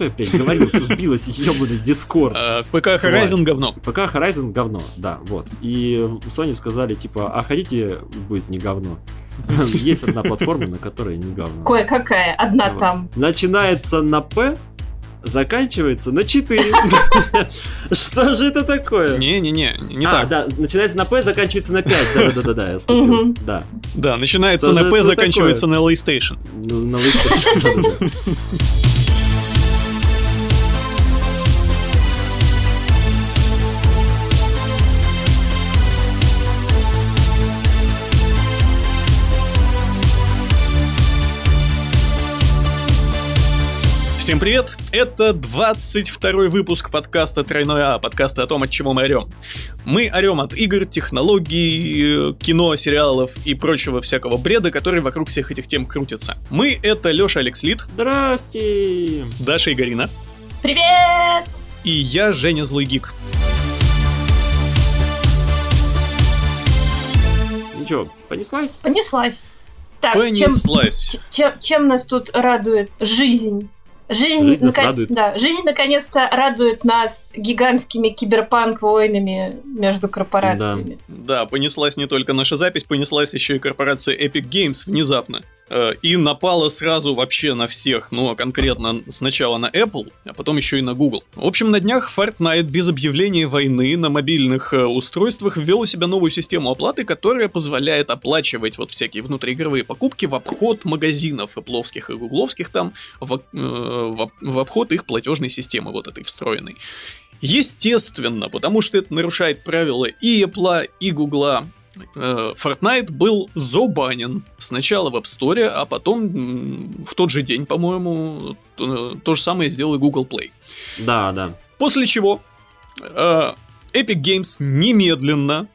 что я, блядь, говорю, сбилась ебаный Discord. А, ПК Horizon говно. ПК Horizon говно, да, вот. И Sony сказали, типа, а хотите, будет не говно. Есть одна платформа, на которой не говно. Кое-какая, одна там. Начинается на П, заканчивается на 4. Что же это такое? Не-не-не, не А, так. да, начинается на П, заканчивается на 5. Да-да-да, я. Да. Да, начинается на П, заканчивается на PlayStation. Ну, на выставке, Всем привет! Это 22 выпуск подкаста Тройной А, подкаста о том, от чего мы орем. Мы орем от игр, технологий, э, кино, сериалов и прочего всякого бреда, который вокруг всех этих тем крутится. Мы — это Лёша Алекслит, Здрасте! Даша Игорина Привет! и я, Женя Злой Гик. Ну чё, понеслась? Понеслась. Так, чем, Понеслась. чем, чем нас тут радует жизнь? Жизнь, Жизнь нас нако- радует. Да, жизнь наконец-то радует нас гигантскими киберпанк-войнами между корпорациями. Да, понеслась не только наша запись, понеслась еще и корпорация Epic Games внезапно. Э, И напала сразу вообще на всех, ну, а конкретно сначала на Apple, а потом еще и на Google. В общем, на днях Fortnite без объявления войны на мобильных э, устройствах ввел у себя новую систему оплаты, которая позволяет оплачивать вот всякие внутриигровые покупки в обход магазинов эпловских и гугловских там, в, э, в в обход их платежной системы вот этой встроенной. Естественно, потому что это нарушает правила и Apple, и Гугла. Э, Fortnite был забанен сначала в App Store, а потом в тот же день, по-моему, то, то же самое сделал и Google Play. Да, да. После чего э, Epic Games немедленно,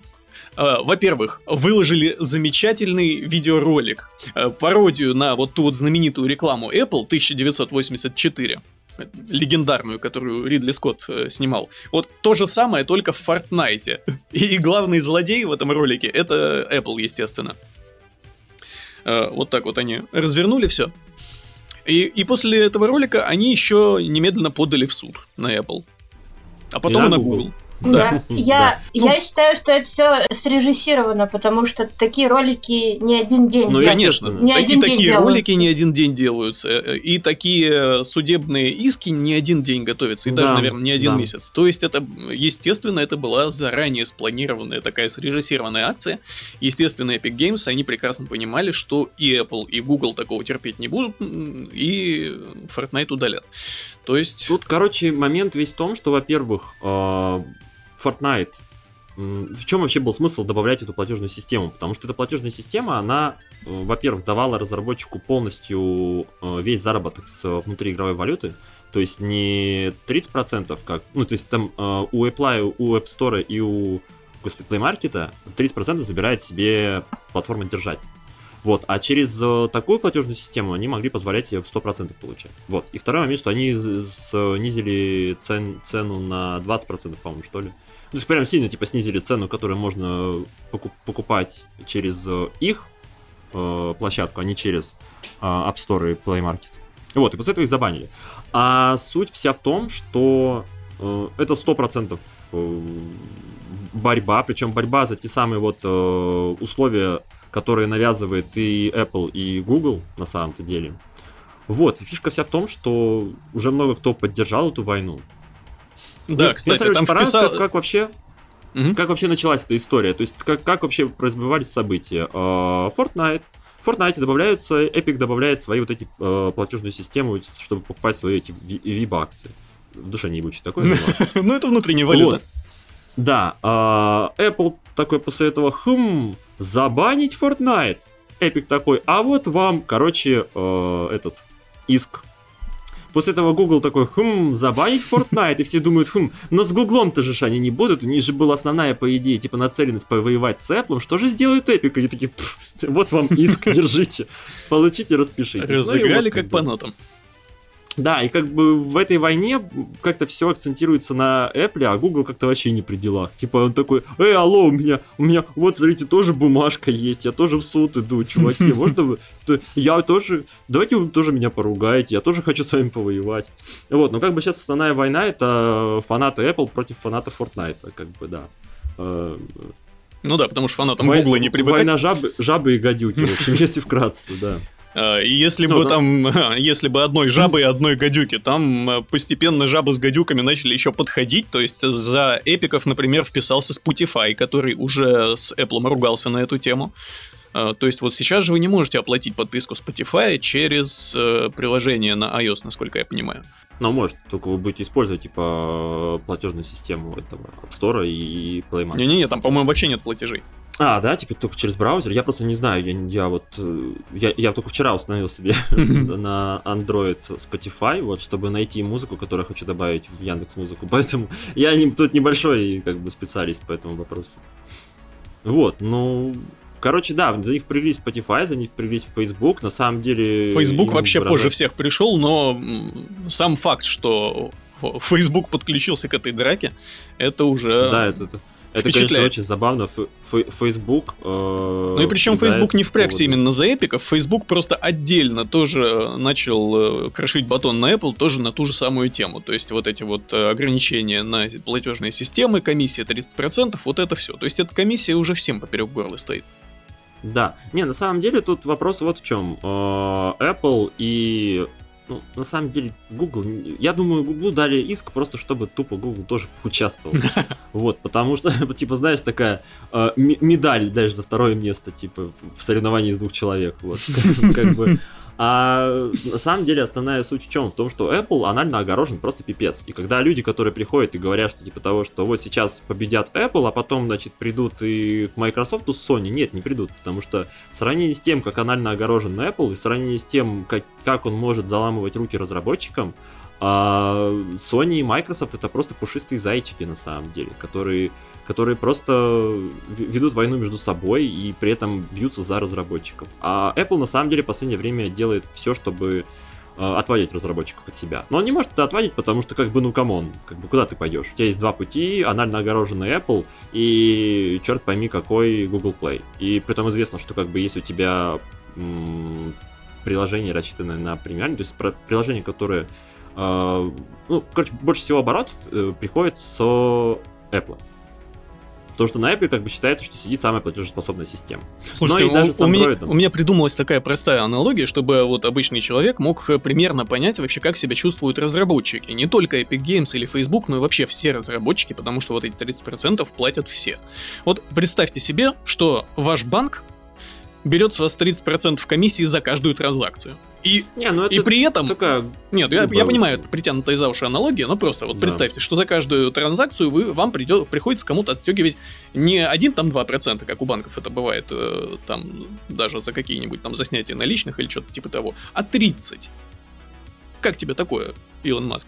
э, во-первых, выложили замечательный видеоролик, э, пародию на вот ту вот знаменитую рекламу Apple 1984 э, легендарную, которую Ридли Скотт э, снимал. Вот то же самое, только в Fortnite. И главный злодей в этом ролике это Apple, естественно. Э, вот так вот они развернули все. И, и после этого ролика они еще немедленно подали в суд на Apple. А потом И на на Google. Да. Я, Да. я считаю, что это все срежиссировано, потому что такие ролики не один день Ну, делают. Конечно. Не таки- один день такие делаются. ролики не один день делаются, э, и такие судебные иски не один день готовятся, и даже, Да, наверное, не один да. месяц. То есть это, естественно, это была заранее спланированная такая срежиссированная акция. Естественно, Epic Games, они прекрасно понимали, что и Apple, и Google такого терпеть не будут, и Fortnite удалят. То есть... Тут, короче, момент весь в том, что, во-первых, э, Fortnite в чем вообще был смысл добавлять эту платежную систему? Потому что эта платежная система, она, э, во-первых, давала разработчику полностью э, весь заработок с э, внутриигровой валюты. То есть не 30%, как... Ну, то есть там у Apple, у App Store и у господи, Play Market 30% забирает себе платформа держать. Вот, а через такую платежную систему они могли позволять себе 100% получать. Вот. И второй момент, что они снизили цен, цену на 20%, по-моему, что ли. То есть прям сильно типа снизили цену, которую можно поку- покупать через э, их э, площадку, а не через э, App Store и Play Market. Вот, и после этого их забанили. А суть вся в том, что э, это 100% э, борьба, причем борьба за те самые вот э, условия, которые навязывает и Apple, и Google на самом-то деле. Вот, и фишка вся в том, что уже много кто поддержал эту войну. Да, Мне, кстати, там вписал... как, как вообще Мгм. как вообще началась эта история? То есть, как, как вообще развивались события? Э, Fortnite. В Fortnite добавляются, Epic добавляет свои вот эти э, платежную систему, чтобы покупать свои эти V-баксы. В душе не ебучий такой. Ну, это внутренняя валюта. Да, а, Apple такой после этого, хм, забанить Fortnite. Epic такой, а вот вам, короче, э, этот иск. После этого Google такой, хм, забанить Fortnite, и все думают, хм, но с Гуглом-то же они не будут, у них же была основная, по идее, типа нацеленность повоевать с Apple, что же сделают Epic? И такие, «Пф, вот вам иск, держите, получите, распишитесь. Ну и Разыграли вот как бы. по нотам. Да, и как бы в этой войне как-то все акцентируется на Apple, а Google как-то вообще не при делах. Типа он такой, эй, алло, у меня, у меня, вот, смотрите, тоже бумажка есть, я тоже в суд иду, чуваки, можно вы, я тоже, давайте вы тоже меня поругаете, я тоже хочу с вами повоевать. Вот, но как бы сейчас основная война это фанаты Apple против фанатов Fortnite, как бы, да. Э, ну да, потому что фанатам Вой... Google не привыкать. Война жабы, жабы и гадюки, в общем, если вкратце, да. А, и если ну, бы да. там, если бы одной жабы и одной гадюки, там э, постепенно жабы с гадюками начали еще подходить, то есть за эпиков, например, вписался Spotify, который уже с Apple ругался на эту тему. А, то есть вот сейчас же вы не можете оплатить подписку Spotify через э, приложение на iOS, насколько я понимаю. Но может, только вы будете использовать, типа, платежную систему этого App Store и Play Market. Не-не-не, там, по-моему, вообще нет платежей. А, да, типа только через браузер. Я просто не знаю, я, я вот э, я, я только вчера установил себе на Android Spotify, вот, чтобы найти музыку, которую я хочу добавить в Яндекс Музыку. Поэтому я не, тут небольшой как бы специалист по этому вопросу. Вот, ну, короче, да, за них впряглись Spotify, за них впряглись Facebook. На самом деле. Facebook вообще выражать... позже всех пришел, но сам факт, что Facebook подключился к этой драке, это уже. Да, это, это это, конечно, очень забавно. Facebook... Э, ну и причем Facebook не впрягся именно за эпиков. Facebook просто отдельно тоже э, начал э, крошить батон на Apple тоже на ту же самую тему. То есть вот эти вот ограничения на платежные системы, комиссия 30%, вот это все. То есть эта комиссия уже всем поперек горла стоит. Да. Не, на самом деле тут вопрос вот в чем. Apple и ну, на самом деле, Google, я думаю, Google дали иск просто, чтобы тупо Google тоже участвовал. Вот, потому что, типа, знаешь, такая э, медаль даже за второе место, типа, в соревновании из двух человек. Вот, как бы. А на самом деле основная суть в чем? В том, что Apple анально огорожен просто пипец. И когда люди, которые приходят и говорят, что типа того, что вот сейчас победят Apple, а потом, значит, придут и к Microsoft с Sony, нет, не придут. Потому что в сравнении с тем, как анально огорожен Apple, и в сравнении с тем, как, как он может заламывать руки разработчикам, а Sony и Microsoft это просто пушистые зайчики на самом деле, которые которые просто ведут войну между собой и при этом бьются за разработчиков. А Apple на самом деле в последнее время делает все, чтобы э, отводить разработчиков от себя. Но он не может это отводить, потому что, как бы, ну, come on, как бы, куда ты пойдешь? У тебя есть два пути, анально огороженный Apple и, черт пойми, какой Google Play. И при этом известно, что, как бы, если у тебя м- приложение рассчитанное на премиальное, то есть приложение, которое, э, ну, короче, больше всего оборотов э, приходит с Apple. Потому что на Apple как бы считается, что сидит самая платежеспособная система. Слушайте, даже у, у, меня, у меня придумалась такая простая аналогия, чтобы вот обычный человек мог э, примерно понять вообще, как себя чувствуют разработчики. Не только Epic Games или Facebook, но и вообще все разработчики, потому что вот эти 30% платят все. Вот представьте себе, что ваш банк берет с вас 30% комиссии за каждую транзакцию. И, не, ну и при этом... Такая... Нет, я, я понимаю, это притянутая за уши аналогия, но просто вот да. представьте, что за каждую транзакцию вы, вам придет, приходится кому-то отстегивать не один там 2%, как у банков это бывает, э, там даже за какие-нибудь там за снятие наличных или что-то типа того, а 30. Как тебе такое, Илон Маск?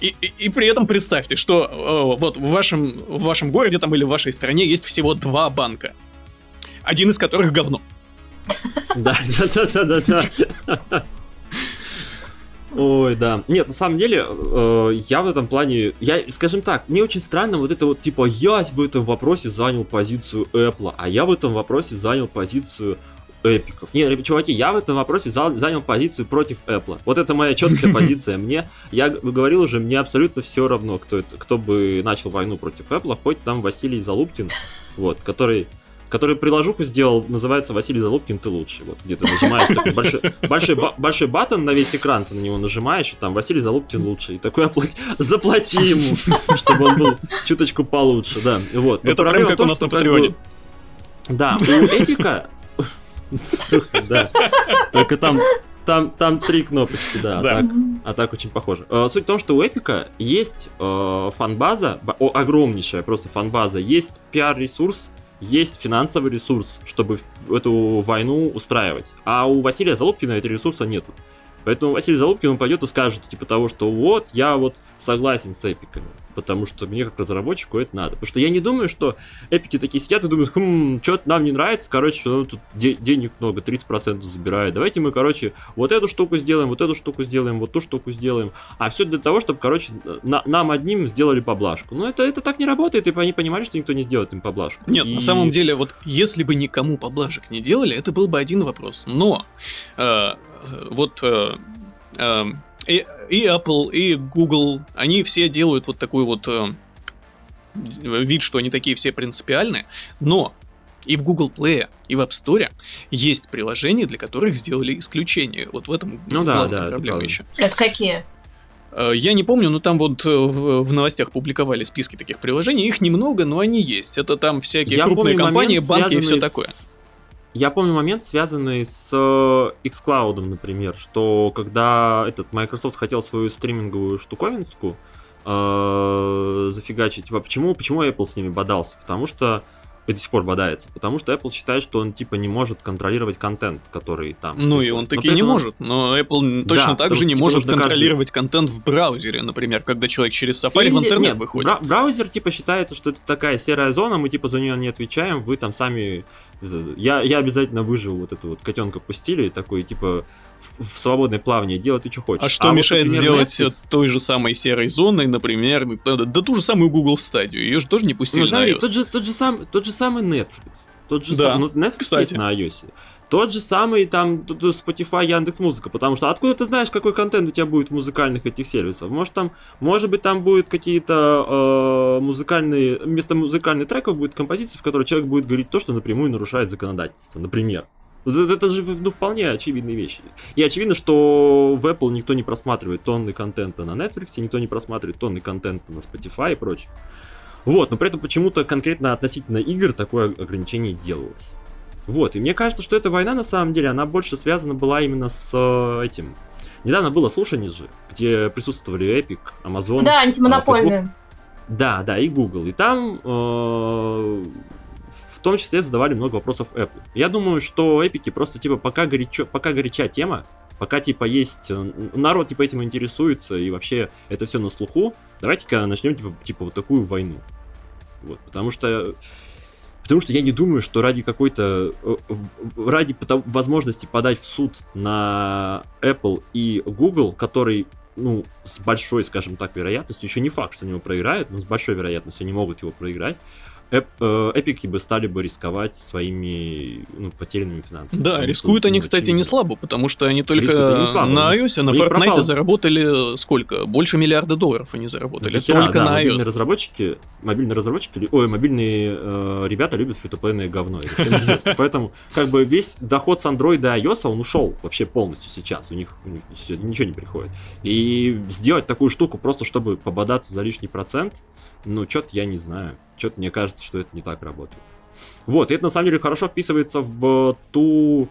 И, и, и при этом представьте, что э, вот в вашем, в вашем городе там или в вашей стране есть всего два банка. Один из которых говно. Да, да, да, да, да. Ой, да. Нет, на самом деле, э, я в этом плане, я, скажем так, мне очень странно вот это вот, типа, я в этом вопросе занял позицию Apple, а я в этом вопросе занял позицию эпиков. Не, чуваки, я в этом вопросе занял позицию против Apple. Вот это моя четкая позиция. Мне, я говорил уже, мне абсолютно все равно, кто, это, кто бы начал войну против Apple, хоть там Василий Залупкин, вот, который который приложуху сделал, называется Василий Залупкин, ты лучший. Вот где ты нажимаешь такой большой, большой, большой батон на весь экран, ты на него нажимаешь, и там Василий Залупкин лучший. И такой оплати, заплати ему, чтобы он был чуточку получше, да. Вот. Это прям как у нас на Патреоне. Да, у Эпика... Да. Только там там, там три кнопочки, да, да. А, так, а так очень похоже. Э, суть в том, что у Эпика есть э, фан-база, огромнейшая просто фан-база, есть пиар-ресурс, есть финансовый ресурс, чтобы эту войну устраивать. А у Василия Залупкина этого ресурса нету. Поэтому Василий Залупкин он пойдет и скажет, типа того, что вот, я вот согласен с эпиками. потому что мне как разработчику это надо. Потому что я не думаю, что эпики такие сидят и думают, хм, что-то нам не нравится, короче, ну, тут де- денег много, 30% забирает. Давайте мы, короче, вот эту штуку сделаем, вот эту штуку сделаем, вот ту штуку сделаем. А все для того, чтобы, короче, на- нам одним сделали поблажку. Ну, это, это так не работает, и они понимали, что никто не сделает им поблажку. Нет, И- на самом деле, вот если бы никому поблажек не делали, это был бы один вопрос. Но э, вот э, э, и, и Apple, и Google, они все делают вот такой вот э, вид, что они такие все принципиальные, но и в Google Play, и в App Store есть приложения, для которых сделали исключение. Вот в этом Ну да, главная да, это проблема правда. еще. Это какие? Я не помню, но там вот в, новостях публиковали списки таких приложений. Их немного, но они есть. Это там всякие Я крупные помню компании, момент, банки и все такое. с- Я помню момент, связанный с э, xCloud, например, что когда этот Microsoft хотел свою стриминговую штуковинку э, зафигачить, почему, почему Apple с ними бодался? Потому что до сих пор бодается, потому что Apple считает, что он типа не может контролировать контент, который там. Ну и он Но таки не он- может. Но Apple точно Да, так же не типа, может нужно каждый- контролировать контент в браузере, например, когда человек через Safari в Или- интернет нет, выходит. бра- браузер типа считается, что это такая серая зона, мы типа за нее не отвечаем, вы там сами. Я, я обязательно выживу вот это вот котенка пустили, такой типа в, в свободное плавание, делай ты что хочешь. А что вот, мешает например, сделать Netflix- той же самой серой зоной, например, да, да- да ту же самую Google стадию? Ее же тоже не пустили Ну, на смотри, iOS. тот же, тот, же сам, тот же самый Netflix. Тот же Да, сам, ну, Netflix кстати. есть на iOS. Тот же самый там Spotify, Яндекс Музыка, потому что откуда ты знаешь, какой контент у тебя будет в музыкальных этих сервисах? Может там, может быть там будет какие-то э, музыкальные, вместо музыкальных треков будет композиции, в которой человек будет говорить то, что напрямую нарушает законодательство, например. Вот Это, же ну, вполне очевидные вещи. И очевидно, что в Apple никто не просматривает тонны контента на Netflix, никто не просматривает тонны контента на Spotify и прочее. Вот, но при этом почему-то конкретно относительно игр такое ограничение делалось. Вот, и мне кажется, что эта война на самом деле, она больше связана была именно с э, этим. Недавно было слушание же, где присутствовали Epic, Amazon. Да, э, Facebook. антимонопольные. Да, да, и Google. И там э, том числе задавали много вопросов Apple. Я думаю, что эпики просто типа пока горячо, пока горяча тема, пока типа есть э, народ типа этим интересуется и вообще это все на слуху, давайте-ка начнем типа, типа вот такую войну. Вот, потому что Потому что я не думаю, что ради какой-то... э, Ради возможности подать в суд на Apple и Google, который, ну, с большой, скажем так, вероятностью, еще не факт, что они его проиграют, но с большой вероятностью они могут его проиграть, Эп- э, эпики бы стали бы рисковать своими ну, потерянными финансами. Да, Потому рискуют они, кстати, не слабо, потому что они только не слабо. на iOS, на Fortnite пропало. заработали сколько? Больше миллиарда долларов они заработали. хера, только да, на мобильные iOS. разработчики, мобильные разработчики, ой, мобильные э, ребята любят фритуплейное говно, это всем известно. Поэтому, как бы, весь доход с Android до iOS, он ушел вообще полностью сейчас, у них, у них ничего не приходит. И сделать такую штуку просто, чтобы пободаться за лишний процент, ну, что-то я не знаю. Что-то мне кажется, что это не так работает. Вот, и это на самом деле хорошо вписывается в ту,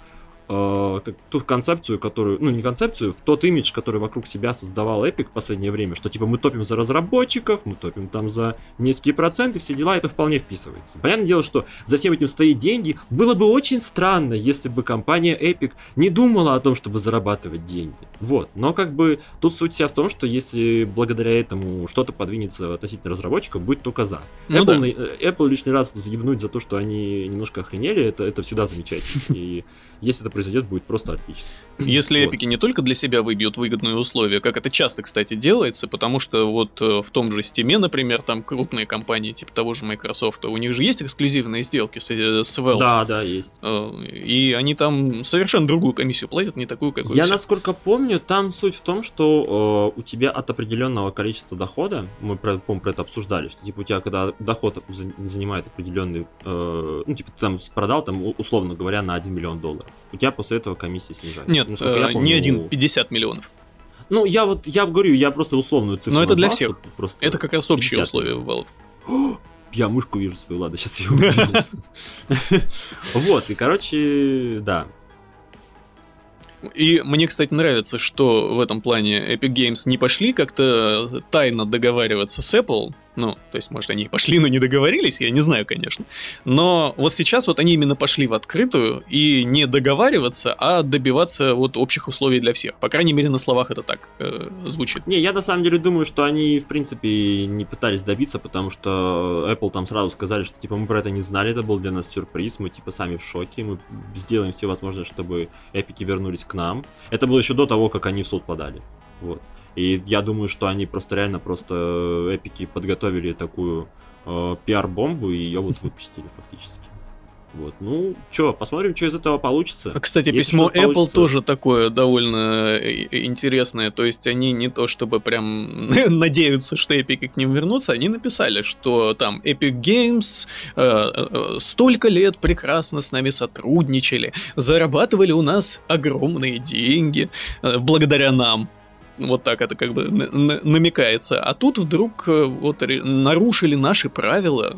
э, ту концепцию, которую, ну не концепцию, в тот имидж, который вокруг себя создавал Epic в последнее время, что типа мы топим за разработчиков, мы топим там за низкие проценты, все дела, это вполне вписывается. Понятное дело, что за всем этим стоит деньги. Было бы очень странно, если бы компания Epic не думала о том, чтобы зарабатывать деньги. Вот, но как бы тут суть вся в том, что если благодаря этому что-то подвинется относительно разработчиков, будет только за. Ну Apple, да. э, Apple лишний раз заебнуть за то, что они немножко охренели, это, это всегда замечательно. И если это произойдет, будет просто отлично. Если Вот. эпики не только для себя выбьют выгодные условия, как это часто, кстати, делается, потому что вот э, в том же Steam, например, там крупные компании, типа того же Microsoft, у них же есть эксклюзивные сделки с, э, с Valve. Да, да, есть. Э, И они там совершенно другую комиссию платят, не такую, как Я, все. насколько помню, там суть в том, что э, у тебя от определенного количества дохода, мы, про, про это обсуждали, что типа у тебя, когда доход за- занимает определенный, э, ну, типа ты там продал, там, условно говоря, на 1 миллион долларов, у тебя после этого комиссия снижается. Нет, я э, помню, не один, у- 50 миллионов. Ну, я вот, я говорю, я просто условную цифру Но это для назвал, всех. чтобы Просто... Это как раз общие 50 условия Valve. Я мышку вижу свою, ладно, сейчас ее убью. Вот, и, короче, да. И мне, кстати, нравится, что в этом плане Epic Games не пошли как-то тайно договариваться с Apple, Ну, то есть, может, они и пошли, но не договорились, я не знаю, конечно. Но вот сейчас вот они именно пошли в открытую и не договариваться, а добиваться вот общих условий для всех. По крайней мере, на словах это так э, звучит. Не, я на самом деле думаю, что они, в принципе, не пытались добиться, потому что Apple там сразу сказали, что, типа, мы про это не знали, это был для нас сюрприз, мы, типа, сами в шоке, мы сделаем все возможное, чтобы эпики вернулись к нам. Это было еще до того, как они в суд подали. Вот. И я думаю, что они просто реально просто э, эпики подготовили такую э, пиар-бомбу и ее вот выпустили фактически. Вот, ну, что, посмотрим, что из этого получится. А, Кстати, Если письмо Apple получится... тоже такое довольно э, интересное. То есть они не то чтобы прям надеются, что эпики к ним вернутся, они написали, что там Epic Games э, э, столько лет прекрасно с нами сотрудничали, зарабатывали у нас огромные деньги э, благодаря нам. Вот так это как бы намекается. А тут вдруг э, вот нарушили наши правила.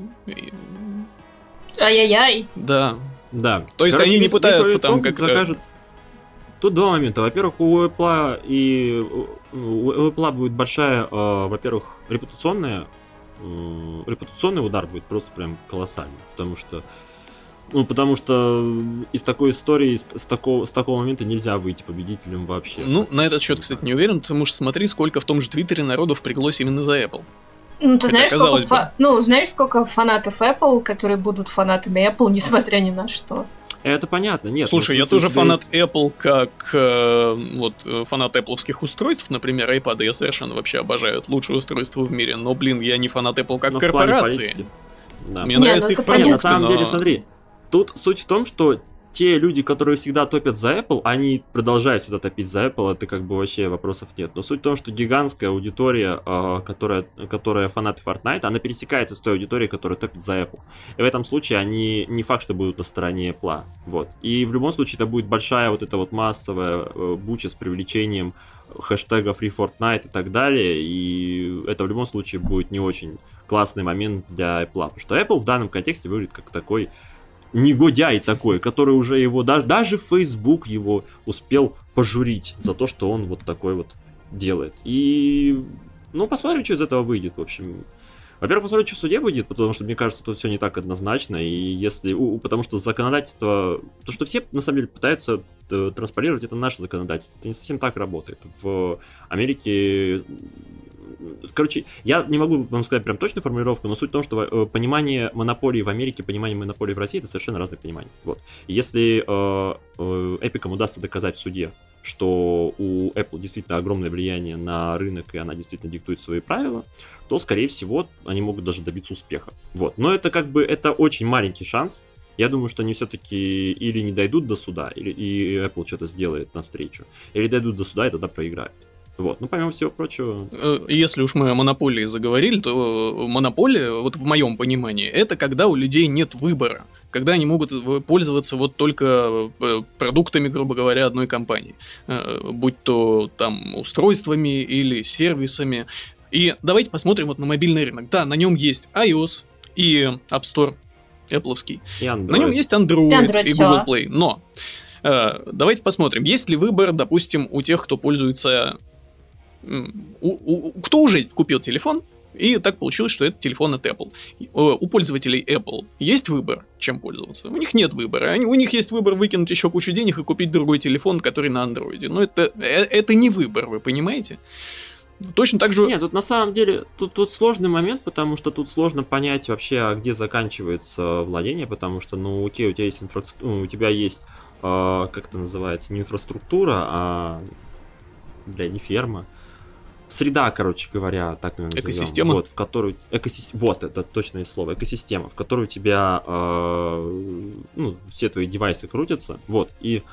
Ай-яй-яй. Да. Да. То есть Короче, они не пытаются там как-то... Закажет... Тут два момента. Во-первых, у Apple и у Apple будет большая, э, во-первых, репутационная э, репутационный удар будет просто прям колоссальный, потому что ну, потому что из такой истории, с, с, такого, с такого момента нельзя выйти победителем вообще. Ну, на этот счет, кстати, не уверен, потому что смотри, сколько в том же Твиттере народу впряглось именно за Apple. Ну, ты знаешь, сколько фа- ну, знаешь, сколько фанатов Apple, которые будут фанатами Apple, несмотря ни на что? Это понятно, нет. Слушай, я тоже фанат есть... Apple, как э, вот э, фанат Apple устройств, например, iPad, я совершенно вообще обожаю, это лучшее устройство в мире, но, блин, я не фанат Apple как но корпорации. Да. Мне не, нравятся ну их продукты, На самом но... деле, смотри, Тут суть в том, что те люди, которые всегда топят за Apple, они продолжают всегда топить за Apple, это как бы вообще вопросов нет. Но суть в том, что гигантская аудитория, а, которая, которая фанаты Fortnite, она пересекается с той аудиторией, которая топит за Apple. И в этом случае они не факт, что будут на стороне Apple. Вот. И в любом случае это будет большая вот эта вот массовая э, буча с привлечением хэштега Free Fortnite и так далее, и это в любом случае будет не очень классный момент для Apple, потому что Apple в данном контексте выглядит как такой негодяй такой, который уже его, даже, даже Facebook его успел пожурить за то, что он вот такой вот делает. И, ну, посмотрим, что из этого выйдет, в общем. Во-первых, посмотрим, что в суде выйдет, потому что, мне кажется, тут все не так однозначно, и если, у, потому что законодательство, то, что все, на самом деле, пытаются э, транспарировать, это наше законодательство, это не совсем так работает. В Америке короче, я не могу вам сказать прям точную формулировку, но суть в том, что э, понимание монополии в Америке, понимание монополии в России это совершенно разные понимания. Вот. Если э, э, Эпикам удастся доказать в суде, что у Apple действительно огромное влияние на рынок, и она действительно диктует свои правила, то, скорее всего, они могут даже добиться успеха. Вот. Но это как бы, это очень маленький шанс. Я думаю, что они все-таки или не дойдут до суда, или и Apple что-то сделает навстречу, или дойдут до суда и тогда проиграют. Вот, ну, помимо всего прочего... Э, если уж мы о монополии заговорили, то монополия, вот в моем понимании, это когда у людей нет выбора. Когда они могут пользоваться вот только э, продуктами, грубо говоря, одной компании. Э, будь то там устройствами или сервисами. И давайте посмотрим вот на мобильный рынок. Да, на нем есть iOS и App Store, Apple. На нем есть Android, и, Android и Google Play. Но давайте посмотрим, есть ли выбор, допустим, у тех, кто пользуется у, у, кто уже купил телефон, и так получилось, что это телефон от Apple. У пользователей Apple есть выбор, чем пользоваться. У них нет выбора. Они, у них есть выбор выкинуть еще кучу денег и купить другой телефон, который на андроиде. Но это, э, это не выбор, вы понимаете? Точно так же... Нет, тут на самом деле, тут, тут сложный момент, потому что тут сложно понять вообще, а где заканчивается владение, потому что, ну, окей, у тебя есть инфраструктура, ну, у тебя есть, э, как это называется, не инфраструктура, а, бля, не ферма, среда, короче говоря, так наверное, Экосистема. Вот, в которую... Экосис... Вот, это точное слово. Экосистема, в которой у тебя э, ну, все твои девайсы крутятся. Вот, и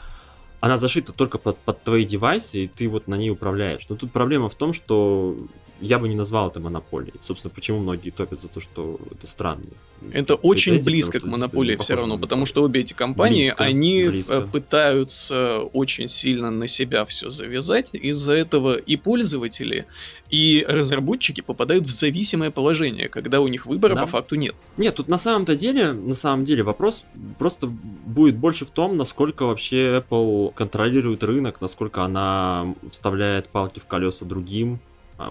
она зашита только под, под твои девайсы, и ты вот на ней управляешь. Но тут проблема в том, что я бы не назвал это монополией. Собственно, почему многие топят за то, что это странно. Это очень эти, близко к монополии все равно, потому что обе эти компании, близко, они э, близко. пытаются очень сильно на себя все завязать. Из-за этого и пользователи, и разработчики попадают в зависимое положение, когда у них выбора да. по факту нет. Нет, тут на самом-то деле, на самом деле вопрос просто будет больше в том, насколько вообще Apple контролирует рынок, насколько она вставляет палки в колеса другим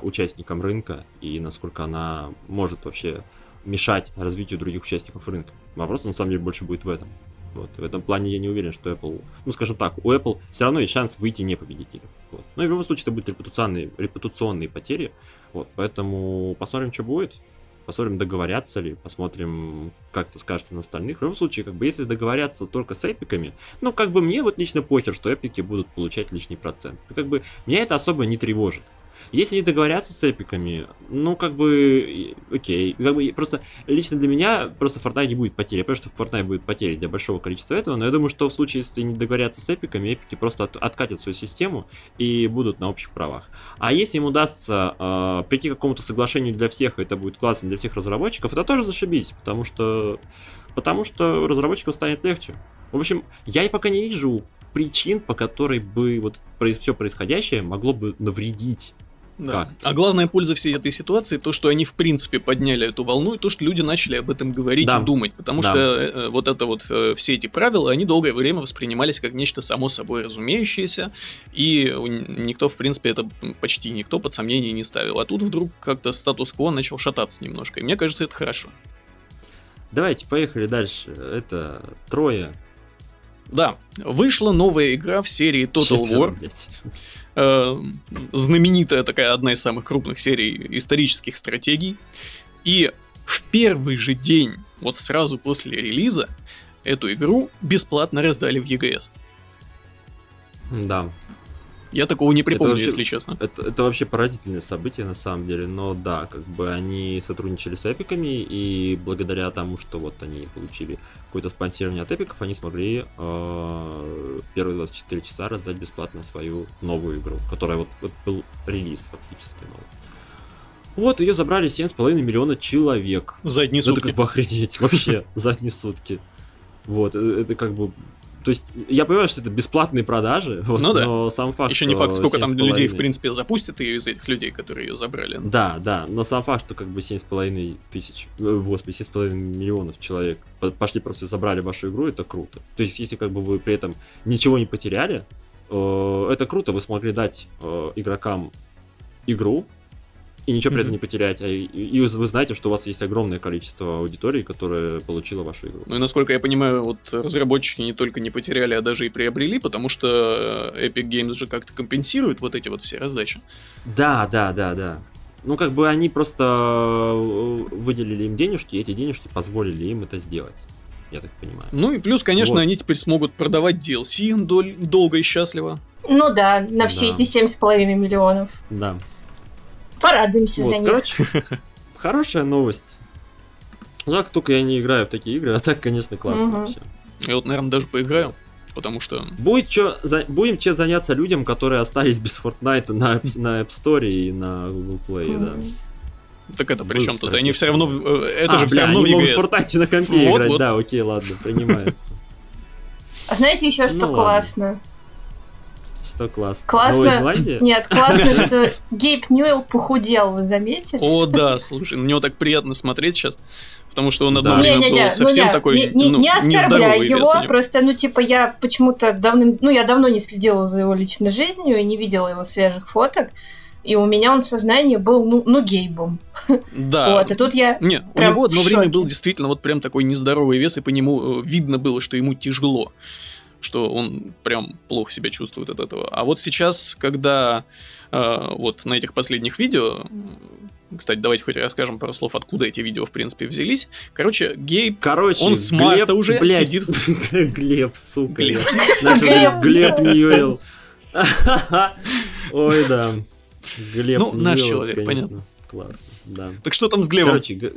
участникам рынка и насколько она может вообще мешать развитию других участников рынка. Вопрос на самом деле больше будет в этом. Вот. В этом плане я не уверен, что Apple, ну скажем так, у Apple все равно есть шанс выйти не победителем. Вот. Но в любом случае это будут репутационные, репутационные потери. Вот. Поэтому посмотрим, что будет. Посмотрим, договорятся ли, посмотрим, как это скажется на остальных. В любом случае, как бы, если договорятся только с эпиками, ну, как бы мне вот лично похер, что эпики будут получать лишний процент. Как бы, меня это особо не тревожит. Если не договорятся с эпиками, ну, как бы, окей. Как бы, просто лично для меня просто Fortnite не будет потери. Я понимаю, что Fortnite будет потери для большого количества этого, но я думаю, что в случае, если не договорятся с эпиками, эпики просто от, откатят свою систему и будут на общих правах. А если им удастся э, прийти к какому-то соглашению для всех, это будет классно для всех разработчиков, это тоже зашибись, потому что, потому что разработчикам станет легче. В общем, я пока не вижу причин, по которой бы вот все происходящее могло бы навредить да. Как? А главная польза всей этой ситуации то, что они в принципе подняли эту волну, и то, что люди начали об этом говорить да. и думать. Потому да. что э, э, вот это вот э, все эти правила, они долгое время воспринимались как нечто само собой разумеющееся, и никто, в принципе, это почти никто под сомнение не ставил. А тут вдруг как-то статус-кво начал шататься немножко. И мне кажется, это хорошо. Давайте, поехали дальше. Это трое. Да, вышла новая игра в серии Total Четверо, War. Блядь э, знаменитая такая одна из самых крупных серий исторических стратегий. И в первый же день, вот сразу после релиза, эту игру бесплатно раздали в EGS. Да, я такого не припомню, вообще, если честно. Это, это вообще поразительное событие на самом деле, но да, как бы они сотрудничали с эпиками, и благодаря тому, что вот они получили какое-то спонсирование от эпиков, они смогли э, первые 24 часа раздать бесплатно свою новую игру, которая вот, вот был релиз фактически новый. Вот, ее забрали 7,5 миллиона человек. За одни сутки. Это как бы охренеть, вообще, за одни сутки. Вот, э, это как бы то есть я понимаю, что это бесплатные продажи, вот, ну да. но сам факт, Еще не факт, сколько там людей, в принципе, запустят ее из этих людей, которые ее забрали. Да, да, но сам факт, что как бы 7,5 тысяч, э, господи, 7,5 миллионов человек пошли просто забрали вашу игру, это круто. То есть если как бы вы при этом ничего не потеряли, э, это круто, вы смогли дать э, игрокам игру, и ничего при этом не потерять. А и, и вы знаете, что у вас есть огромное количество аудитории, которая получила вашу игру. Ну и насколько я понимаю, вот разработчики не только не потеряли, а даже и приобрели, потому что э, Epic Games же как-то компенсирует вот эти вот все раздачи. Да, да, да, да. Ну, как бы они просто э, выделили им денежки, и эти денежки позволили им это сделать. Я так понимаю. Ну и плюс, конечно, вот. они теперь смогут продавать DLC дол- долго и счастливо. Ну да, на все да. эти семь с половиной миллионов. Да. Порадуемся вот, за них. Короче, хорошая новость. Жалко, только я не играю в такие игры, а так, конечно, классно угу. вообще. Я вот, наверное, даже поиграю, потому что... Будет чё, за, будем чем заняться людям, которые остались без Fortnite на, на App Store и на Google Play, угу. да. Так это при чем тут? Они все равно... Э, это а, же все равно они могут в Fortnite на компе вот, играть, вот. да, окей, ладно, принимается. А знаете еще, что ну, классно? Что классно? Классно. Нет, классно, что Гейб Ньюэлл похудел, вы заметили? О, да, слушай, на него так приятно смотреть сейчас. Потому что он одно да. время не, не, был совсем ну, такой не, не, ну, не оскорбляю его, просто, ну, типа, я почему-то давно, ну, я давно не следила за его личной жизнью и не видела его свежих фоток. И у меня он в сознании был, ну, ну гейбом. Да. Вот, и тут я Не, у него одно время был действительно вот прям такой нездоровый вес, и по нему э, видно было, что ему тяжело что он прям плохо себя чувствует от этого. А вот сейчас, когда э, вот на этих последних видео, кстати, давайте хоть расскажем пару слов, откуда эти видео, в принципе, взялись. Короче, Гейб, Короче, он с марта Глеб, уже блядь, сидит... Глеб, сука. Глеб, Глеб, Глеб Ньюэлл. Ой, да. Глеб Ну, наш человек, понятно. Классно, да. Так что там с Глебом? Короче,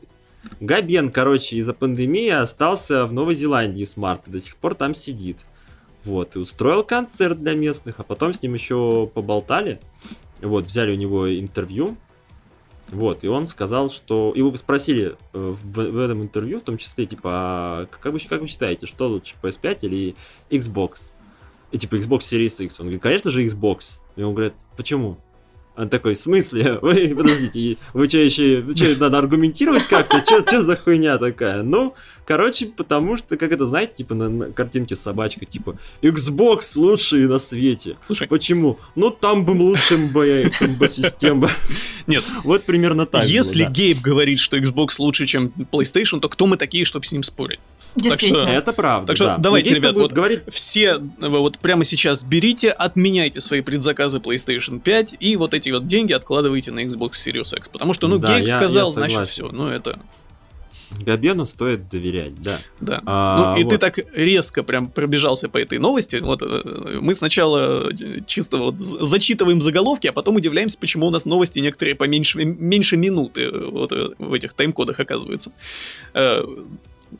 Габен, короче, из-за пандемии остался в Новой Зеландии с марта, до сих пор там сидит. Вот, и устроил концерт для местных, а потом с ним еще поболтали. Вот, взяли у него интервью. Вот, и он сказал, что... Его спросили э, в, в этом интервью, в том числе, типа, а как, вы, как вы считаете, что лучше, PS5 или Xbox? И типа Xbox Series X. Он говорит, конечно же Xbox. И он говорит, почему? Он такой, в смысле? Вы, подождите, вы что еще, что, надо аргументировать как-то? Что за хуйня такая? Ну, короче, потому что, как это, знаете, типа на, на картинке с собачкой, типа, Xbox лучший на свете. Слушай, Почему? Ну, там бы лучше МБ-система. Нет. Вот примерно так если. Гейб говорит, что Xbox лучше, чем PlayStation, то кто мы такие, чтобы с ним спорить? Действительно. Это правда, Так что да. давайте, Гейб ребят, вот говорить, Все вот прямо сейчас берите, отменяйте свои предзаказы PlayStation 5 и вот эти вот деньги откладывайте на Xbox Series X. Потому что, ну, Да, Гейб я- сказал, я значит, все. Ну, это, Габену стоит доверять, да. да. А, ну, и ты вот. так резко прям пробежался по этой новости. Вот э, мы сначала э, чисто вот зачитываем заголовки, а потом удивляемся, почему у нас новости некоторые поменьше меньше минуты э, вот в этих тайм-кодах оказывается.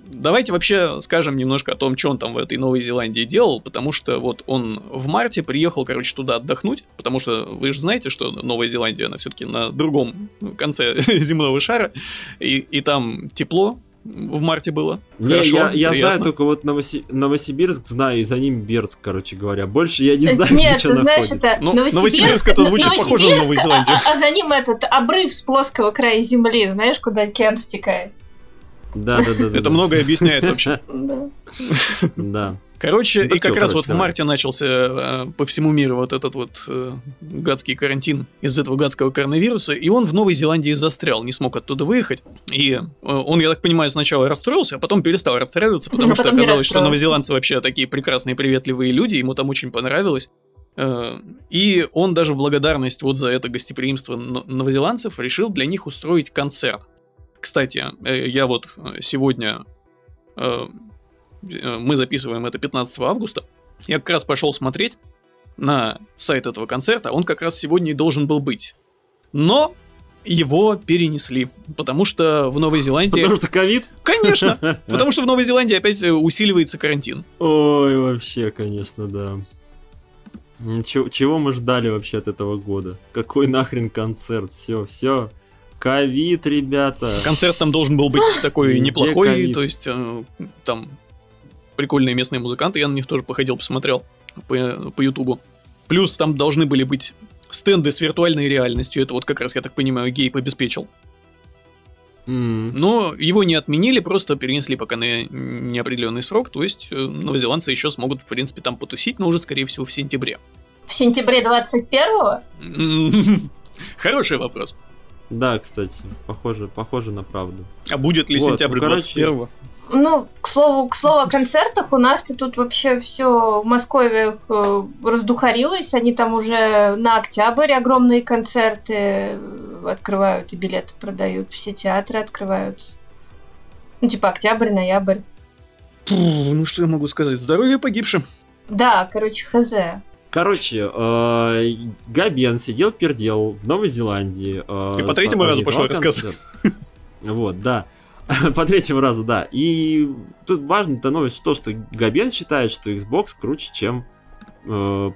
Давайте вообще скажем немножко о том, что он там в этой Новой Зеландии делал, потому что вот он в марте приехал, короче, туда отдохнуть, потому что вы же знаете, что Новая Зеландия, она все-таки на другом конце земного шара, и, и там тепло в марте было. Не, Хорошо, я, я знаю только вот Новоси- Новосибирск знаю, и за ним Бердск, короче говоря. Больше я не знаю, Нет, где ты что знаешь, находится. это Ну, Новосибирск, Новосибирск это звучит похоже на Новую Новосибирск, Зеландию. А, а за ним этот обрыв с плоского края земли, знаешь, куда океан стекает. Да, да, да. Это многое объясняет вообще. Да. Да. Короче, Да и как раз вот в марте начался э, по всему миру вот этот вот э, гадский карантин из этого гадского коронавируса, и он в Новой Зеландии застрял, не смог оттуда выехать. И э, он, я так понимаю, сначала расстроился, а потом перестал расстраиваться, потому Ну, что оказалось, что новозеландцы вообще такие прекрасные, приветливые люди, ему там очень понравилось. И он даже в благодарность вот за это гостеприимство но- новозеландцев решил для них устроить концерт. Кстати, э, я вот э, сегодня э, мы записываем это 15 августа. Я как раз пошел смотреть на сайт этого концерта. Он как раз сегодня и должен был быть. Но его перенесли, потому что в Новой Зеландии... Потому что ковид? Конечно! Потому что в Новой Зеландии опять усиливается карантин. Ой, вообще, конечно, да. Ничего, чего мы ждали вообще от этого года? Какой нахрен концерт? Все, все. Ковид, ребята. Концерт там должен был быть такой Везде неплохой, ковид. то есть э, там прикольные местные музыканты, я на них тоже походил, посмотрел по, по ютубу. Плюс там должны были быть стенды с виртуальной реальностью, это вот как раз, я так понимаю, Гейб обеспечил. М, Но его не отменили, просто перенесли пока на неопределенный срок, то есть э, новозеландцы еще смогут, в принципе, там потусить, но уже, скорее всего, в сентябре. В сентябре 21-го? М, Хороший вопрос. Да, кстати, похоже, похоже на правду. А будет ли Вот, сентябрь ну, короче, 21 Ну, к слову, к слову о концертах, у нас-то тут вообще все в Москве э, раздухарилось. Они там уже на октябрь огромные концерты э, открывают и билеты продают. Все театры открываются. Ну, типа октябрь, ноябрь. Ну, что я могу сказать? Здоровье погибшим. Да, короче, хз. Короче, э, Габен сидел пердел в Новой Зеландии. э, И по третьему разу пошел рассказывать. Вот, да. По третьему разу, да. И тут важно-то новость то, что Габен считает, что Xbox круче, чем э,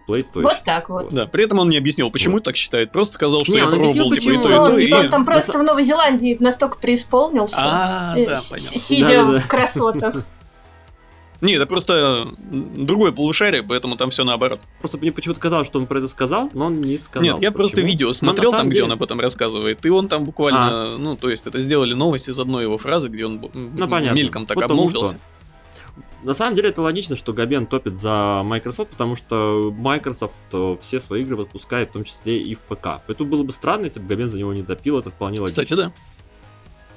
PlayStation. Вот так вот. Да, при этом он не объяснил, почему так считает. Просто сказал, что Не, я объяснил, пробовал типа и то, и то, и... он там просто в Новой Зеландии настолько преисполнился. А, э, да. Сидя в красотах. Не, это просто другое полушарие, поэтому там все наоборот. Просто мне почему-то казалось, что он про это сказал, но он не сказал. Нет, я просто Почему? видео Но смотрел там, самом где деле- он об этом рассказывает, и он там буквально, ну, то есть это сделали новость из одной его фразы, где он Ну, понятно. мельком так Потому обмолвился. На самом деле это логично, что Габен топит за Microsoft, потому что Microsoft э, все свои игры выпускает, в том числе и в ПК. Поэтому было бы странно, если бы Габен за него не допил, это вполне логично. Кстати, да.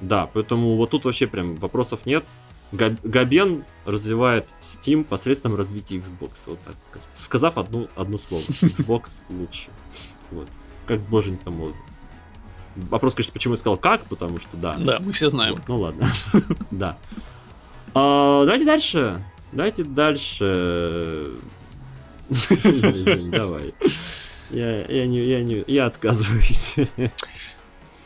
Да, поэтому вот тут вообще прям вопросов нет. Габ- Габен развивает Steam посредством развития Xbox, вот так сказать. Сказав одну, одно слово. Xbox лучше. Вот. Как боженька мол. Вопрос, конечно, почему я сказал как, потому что да. Да, мы все знаем. Вот, ну ладно. Да. А, Давайте дальше. Давайте дальше. Давай. Я, я, не, я, не, я отказываюсь.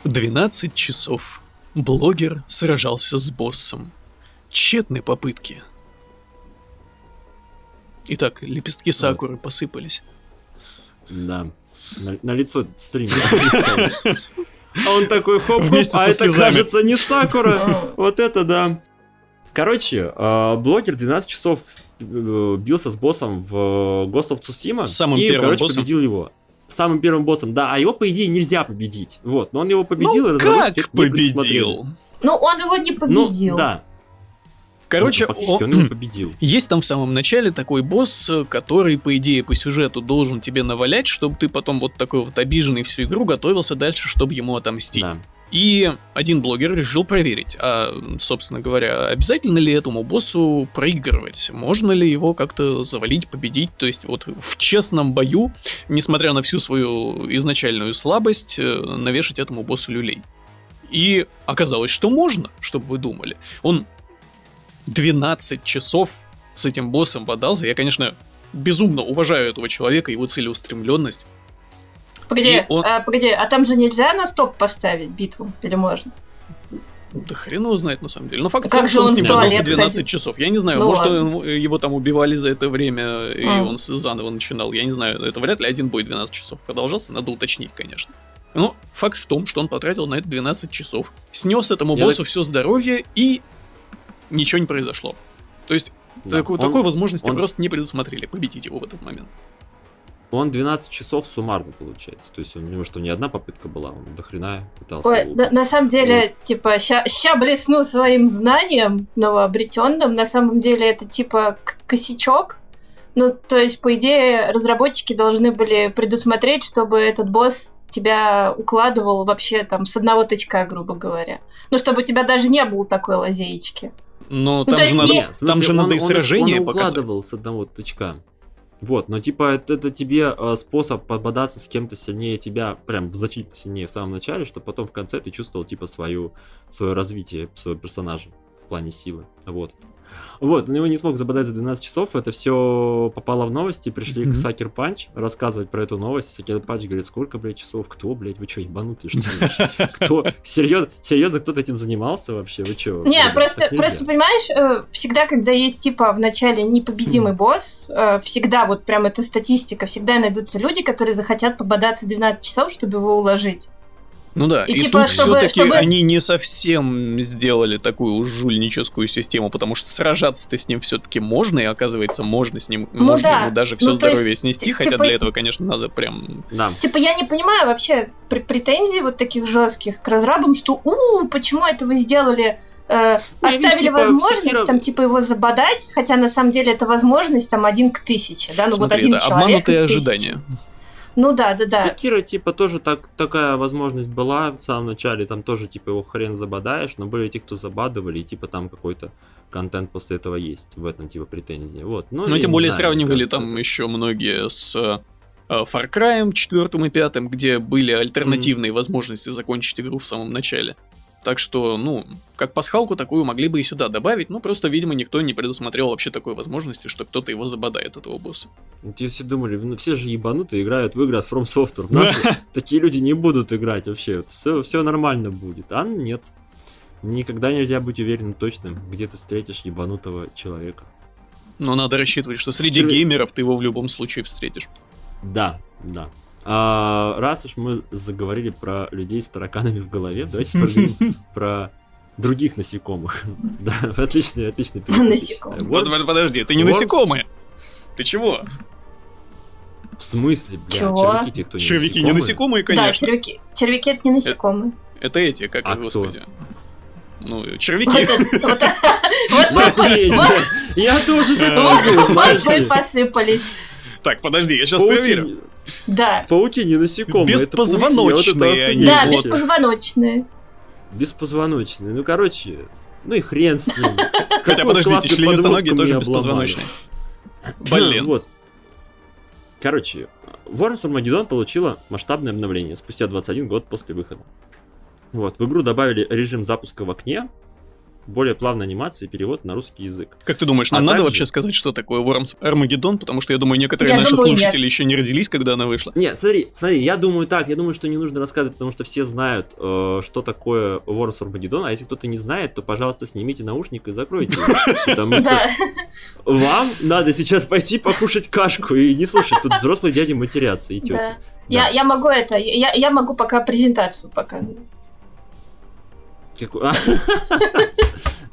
12 часов. Блогер сражался с боссом. Тщетные попытки. Итак, лепестки сакуры посыпались. Да. На, на лицо стрим. А он такой хоп-хоп, а это слезами. кажется не Сакура. Вот это да. Короче, э, блогер 12 часов э, бился с боссом в Ghost of Tsushima. Самым и, первым короче, боссом. победил его. самым первым боссом, да, а его, по идее, нельзя победить. Вот, но он его победил, ну, и как победил? Ну, он его не победил. Ну, да. Короче, ну, он, он его победил. Есть там в самом начале такой босс, который, по идее, по сюжету должен тебе навалять, чтобы ты потом вот такой вот обиженный всю игру готовился дальше, чтобы ему отомстить. Да. И один блогер решил проверить, а, собственно говоря, обязательно ли этому боссу проигрывать? Можно ли его как-то завалить, победить? То есть вот в честном бою, несмотря на всю свою изначальную слабость, э, навешать этому боссу люлей. И оказалось, что можно, чтобы вы думали. Он 12 часов с этим боссом бодался. Я, конечно, безумно уважаю этого человека, его целеустремленность. Погоди, он... а, погоди, а там же нельзя на стоп поставить битву? Или можно? Да хрен его знает, на самом деле. Но факт как же он, он с ним бодался 12 ходил? часов. Я не знаю, ну, может, ладно. его там убивали за это время, и а. он заново начинал. Я не знаю, это вряд ли один бой 12 часов продолжался. Надо уточнить, конечно. Но факт в том, что он потратил на это 12 часов, снес этому Я боссу так... все здоровье и ничего не произошло. То есть да, такой, он, такой возможности он... просто не предусмотрели победить его в этот момент. Он 12 часов суммарно получается. То есть у него что, не одна попытка была, он до хрена пытался. Ой, на, на самом деле, и... типа, ща, ща блесну своим знанием новообретенным. На самом деле это типа косячок. Ну, то есть, по идее, разработчики должны были предусмотреть, чтобы этот босс тебя укладывал вообще там с одного тычка, грубо говоря. Ну, чтобы у тебя даже не было такой лазеечки. Но ну, там, же, надо, не... смысле, там же он, надо и сражение он, он укладывал с одного тычка. Вот, но типа это, это тебе э, способ пободаться с кем-то сильнее тебя, прям значительно сильнее в самом начале, чтобы потом в конце ты чувствовал типа свою, свое развитие своего персонажа в плане силы. Вот. Вот, он его не смог забодать за 12 часов, это все попало в новости, пришли mm-hmm. к Sucker Punch рассказывать про эту новость. Sucker Punch говорит, сколько, блядь, часов? Кто, блядь, вы что, ебанутые, что ли? Кто? Серьезно, серьезно кто-то этим занимался вообще? Вы что? Не, просто, просто, понимаешь, э, всегда, когда есть, типа, в начале непобедимый босс, э, всегда вот прям эта статистика, всегда найдутся люди, которые захотят пободаться 12 часов, чтобы его уложить. Ну да, и, и типа, тут чтобы, все-таки чтобы... они не совсем сделали такую жульническую систему, потому что сражаться-то с ним все-таки можно, и оказывается, можно с ним, ну, можно да. ему даже все ну, здоровье есть, снести, типа... хотя для этого, конечно, надо прям... Да. Типа я не понимаю вообще претензий вот таких жестких к разрабам, что у почему это вы сделали э, ну, оставили вижу, типа, возможность всякие... там типа его забодать, хотя на самом деле это возможность там один к тысяче, да, ну Смотри, вот один это человек обманутые ожидания. Ну да, да, да. Секира, типа, тоже так, такая возможность была в самом начале, там тоже, типа, его хрен забодаешь, но были те, кто забадывали, и, типа, там какой-то контент после этого есть, в этом, типа, претензии, вот. Ну, ну тем более знаю, сравнивали там это... еще многие с э, Far Cry 4 и 5, где были альтернативные mm-hmm. возможности закончить игру в самом начале. Так что, ну, как пасхалку такую могли бы и сюда добавить, но просто, видимо, никто не предусмотрел вообще такой возможности, что кто-то его забодает, этого босса. Вот ну, все думали, ну все же ебанутые играют в игры от From Software. Наши, такие люди не будут играть вообще. Все, все нормально будет. А нет. Никогда нельзя быть уверенным точным, где ты встретишь ебанутого человека. Но надо рассчитывать, что среди Чер... геймеров ты его в любом случае встретишь. Да, да. А, раз уж мы заговорили про людей с тараканами в голове, давайте поговорим про других насекомых. Да, отличный, отличный Насекомые. Вот, подожди, ты не насекомые. Ты чего? В смысле, бля, Чего? червяки те, кто не Червяки не насекомые, конечно. Да, червяки. Червяки это не насекомые. Это эти, как, а господи. Ну, червяки. Я тоже так могу, Вот вы посыпались. Так, подожди, я сейчас проверю. Да. Пауки не насекомые. Беспозвоночные они. Да, беспозвоночные. Беспозвоночные. Ну, короче, ну и хрен с ним. Хотя, подождите, членистоногие тоже беспозвоночные. Блин. Вот. Короче, Worms Armageddon получила масштабное обновление спустя 21 год после выхода. Вот, в игру добавили режим запуска в окне, более плавная анимация и перевод на русский язык. Как ты думаешь, нам а надо также... вообще сказать, что такое Worms Armageddon? Потому что я думаю, некоторые я наши думаю, слушатели нет. еще не родились, когда она вышла. Не, смотри, смотри, я думаю так, я думаю, что не нужно рассказывать, потому что все знают, э, что такое Worms Armageddon, а если кто-то не знает, то, пожалуйста, снимите наушник и закройте Потому что вам надо сейчас пойти покушать кашку и не слушать, тут взрослые дяди матерятся и тети. Я, я могу это, я, я могу пока презентацию показывать.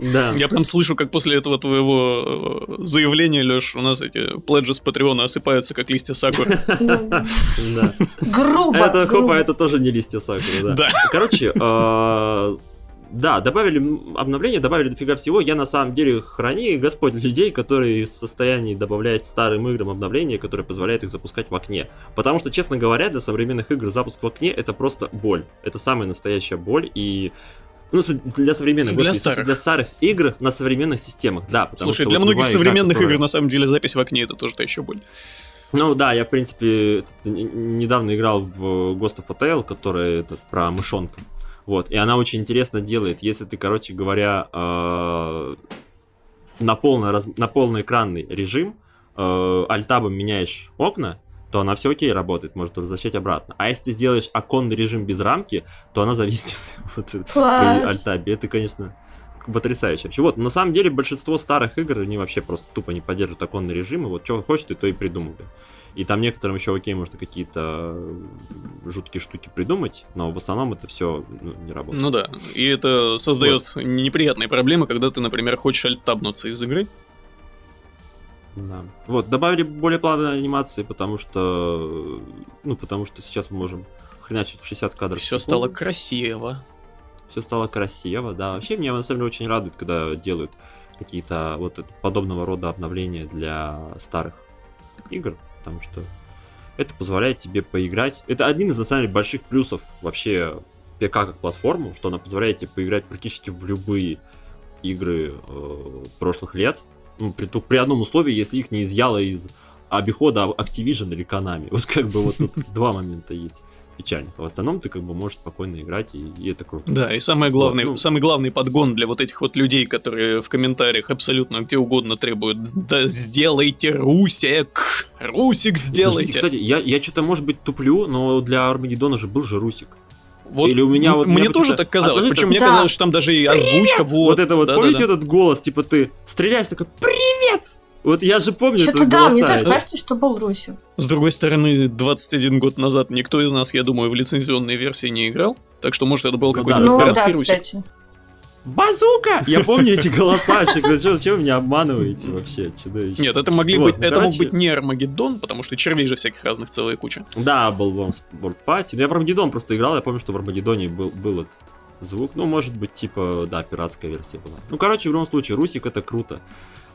Да. Я прям слышу, как после этого твоего э, заявления, Леш, у нас эти пледжи с Патреона осыпаются, как листья сакуры. Да. Грубо. Это, грубо. хопа, это тоже не листья сакуры, да. Да. Короче, э, да, добавили м, обновления, добавили дофига всего. Я на самом деле храни Господь людей, которые в состоянии добавлять старым играм обновления, которые позволяют их запускать в окне. Потому что, честно говоря, для современных игр запуск в окне это просто боль. Это самая настоящая боль и ну, для современных, Для господи, старых. для старых игр на современных системах, да. Потому Слушай, что для вот многих любая игра, современных которая- игр, на самом деле, запись в окне это тоже та еще боль. Ну да, я в принципе н- недавно играл в Ghost of Hotel, который этот, про мышонка. Вот, и она очень интересно делает, если ты, короче говоря, э, на, полный раз- на полноэкранный режим э, альтабом меняешь окна, то она все окей работает, может возвращать обратно. А если ты сделаешь оконный режим без рамки, то она зависнет вот, при Класс. альтабе. Это, конечно, потрясающе вообще. Вот, на самом деле, большинство старых игр, они вообще просто тупо не поддерживают оконный режим, и вот что хочет, ты то и придумывай. И там некоторым еще окей, можно какие-то жуткие штуки придумать, но в основном это все не работает. Ну да, и это создает неприятные проблемы, когда ты, например, хочешь альтабнуться из игры. Да. Вот, добавили более плавные анимации, потому что, ну, потому что сейчас мы можем хреначить в 60 кадров. Все стало красиво. все стало красиво, да. Вообще меня на самом деле очень радует, когда делают какие-то вот подобного рода обновления для старых игр, потому что это позволяет тебе поиграть. Это один из на самом деле больших плюсов вообще ПК как платформу, что она позволяет тебе поиграть практически в любые игры э, прошлых лет, при, ту- при одном условии, если их не изъяло из обихода Activision или Konami. Вот как бы вот тут два момента есть печальных. А в остальном ты как бы можешь спокойно играть, и, и это круто. Да, и самое главное, Вот, ну. самый главный подгон для вот этих вот людей, которые в комментариях абсолютно где угодно требуют, да сделайте Русик, Русик сделайте. Подождите, Кстати, я, я что-то, может быть, туплю, но для Армагеддона же был же Русик. Вот или у меня вот- мне тоже почему-то- так казалось, причем мне казалось, что там даже и озвучка вот. Вот, это вот, помните этот голос, типа ты стреляешь, такой «Привет!» Вот я же помню Что-то этот да, мне голоса. тоже кажется, что был Русик. С другой стороны, 21 год назад никто из нас, я думаю, в лицензионной версии не играл, так что может это был Ну какой-нибудь Ну да, пиратский Русик. кстати. Базука! Я помню эти голоса, что вы меня обманываете вообще, чудовище. Нет, это могли Вот, быть, ну, это мог короче. быть не Армагеддон, потому что червей же всяких разных целая куча. Да, был вам World Party. Но я в Армагеддон просто играл, я помню, что в Армагеддоне был, был этот звук. Ну, может быть, типа, да, пиратская версия была. Ну, короче, в любом случае, Русик это круто.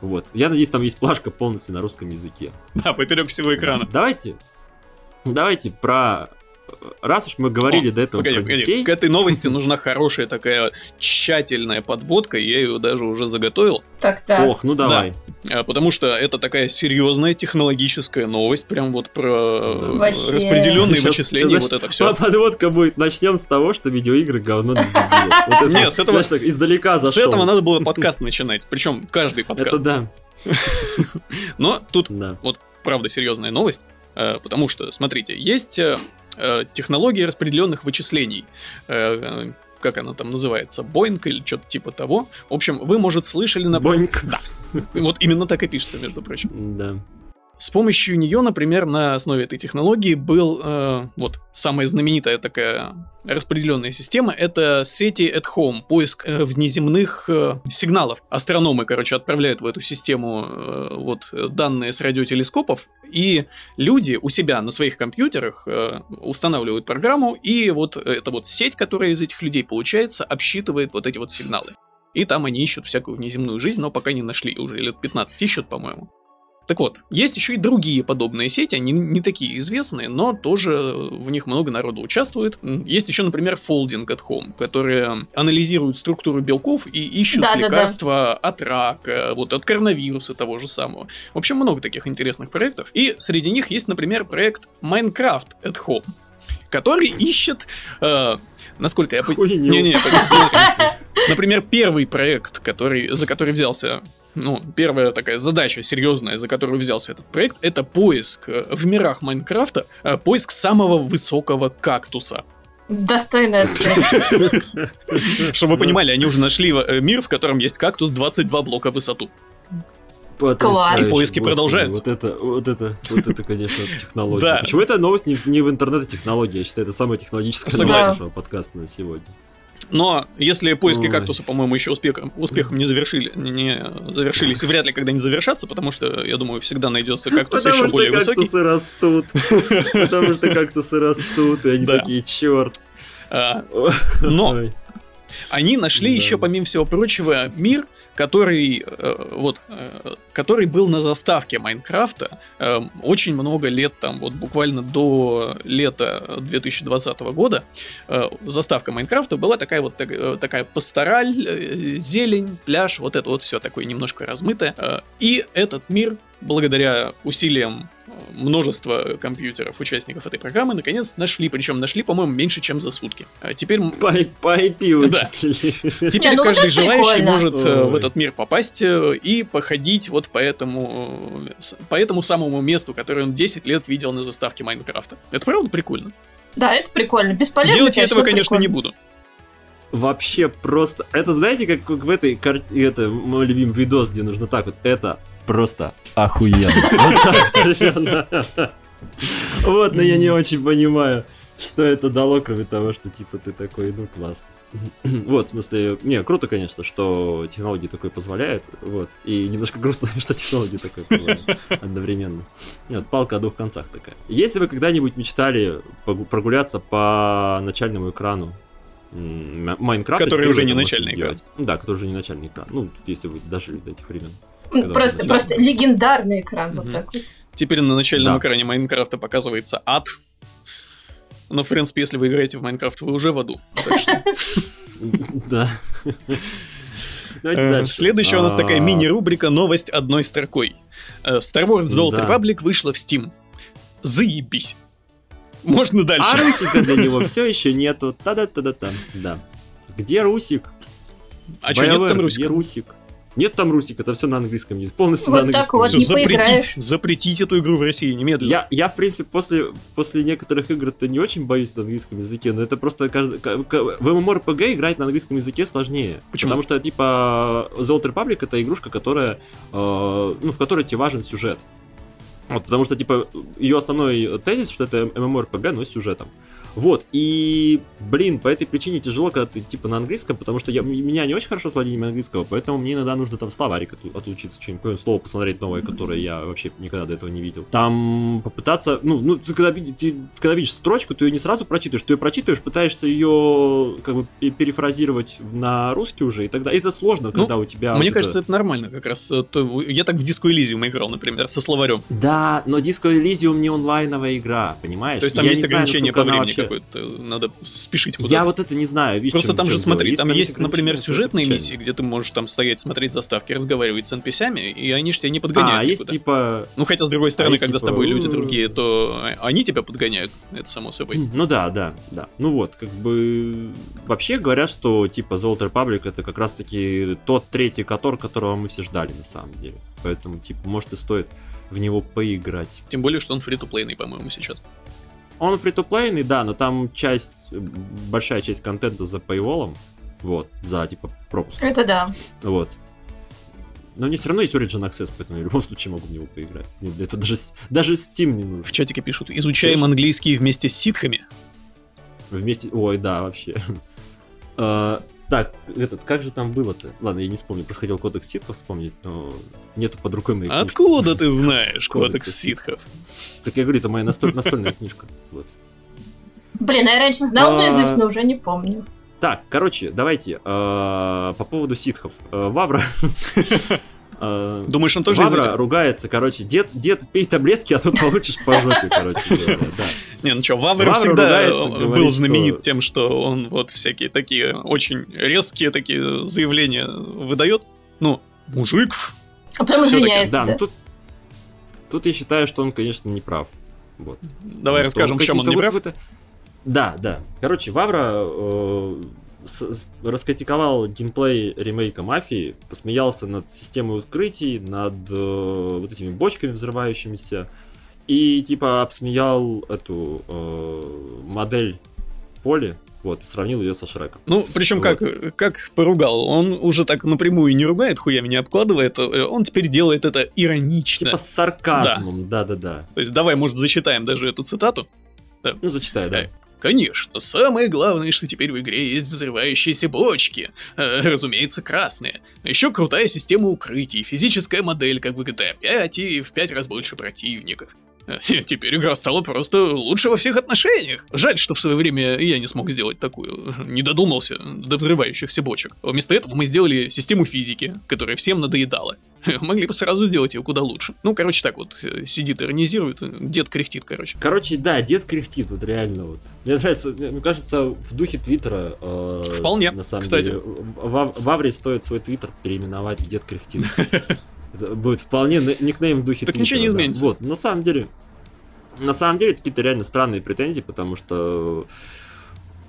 Вот. Я надеюсь, там есть плашка полностью на русском языке. Да, поперек всего экрана. Давайте, давайте про... Раз уж мы говорили О, до этого Погоди, про погоди, детей... к этой новости нужна хорошая такая тщательная подводка, я ее даже уже заготовил, Так, так. Ох, ну давай. а, потому что это такая серьезная технологическая новость, прям вот про э, Вообще. распределенные Сейчас- вычисления, сейчас, вот это все. Подводка будет. Начнем с того, что видеоигры говно для детей. Вот это, Не, с этого- издалека С зашел. этого надо было подкаст начинать, причем каждый Это подкаст. да, Но тут да. правда серьезная новость, э, потому что, смотрите, есть э, технология распределенных вычислений. Э, э, Как она там называется? Боинг или что-то типа того. В общем, вы, может, слышали, например... Боньк. Вот именно так и пишется, между прочим. Да. С помощью нее, например, на основе этой технологии был э, вот самая знаменитая такая распределенная система. Это сети at home, поиск э, внеземных э, сигналов. Астрономы, короче, отправляют в эту систему э, вот данные с радиотелескопов, и люди у себя на своих компьютерах э, устанавливают программу, и вот эта вот сеть, которая из этих людей получается, обсчитывает вот эти вот сигналы. И там они ищут всякую внеземную жизнь, но пока не нашли. Уже лет 15 ищут, по-моему. Так вот, есть еще и другие подобные сети, они не такие известные, но тоже в них много народу участвует. Есть еще, например, Folding at Home, которые анализируют структуру белков и ищут Да-да-да. лекарства от рака, вот от коронавируса того же самого. В общем, много таких интересных проектов. И среди них есть, например, проект Minecraft at Home, который ищет, э, насколько я понимаю... Не-не. Например, первый проект, который, за который взялся, ну, первая такая задача серьезная, за которую взялся этот проект, это поиск э, в мирах Майнкрафта, э, поиск самого высокого кактуса. Достойная оценка. Чтобы вы понимали, они уже нашли э, мир, в котором есть кактус 22 блока в высоту. Потрясающе, И поиски господи, продолжаются. Вот это, вот это, вот это, конечно, технология. Да. Почему эта новость не, не в интернете технология? Я считаю, это самая технологическая Согласен. новость нашего подкаста на сегодня. Но если поиски Ой. кактуса, по-моему, еще успехом, успехом не завершили, не завершились и вряд ли когда-нибудь завершатся, потому что, я думаю, всегда найдется кактус Потому еще что более высокий. кактусы растут. Потому что кактусы растут, и они Да. такие, черт. А, Но Они нашли Да. еще, помимо всего прочего, мир, который, э, вот, э, который был на заставке Майнкрафта э, очень много лет, там, вот буквально до лета 2020 года, э, заставка Майнкрафта была такая вот так- такая пастораль, зелень, пляж, вот это вот все такое немножко размытое. И этот мир, благодаря усилиям множества компьютеров, участников этой программы, наконец нашли, причем нашли, по-моему, меньше, чем за сутки. А Теперь По, по IP Да. Теперь Не, ну вот каждый это желающий прикольно. может э, в Ой. этот мир попасть э, и походить вот по этому, э, по этому самому месту, которое он 10 лет видел на заставке Майнкрафта. Это правда прикольно? Да, это прикольно. Бесполезно, Делать я этого, конечно, не прикольно. буду. Вообще просто... Это знаете, как, как в этой кар- Это мой любимый видос, где нужно так вот. Это просто охуенно. Вот так вот примерно. Вот, но я не очень понимаю, что это дало, кроме того, что типа ты такой, ну классно. Вот, в смысле, не, круто, конечно, что технологии такое позволяют, вот, и немножко грустно, что технологии такое позволяют одновременно. Нет, палка о двух концах такая. Если вы когда-нибудь мечтали прогуляться по начальному экрану м, М- Майнкрафта, Который уже не начальный сделать. Да, который уже не начальный экран. Ну, если вы дожили до этих времен. Просто, просто легендарный экран, вот Мгм. так вот. Теперь на начальном Да. экране Майнкрафта показывается ад. Но, в принципе, если вы играете в Майнкрафт, вы уже в аду. Да. Э. Следующая у нас А, такая мини-рубрика «Новость одной строкой». Э, Star Wars The Old. Republic вышла в Steam. Заебись. Можно дальше. А Русика для него все еще нету. Та-да-та-да-там. Да. Где Русик? А что, нет там Где русского? Русик? Нет там Русик, это все на английском есть. Полностью Вот на так английском. вот, Всё, не запретить, поиграешь. запретить эту игру в России немедленно. Я, я, в принципе, после, после некоторых игр-то не очень боюсь на английском языке, но это просто каждый, ка- ка- в MMORPG играть на английском языке сложнее. Почему? Потому что, типа, The Old Republic это игрушка, которая, э, ну, в которой тебе важен сюжет. Вот, потому что, типа, ее основной тезис, что это MMORPG, но с сюжетом. Вот, и, блин, по этой причине тяжело, когда ты, типа, на английском, потому что я, меня не очень хорошо с владением английского, поэтому мне иногда нужно там словарик оту- отучиться, что-нибудь, слово посмотреть новое, которое я вообще никогда до этого не видел. Там попытаться, ну, ну ты когда, ты когда видишь строчку, ты ее не сразу прочитываешь, ты ее прочитываешь, пытаешься ее, как бы, пе- перефразировать на русский уже, и тогда это сложно, Ну, когда у тебя... вот Мне это- кажется, это нормально как раз. э, то- Я так в Disco Elysium играл, например, со словарем. Да, но Disco Elysium не онлайновая игра, понимаешь? То есть там Я есть ограничение по времени какое-то. Надо спешить куда-то. Я вот это не знаю. видишь, Просто чем- там чем же, смотри, там есть, например, сюжетные миссии, где ты можешь там стоять, смотреть заставки, разговаривать с NPC-ами, и они ж тебя не подгоняют А, есть никуда. типа... Ну, хотя, с другой стороны, есть когда с типа, тобой люди другие, то они тебя подгоняют, это само собой. Ну да, да, да. Ну вот, как бы... Вообще говорят, что типа Old Republic это как раз-таки тот третий Котор, которого мы все ждали на самом деле. Поэтому, типа, может и стоит в него поиграть. Тем более, что он фри-то-плейный, по-моему, сейчас. Он фри то плейный да, но там часть, большая часть контента за paywall, вот, за, типа, пропуск, Это да. вот. Но мне все равно есть Origin Access, поэтому я в любом случае могу в него поиграть. Мне для этого даже, даже Steam не нужен. В чатике пишут, изучаем Слышь? английский вместе с ситхами. Вместе... Ой, да, вообще. А, Так, этот, как же там было-то? Ладно, я не вспомню, просто хотел кодекс ситхов вспомнить, но нету под рукой моей книжки. Откуда ты знаешь Кодекс ситхов? Так я говорю, это моя настоль- настольная книжка. Вот. Блин, а я раньше знал А. наизусть, но уже не помню. Так, короче, давайте, а, по поводу ситхов. А, Вавра... а, Думаешь, он тоже Вавра этих? ругается, короче, дед, дед, пей таблетки, а то получишь по жопе, короче говоря, да. Не, ну что, Вавр Вавр всегда ругается, э, говорит, был знаменит что- тем, что он вот всякие такие очень резкие такие заявления выдает. Ну, мужик. А потом извиняется. Да, да? ну тут... Тут я считаю, что он, конечно, не прав. Вот. Давай расскажем, в чем он не вот прав. какой-то- Да, да. Короче, Вавра э, раскритиковал геймплей ремейка Мафии, посмеялся над системой открытий, над э, вот этими бочками взрывающимися, и типа обсмеял эту э, модель Поли, вот, и сравнил ее со Шреком. Ну, причем как, как поругал. Он уже так напрямую не ругает, хуями не обкладывает. э, Он теперь делает это иронично. Типа с сарказмом, да-да-да. То есть давай, может, зачитаем даже эту цитату. Ну, зачитай, да. Э, Конечно, самое главное, что теперь в игре есть взрывающиеся бочки. Э, разумеется, красные. Еще крутая система укрытий, физическая модель, как в GTA 5 и в 5 раз больше противников. Теперь игра стала просто лучше во всех отношениях. Жаль, что в свое время я не смог сделать такую. Не додумался до взрывающихся бочек. Вместо этого мы сделали систему физики, которая всем надоедала. Могли бы сразу сделать ее куда лучше. Ну, короче, так вот, э, сидит, иронизирует, дед кряхтит, короче. Короче, да, дед кряхтит, вот реально вот. Мне нравится, мне кажется, в духе Твиттера. Э, Вполне, на самом кстати. Деле, в, в Авре стоит свой Твиттер переименовать в дед кряхтит. Это будет вполне никнейм в духе Так ничего не изменится. Вот, на самом деле, на самом деле, какие-то реально странные претензии, потому что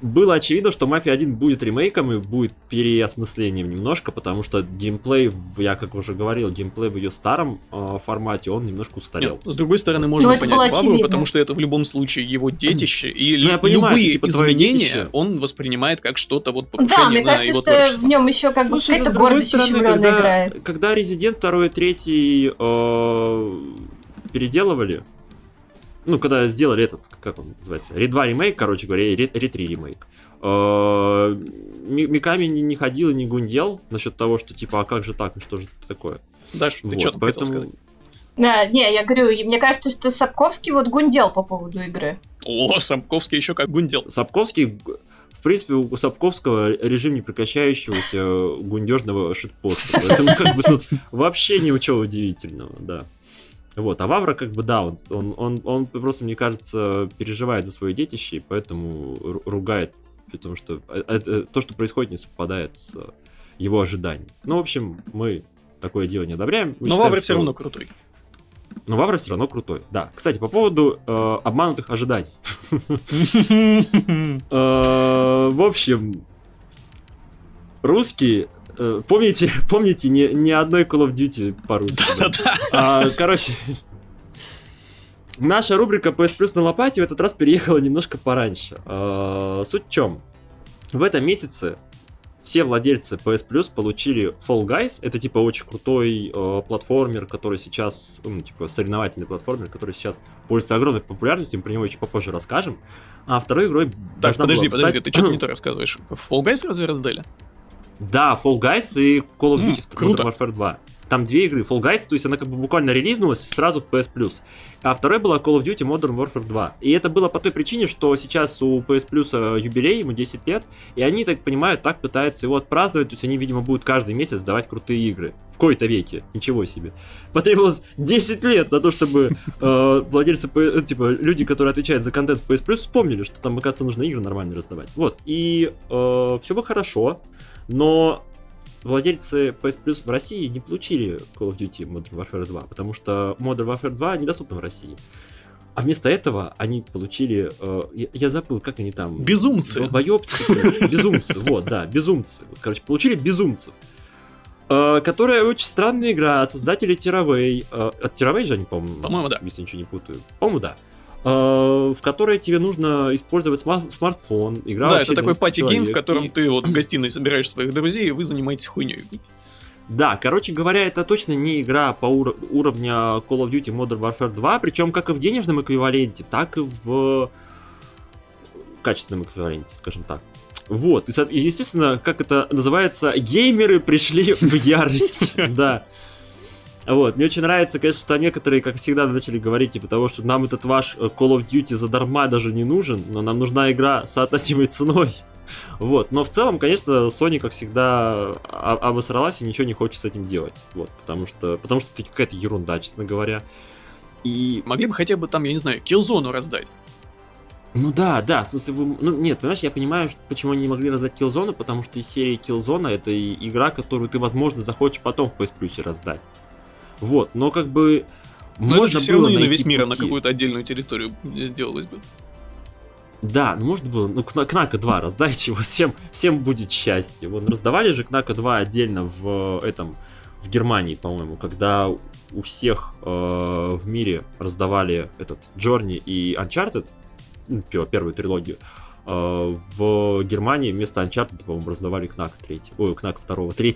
было очевидно, что Мафия 1 будет ремейком и будет переосмыслением немножко, потому что геймплей, я как уже говорил, геймплей в ее старом э, формате, он немножко устарел. Нет, с другой стороны, можно Ну, понять Бабу, потому что это в любом случае его детище, и Ну, я понимаю, любые типа изменения детище. он воспринимает как что-то вот Да, мне кажется, что творчество. в нем еще как бы какая-то другой гордость стороны, когда, играет. когда Resident 2 и 3 э, переделывали, ну, когда сделали этот, как он называется, Red 2 ремейк, короче говоря, и Red, Red 3 ремейк, э, Ми- Миками не, ходил и не гундел насчет того, что типа, а как же так, и что же это такое? Даш, ты Вот, что там хотел поэтому... сказать? Да, не, я говорю, и мне кажется, что Сапковский вот гундел по поводу игры. О, Самковский еще как гундел. Сапковский, в принципе, у Сапковского режим непрекращающегося гундежного шитпоста. Поэтому как бы тут вообще ничего удивительного, да. Вот, а Вавра, как бы, да, он, он, он, он просто, мне кажется, переживает за свое детище, и поэтому ру- ругает, потому что э, это- то, что происходит, не совпадает с его ожиданиями. Ну, в общем, мы такое дело не одобряем. Мы Но считаем, Вавра все равно крутой. Но Вавра все равно крутой. Да. Кстати, по поводу э, обманутых ожиданий. Э, В общем, русские... э, Помните, помните, ни, ни одной Call of Duty по-русски. да? Да-да. А, Короче, наша рубрика PS Plus на лопате в этот раз переехала немножко пораньше. А, Суть в чем? В этом месяце все владельцы PS Plus получили Fall Guys. Это типа очень крутой э, платформер, который сейчас, ну, типа соревновательный платформер, который сейчас пользуется огромной популярностью, мы про него еще попозже расскажем. А второй игрой Так, подожди, была подожди, стать- ты что-то не то рассказываешь. Fall Guys разве раздали? Да, Fall Guys и Call of Duty круто. Modern Warfare 2. Там две игры. Fall Guys, то есть она как бы буквально релизнулась сразу в PS Plus. А второй была Call of Duty Modern Warfare 2. И это было по той причине, что сейчас у PS Plus э, юбилей, ему 10 лет, и они, так понимаю, так пытаются его отпраздновать, то есть они, видимо, будут каждый месяц давать крутые игры. В кои-то веке. Ничего себе. Потребовалось 10 лет на то, чтобы э, владельцы, э, типа, люди, которые отвечают за контент в PS Plus, вспомнили, что там, оказывается, нужно игры нормально раздавать. Вот. И все бы хорошо, но владельцы PS Plus в России не получили Call of Duty Modern Warfare 2, потому что Modern Warfare 2 недоступна в России. А вместо этого они получили... э, я, я забыл, как они там... Безумцы. Блин. Безумцы, вот, да, безумцы. Короче, получили безумцев. Э, Которая очень странная игра от создателей. Э, От Tearaway же они, по-моему, По-моему, да. если ничего не путаю. По-моему, да. Э, В которой тебе нужно использовать сма- смартфон. Игра Да, это такой 12 party game, в котором и- ты вот в гостиной собираешь своих друзей, и вы занимаетесь хуйней. Да, короче говоря, это точно не игра по ур- уровня Call of Duty Modern Warfare 2, причем как и в денежном эквиваленте, так и в качественном эквиваленте, скажем так. Вот, и, естественно, как это называется, геймеры пришли в ярость, да. Вот, мне очень нравится, конечно, что некоторые, как всегда, начали говорить, типа того, что нам этот ваш э, Call of Duty задарма даже не нужен, но нам нужна игра с соотносимой ценой. Вот, но в целом, конечно, Sony, как всегда, о- обосралась и ничего не хочет с этим делать. Вот, потому что, потому что это какая-то ерунда, честно говоря. И, Могли бы хотя бы там, я не знаю, киллзону раздать. ну да, да, в смысле, вы- ну нет, понимаешь, я понимаю, почему они не могли раздать Killzone, потому что из серии Killzone это игра, которую ты, возможно, захочешь потом в PS Plus раздать. Вот, но как бы Но можно это все было равно не на весь мир, а на какую-то отдельную территорию делалось бы. Да, ну можно было, ну Кна- Кнака 2 раздайте его, всем, всем будет счастье. Вон раздавали же Кнака 2 отдельно в этом, в Германии, по-моему, когда у всех э, в мире раздавали этот Джорни и Uncharted, ну, пе- первую трилогию, в Германии вместо Uncharted, по-моему, раздавали Кнак 3. Ой, Кнак 2, 3.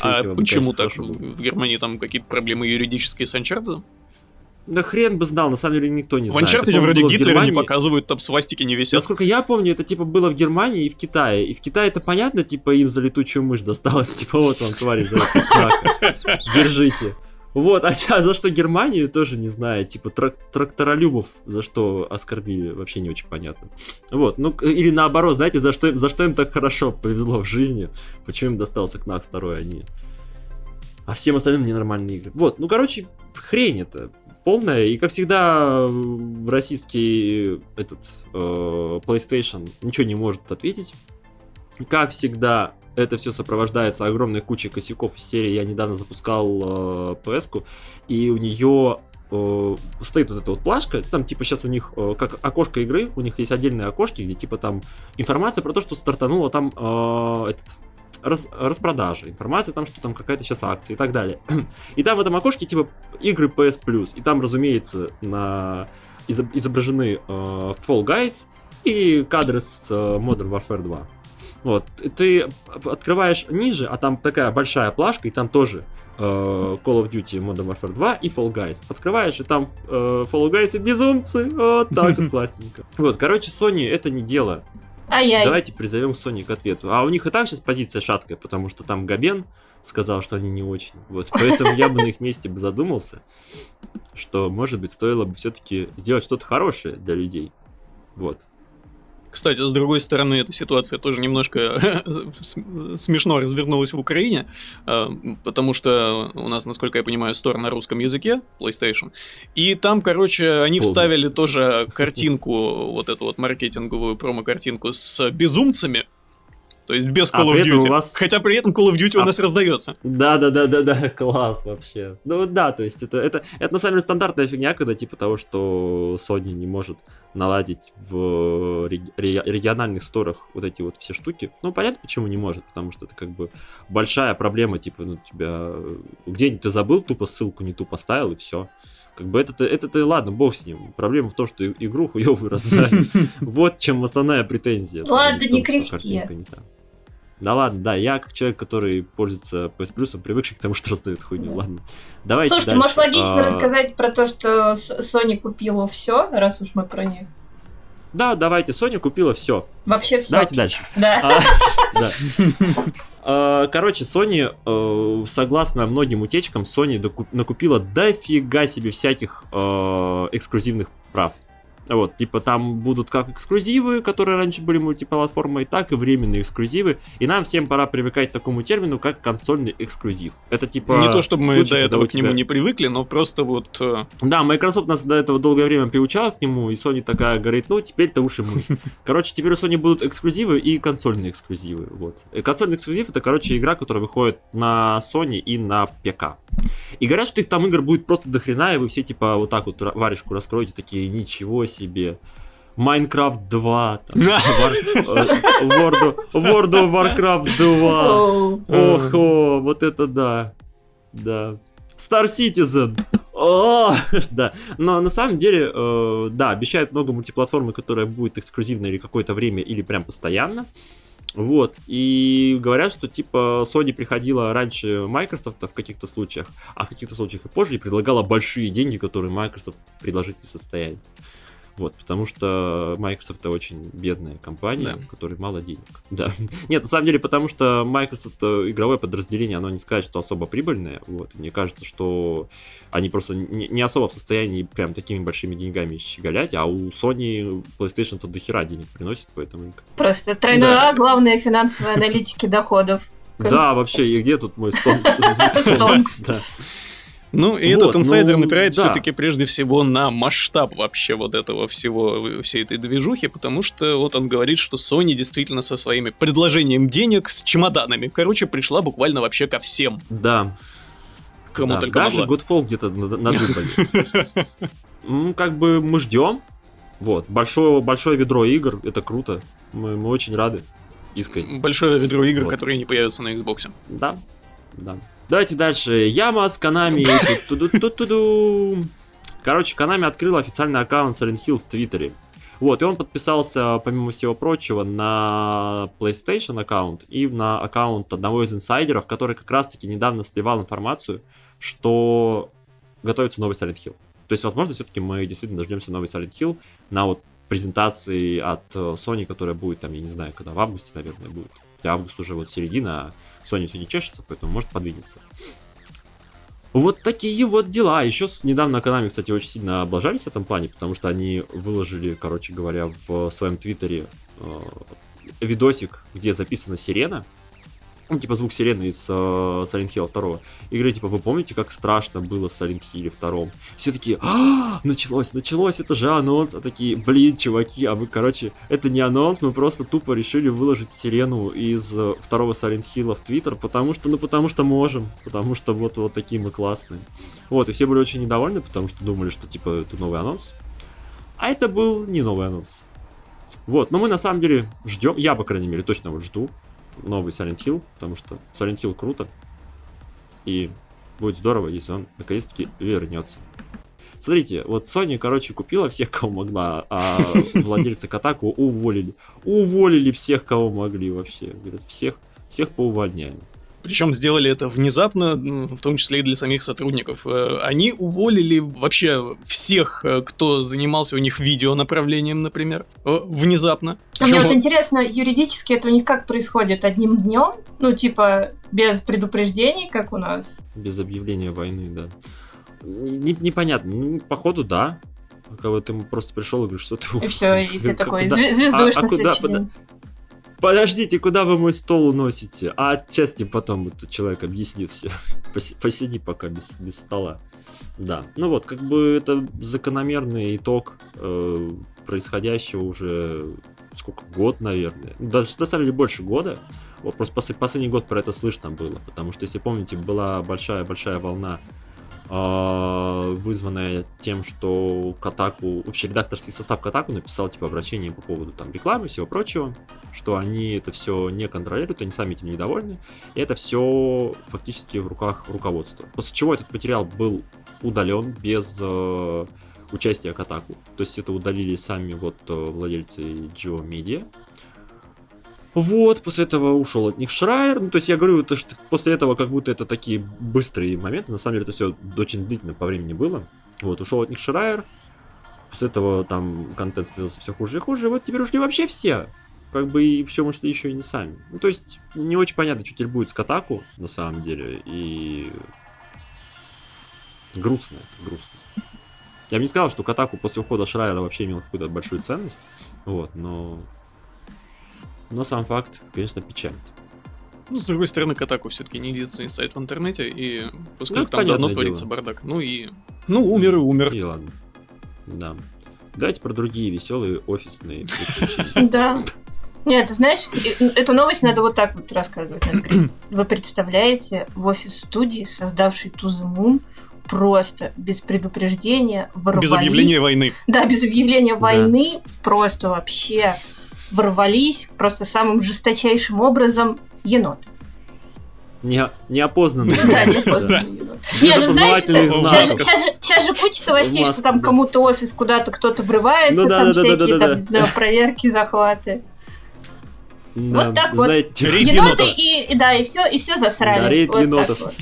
А почему так? В Германии там какие-то проблемы юридические с Uncharted? Да хрен бы знал, на самом деле никто не В знает. Uncharted Это, по-моему, вроде в Гитлера не показывают, там свастики не висят. Насколько я помню, это типа было в Германии и в Китае. И в Китае это понятно, типа им за летучую мышь досталось. Типа вот вам, твари, за. Держите. Вот, а ща- за что Германию, тоже не знаю. Типа трак- тракторолюбов за что оскорбили, вообще не очень понятно. Вот, ну, или наоборот, знаете, за что, за что им так хорошо повезло в жизни. Почему им достался КНАК второй, а не... А всем остальным ненормальные игры. Вот, ну, короче, хрень это полная. И, как всегда, российский этот э, PlayStation ничего не может ответить. Как всегда, это все сопровождается огромной кучей косяков из серии. Я недавно запускал э, PS-ку, и у нее э, стоит вот эта вот плашка, там типа сейчас у них э, как окошко игры, у них есть отдельные окошки, где типа там информация про то, что стартануло там э, этот рас- распродажа, информация там, что там какая-то сейчас акция и так далее. И там в этом окошке типа игры PS Plus, и там, разумеется, на изоб- изображены э, Fall Guys и кадры с э, Modern Warfare 2. Вот, ты открываешь ниже, а там такая большая плашка, и там тоже э, Call of Duty Modern Warfare 2 и Fall Guys. Открываешь, и там э, Fall Guys и безумцы. Вот так вот классненько. Вот, короче, Sony это не дело. Ай-яй. Давайте призовем Sony к ответу. А у них и так сейчас позиция шаткая, потому что там Габен сказал, что они не очень. Вот, поэтому я бы на их месте бы задумался, что, может быть, стоило бы все-таки сделать что-то хорошее для людей. Вот. Кстати, с другой стороны, эта ситуация тоже немножко см- смешно развернулась в Украине, э, потому что у нас, насколько я понимаю, стор на русском языке, PlayStation, и там, короче, они Полностью. вставили тоже картинку, вот эту вот маркетинговую промо-картинку с безумцами, то есть без А Call of при этом Duty, у вас- хотя при этом Call of Duty у А- нас раздается. Да, да, да, да, да, класс вообще. Ну да, то есть это, это, это на самом деле стандартная фигня, когда типа того, что Sony не может наладить в реги- ре- региональных сторах вот эти вот все штуки. Ну, понятно, почему не может, потому что это как бы большая проблема, типа, ну, тебя э, где-нибудь ты забыл, тупо ссылку не ту поставил, и все. Как бы это-то, это-то ладно, бог с ним. Проблема в том, что игру хуёвую раздали. Вот чем основная претензия. Ладно, не кряхти. Да ладно, да, я как человек, который пользуется PS Plus, привыкший к тому, что раздают хуйню. Ладно. Давайте Слушайте, дальше. может логично А, рассказать про то, что Sony купила все, раз уж мы про них. Да, давайте, Sony купила все. Вообще все. Давайте дальше. Да. А. А, Короче, Sony, э, согласно многим утечкам, Sony накупила дофига себе всяких э, эксклюзивных прав. Вот, типа там будут как эксклюзивы, которые раньше были мультиплатформой, так и временные эксклюзивы. И нам всем пора привыкать к такому термину, как консольный эксклюзив. Это типа... Не то, чтобы мы случай, до этого у к нему тебя- не привыкли, но просто вот... э, Да, Microsoft нас до этого долгое время приучала к нему, и Sony такая говорит, ну, теперь-то уж и мы. Короче, теперь у Sony будут эксклюзивы и консольные эксклюзивы, вот. И консольный эксклюзив это, короче, игра, которая выходит на Sony и на ПК. И говорят, что их там игр будет просто до хрена, и вы все, типа, вот так вот варежку раскроете, такие, ничего себе. Майнкрафт 2, там, War- э, World of- World of Warcraft 2. Оу. Ох, вот это да. Да. Star Citizen. О, да. Но на самом деле, э, да, обещают много мультиплатформы, которая будет эксклюзивна или какое-то время, или прям постоянно. Вот. И говорят, что типа Sony приходила раньше Microsoft в каких-то случаях, а в каких-то случаях и позже, и предлагала большие деньги, которые Microsoft предложить не состоянии. Вот, потому что Microsoft это очень бедная компания, Да. у которой мало денег. Да. Нет, на самом деле, потому что Microsoft э, игровое подразделение, оно не сказать, что особо прибыльное. Вот. Мне кажется, что они просто не, не особо в состоянии прям такими большими деньгами щеголять, а у Sony PlayStation-то до хера денег приносит, поэтому... Просто тройное Да. А, главные финансовые аналитики доходов. Да, вообще, и где тут мой стон? Стонкс. Ну, и Вот, этот инсайдер ну, напирает да. все-таки прежде всего на масштаб вообще вот этого всего, всей этой движухи, потому что вот он говорит, что Sony действительно со своими предложением денег с чемоданами, короче, пришла буквально вообще ко всем, Да, кому да, только даже. Godfall где-то над- надыбали. Ну, как бы мы ждем. Вот, большое, большое ведро игр, это круто. Мы, мы очень рады. Искренне. Большое ведро игр, Вот. которые не появятся на Xbox. Да, да. Давайте дальше. Яма с. Ту-ду-ду-ду-ду. Короче, Konami открыл официальный аккаунт Silent Hill в Твиттере. Вот, и он подписался, помимо всего прочего, на PlayStation аккаунт и на аккаунт одного из инсайдеров, который как раз-таки недавно сливал информацию, что готовится новый Silent Hill. То есть, возможно, все-таки мы действительно дождемся новый Silent Hill на вот презентации от э, Sony, которая будет там, я не знаю, когда в августе, наверное, будет. Хотя август уже вот середина, а Sony не чешется, поэтому может подвинется. Вот такие вот дела. Еще недавно Konami, кстати, очень сильно облажались в этом плане, потому что они выложили, короче говоря, в своем твиттере э, видосик, где записана сирена, ну, типа звук сирены из э, Silent Hill 2. И говорю, типа, вы помните, как страшно было в Silent Hill 2? Все такие, а, началось, началось, это же анонс. А такие, блин, чуваки, а мы, короче, это не анонс, мы просто тупо решили выложить сирену из э, второго Silent Hill в Твиттер, потому что, ну, потому что можем, потому что вот, вот такие мы классные. Вот, и все были очень недовольны, потому что думали, что, типа, это новый анонс. А это был не новый анонс. Вот, но мы на самом деле ждем, я, по крайней мере, точно вот жду новый Silent Hill, потому что Silent Hill круто. И будет здорово, если он наконец-таки вернется. Смотрите, вот Sony, короче, купила всех, кого могла, а владельца Катаку уволили. Уволили всех, кого могли вообще. Говорят, всех, всех поувольняем. Причем сделали это внезапно, в том числе и для самих сотрудников. Э, они уволили вообще всех, э, кто занимался у них видео направлением, например, э, внезапно. А мне вот интересно, юридически это у них как происходит? Одним днем? Ну, типа, без предупреждений, как у нас? Без объявления войны, да. Не, непонятно. Ну, походу, да. Когда ты просто пришел и говоришь, что ты... И все, и ты такой звездуешь а, на следующий день подождите, куда вы мой стол уносите? А отчасти потом этот человек объяснит все. Посиди пока без, без стола. Да, ну вот, как бы это закономерный итог э, происходящего уже сколько, год, наверное. Даже на самом деле больше года. Вот просто последний год про это слышно было, потому что, если помните, была большая-большая волна вызванная тем, что Катаку, вообще редакторский состав Катаку написал типа обращение по поводу там рекламы и всего прочего, что они это все не контролируют, они сами этим недовольны, и это все фактически в руках руководства. После чего этот материал был удален без э, участия Катаку, то есть это удалили сами вот э, владельцы Geo Media, вот, после этого ушел от них Шрайер. Ну, то есть я говорю, то, что после этого как будто это такие быстрые моменты. На самом деле это все очень длительно по времени было. Вот, ушел от них Шрайер. После этого там контент становился все хуже и хуже. Вот теперь ушли вообще все. Как бы и все, может, еще и не сами. Ну, то есть, не очень понятно, что теперь будет с Катаку, на самом деле. И грустно это, грустно. Я бы не сказал, что Катаку после ухода Шрайера вообще имел какую-то большую ценность. Вот, но но сам факт, конечно, печалит. Ну, с другой стороны, Катаку все-таки не единственный сайт в интернете, и поскольку ну, там давно дело. творится бардак. Ну и... Ну, умер и умер. И ладно. Да. Давайте про другие веселые офисные Да. Нет, ты знаешь, эту новость надо вот так вот рассказывать. Вы представляете, в офис-студии, создавший To The Moon, просто без предупреждения ворвались... Без объявления войны. Да, без объявления войны, просто вообще ворвались просто самым жесточайшим образом енот. Не, неопознанный. Да, неопознанный енот. Не, ну знаешь, сейчас же куча новостей, что там кому-то офис куда-то кто-то врывается, ну там всякие, там, не знаю, проверки, захваты. Вот так вот. Еноты и, да, и все, и все засрали. Да, рейд енотов.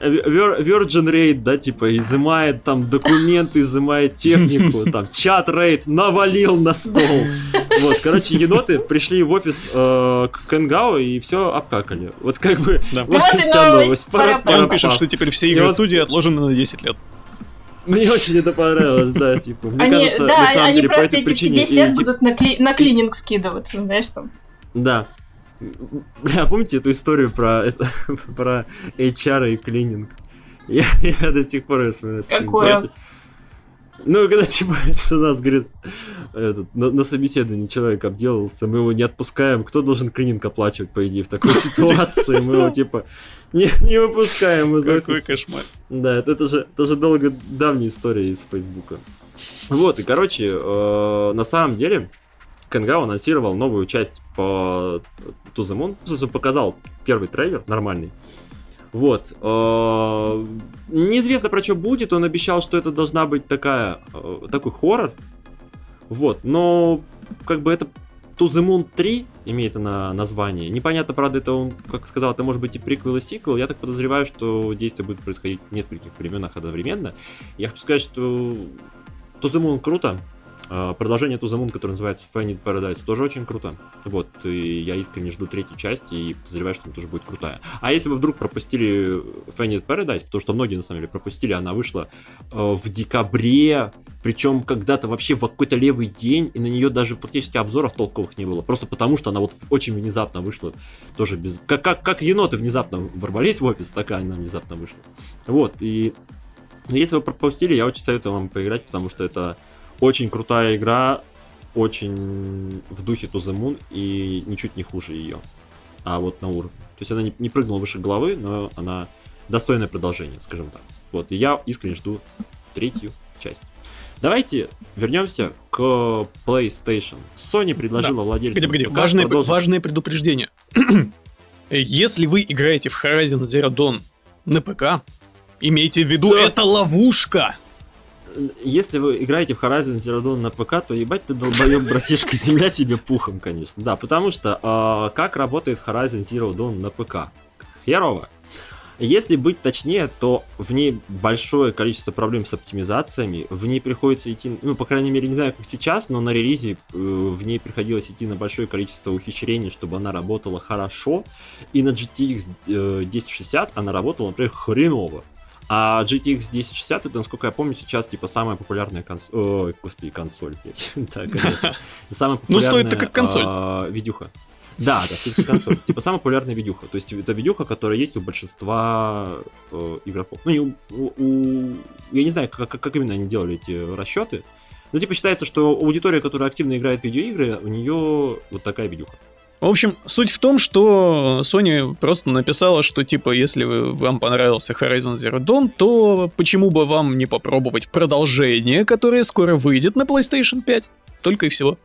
Virgin Raid, да, типа, изымает там документы, изымает технику, там, чат рейд навалил на стол. Вот, короче, еноты пришли в офис э, к Кенгау и все обкакали. Вот как бы, да. вот, и вся новость. Пара, он пишет, что теперь все игры студии отложены на 10 лет. Мне очень это понравилось, да, типа. Мне они, кажется, да, на самом они деле, просто по этой эти причине... 10 лет будут на, кли... на клининг скидываться, знаешь, там. Да, Бля, помните эту историю про, про HR и клининг? Я, я до сих пор ее вспоминаю. Какое? Ну, когда типа это у нас говорит, этот, на, на собеседовании человек обделался, мы его не отпускаем. Кто должен клининг оплачивать, по идее, в такой ситуации? Мы его типа не, не выпускаем из Какой кошмар. Да, это, это, же, это же долго давняя история из Фейсбука. Вот, и короче, э, на самом деле, Кенгау анонсировал новую часть по To The Moon. Он показал первый трейлер нормальный. Вот. Э, неизвестно про что будет. Он обещал, что это должна быть такая, э, такой хоррор. Вот. Но как бы это To the Moon 3 имеет она название. Непонятно, правда, это он, как сказал, это может быть и приквел, и сиквел. Я так подозреваю, что действие будет происходить в нескольких временах одновременно. Я хочу сказать, что To the Moon круто. А, Продолжение To the Moon, которое называется Finding Paradise, тоже очень круто. Вот, и я искренне жду третью часть и подозреваю, что она тоже будет крутая. А если вы вдруг пропустили Finding Paradise, потому что многие на самом деле пропустили, она вышла э, в декабре, причем когда-то вообще в какой-то левый день, и на нее даже практически обзоров толковых не было. Просто потому, что она вот очень внезапно вышла. Тоже без... Как, как, как еноты внезапно ворвались в офис, такая она внезапно вышла. Вот, и если вы пропустили, я очень советую вам поиграть, потому что это очень крутая игра, очень в духе To The Moon и ничуть не хуже ее. А вот на уровне. То есть она не, не прыгнула выше головы, но она достойное продолжение, скажем так. Вот, и я искренне жду третью часть. Давайте вернемся к PlayStation. Sony предложила Да. владельцам Погоди, погоди, важное, продолжить- важное предупреждение. Если вы играете в Horizon Zero Dawn на ПК, имейте в виду, Да. это ловушка. Если вы играете в Horizon Zero Dawn на ПК, то ебать ты долбоеб, братишка, земля тебе пухом, конечно. Да, потому что а, как работает Horizon Zero Dawn на ПК? Херово. Если быть точнее, то в ней большое количество проблем с оптимизациями, в ней приходится идти, ну, по крайней мере, не знаю, как сейчас, но на релизе э, в ней приходилось идти на большое количество ухищрений, чтобы она работала хорошо, и на GTX э, 1060 она работала, например, хреново. А GTX 1060 это, насколько я помню, сейчас типа самая популярная консоль. Ой, господи, консоль, блядь. Да, конечно. Самая Ну, популярная стоит-то как консоль. а, видюха. Да, да, стоит как консоль. Типа самая популярная видюха. То есть это видюха, которая есть у большинства э, игроков. Ну, не у, Я не знаю, как, как- как именно они делали эти расчеты. Но типа считается, что аудитория, которая активно играет в видеоигры, у нее вот такая видюха. В общем, суть в том, что Sony просто написала, что типа, если вам понравился Horizon Zero Dawn, то почему бы вам не попробовать продолжение, которое скоро выйдет на PlayStation 5? Только и всего.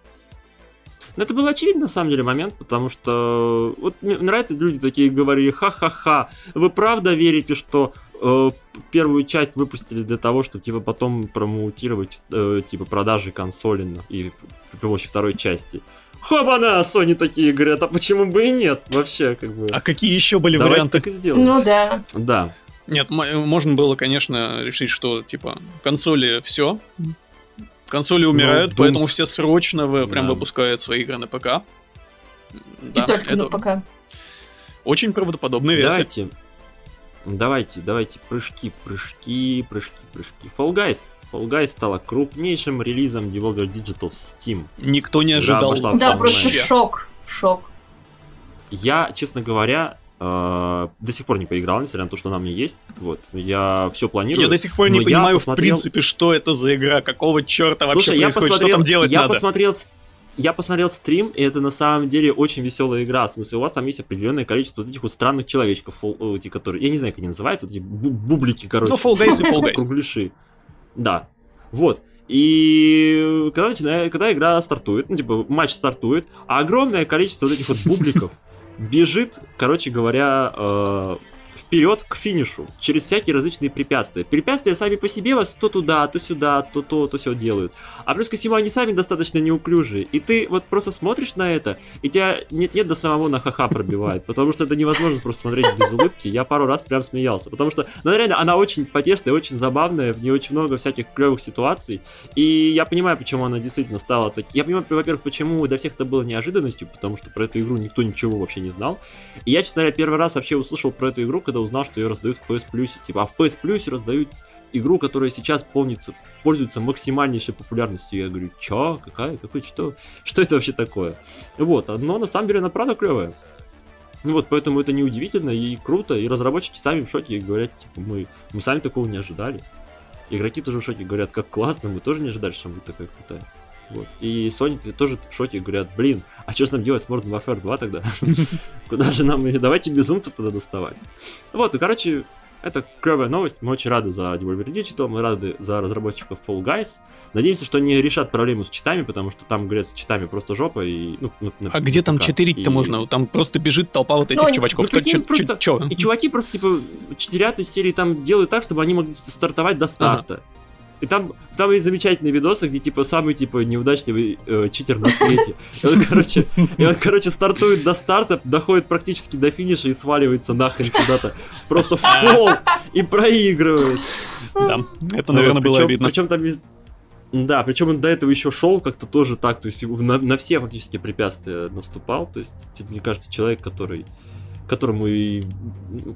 Это был очевидный, на самом деле, момент, потому что вот мне нравятся люди такие говорили, ха-ха-ха, вы правда верите, что э, первую часть выпустили для того, чтобы типа потом промоутировать э, типа продажи консоли на- и при помощи второй части? Хобана, Sony такие говорят, а почему бы и нет? Вообще, как бы. А какие еще были Давайте варианты? так и сделаем. Ну да. Да. Нет, м- можно было, конечно, решить, что типа консоли все. Консоли умирают, Doom- поэтому все срочно вы- прям Да. выпускают свои игры на ПК. И Да, только это на ПК. очень правдоподобная версия. Давайте. Давайте, давайте, прыжки, прыжки, прыжки, прыжки. Fall Guys. Fall Guys стала крупнейшим релизом Devolver Digital в Steam. Никто не ожидал. в Да, онлайн. просто вообще. шок. Шок. Я, честно говоря, э, до сих пор не поиграл, несмотря на то, что она у меня есть. Вот. Я все планирую. Я до сих пор не понимаю, в посмотрел- принципе, что это за игра, какого черта вообще Слушай, я происходит, что посмотрел, там делать я надо. посмотрел, я посмотрел стрим, и это на самом деле очень веселая игра. В смысле, у вас там есть определенное количество вот этих вот странных человечков, фол- эти, которые, я не знаю, как они называются, вот эти бу- бублики, короче. Ну, Fall Guys и Fall Guys. Кругляши. Да. Вот. И когда, начинает, когда игра стартует, ну, типа, матч стартует, а огромное количество вот этих вот бубликов бежит, короче говоря, э, вперед к финишу, через всякие различные препятствия. Препятствия сами по себе вас то туда, то сюда, то то, то все делают. А плюс ко всему они сами достаточно неуклюжие. И ты вот просто смотришь на это, и тебя нет-нет до самого на ха-ха пробивает, потому что это невозможно просто смотреть без улыбки. Я пару раз прям смеялся, потому что, ну реально, она очень потешная, очень забавная, в ней очень много всяких клевых ситуаций. И я понимаю, почему она действительно стала так. Я понимаю, во-первых, почему для всех это было неожиданностью, потому что про эту игру никто ничего вообще не знал. И я, честно говоря, первый раз вообще услышал про эту когда узнал, что ее раздают в PS Plus. Типа, а в PS Plus раздают игру, которая сейчас помнится, пользуется максимальнейшей популярностью. Я говорю, чё, какая, какой, что, что это вообще такое? Вот, но на самом деле она правда клевая. Ну вот, поэтому это неудивительно и круто, и разработчики сами в шоке и говорят, типа, мы, мы сами такого не ожидали. Игроки тоже в шоке говорят, как классно, мы тоже не ожидали, что будет такая крутая. Вот. И Sony тоже в шоке говорят, блин, а что же нам делать с Modern Warfare 2 тогда? Куда же нам, давайте безумцев тогда доставать. Вот, и короче, это клевая новость, мы очень рады за Devolver Digital, мы рады за разработчиков Fall Guys. Надеемся, что они решат проблему с читами, потому что там, говорят, с читами просто жопа. И, ну, на- на- А где там читерить-то И- можно? Там просто бежит толпа вот этих Ну, чувачков. ну, Чё- просто- чё? И чуваки просто, типа, читерят из серии там делают так, чтобы они могли стартовать до старта. И там, там есть замечательные видосы, где типа самый типа неудачливый э, читер на свете. И он, короче, и он, короче, стартует до старта, доходит практически до финиша и сваливается нахрен куда-то. Просто в пол и проигрывает. Да, это, наверное, Вот, было обидно. Причем там вез- Да, причем он до этого еще шел как-то тоже так, то есть на, на все фактически препятствия наступал, то есть, типа, мне кажется, человек, который которому и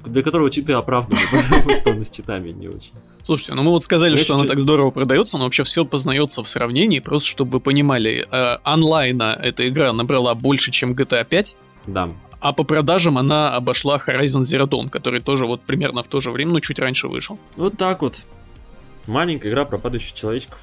для которого читы оправданы, потому что он с читами не очень. Слушайте, ну мы вот сказали, Я что она так здорово продается, но вообще все познается в сравнении, просто чтобы вы понимали, э, онлайна эта игра набрала больше, чем GTA 5, Да. а по продажам она обошла Horizon Zero Dawn, который тоже вот примерно в то же время, но чуть раньше вышел. Вот так вот. Маленькая игра про падающих человечков.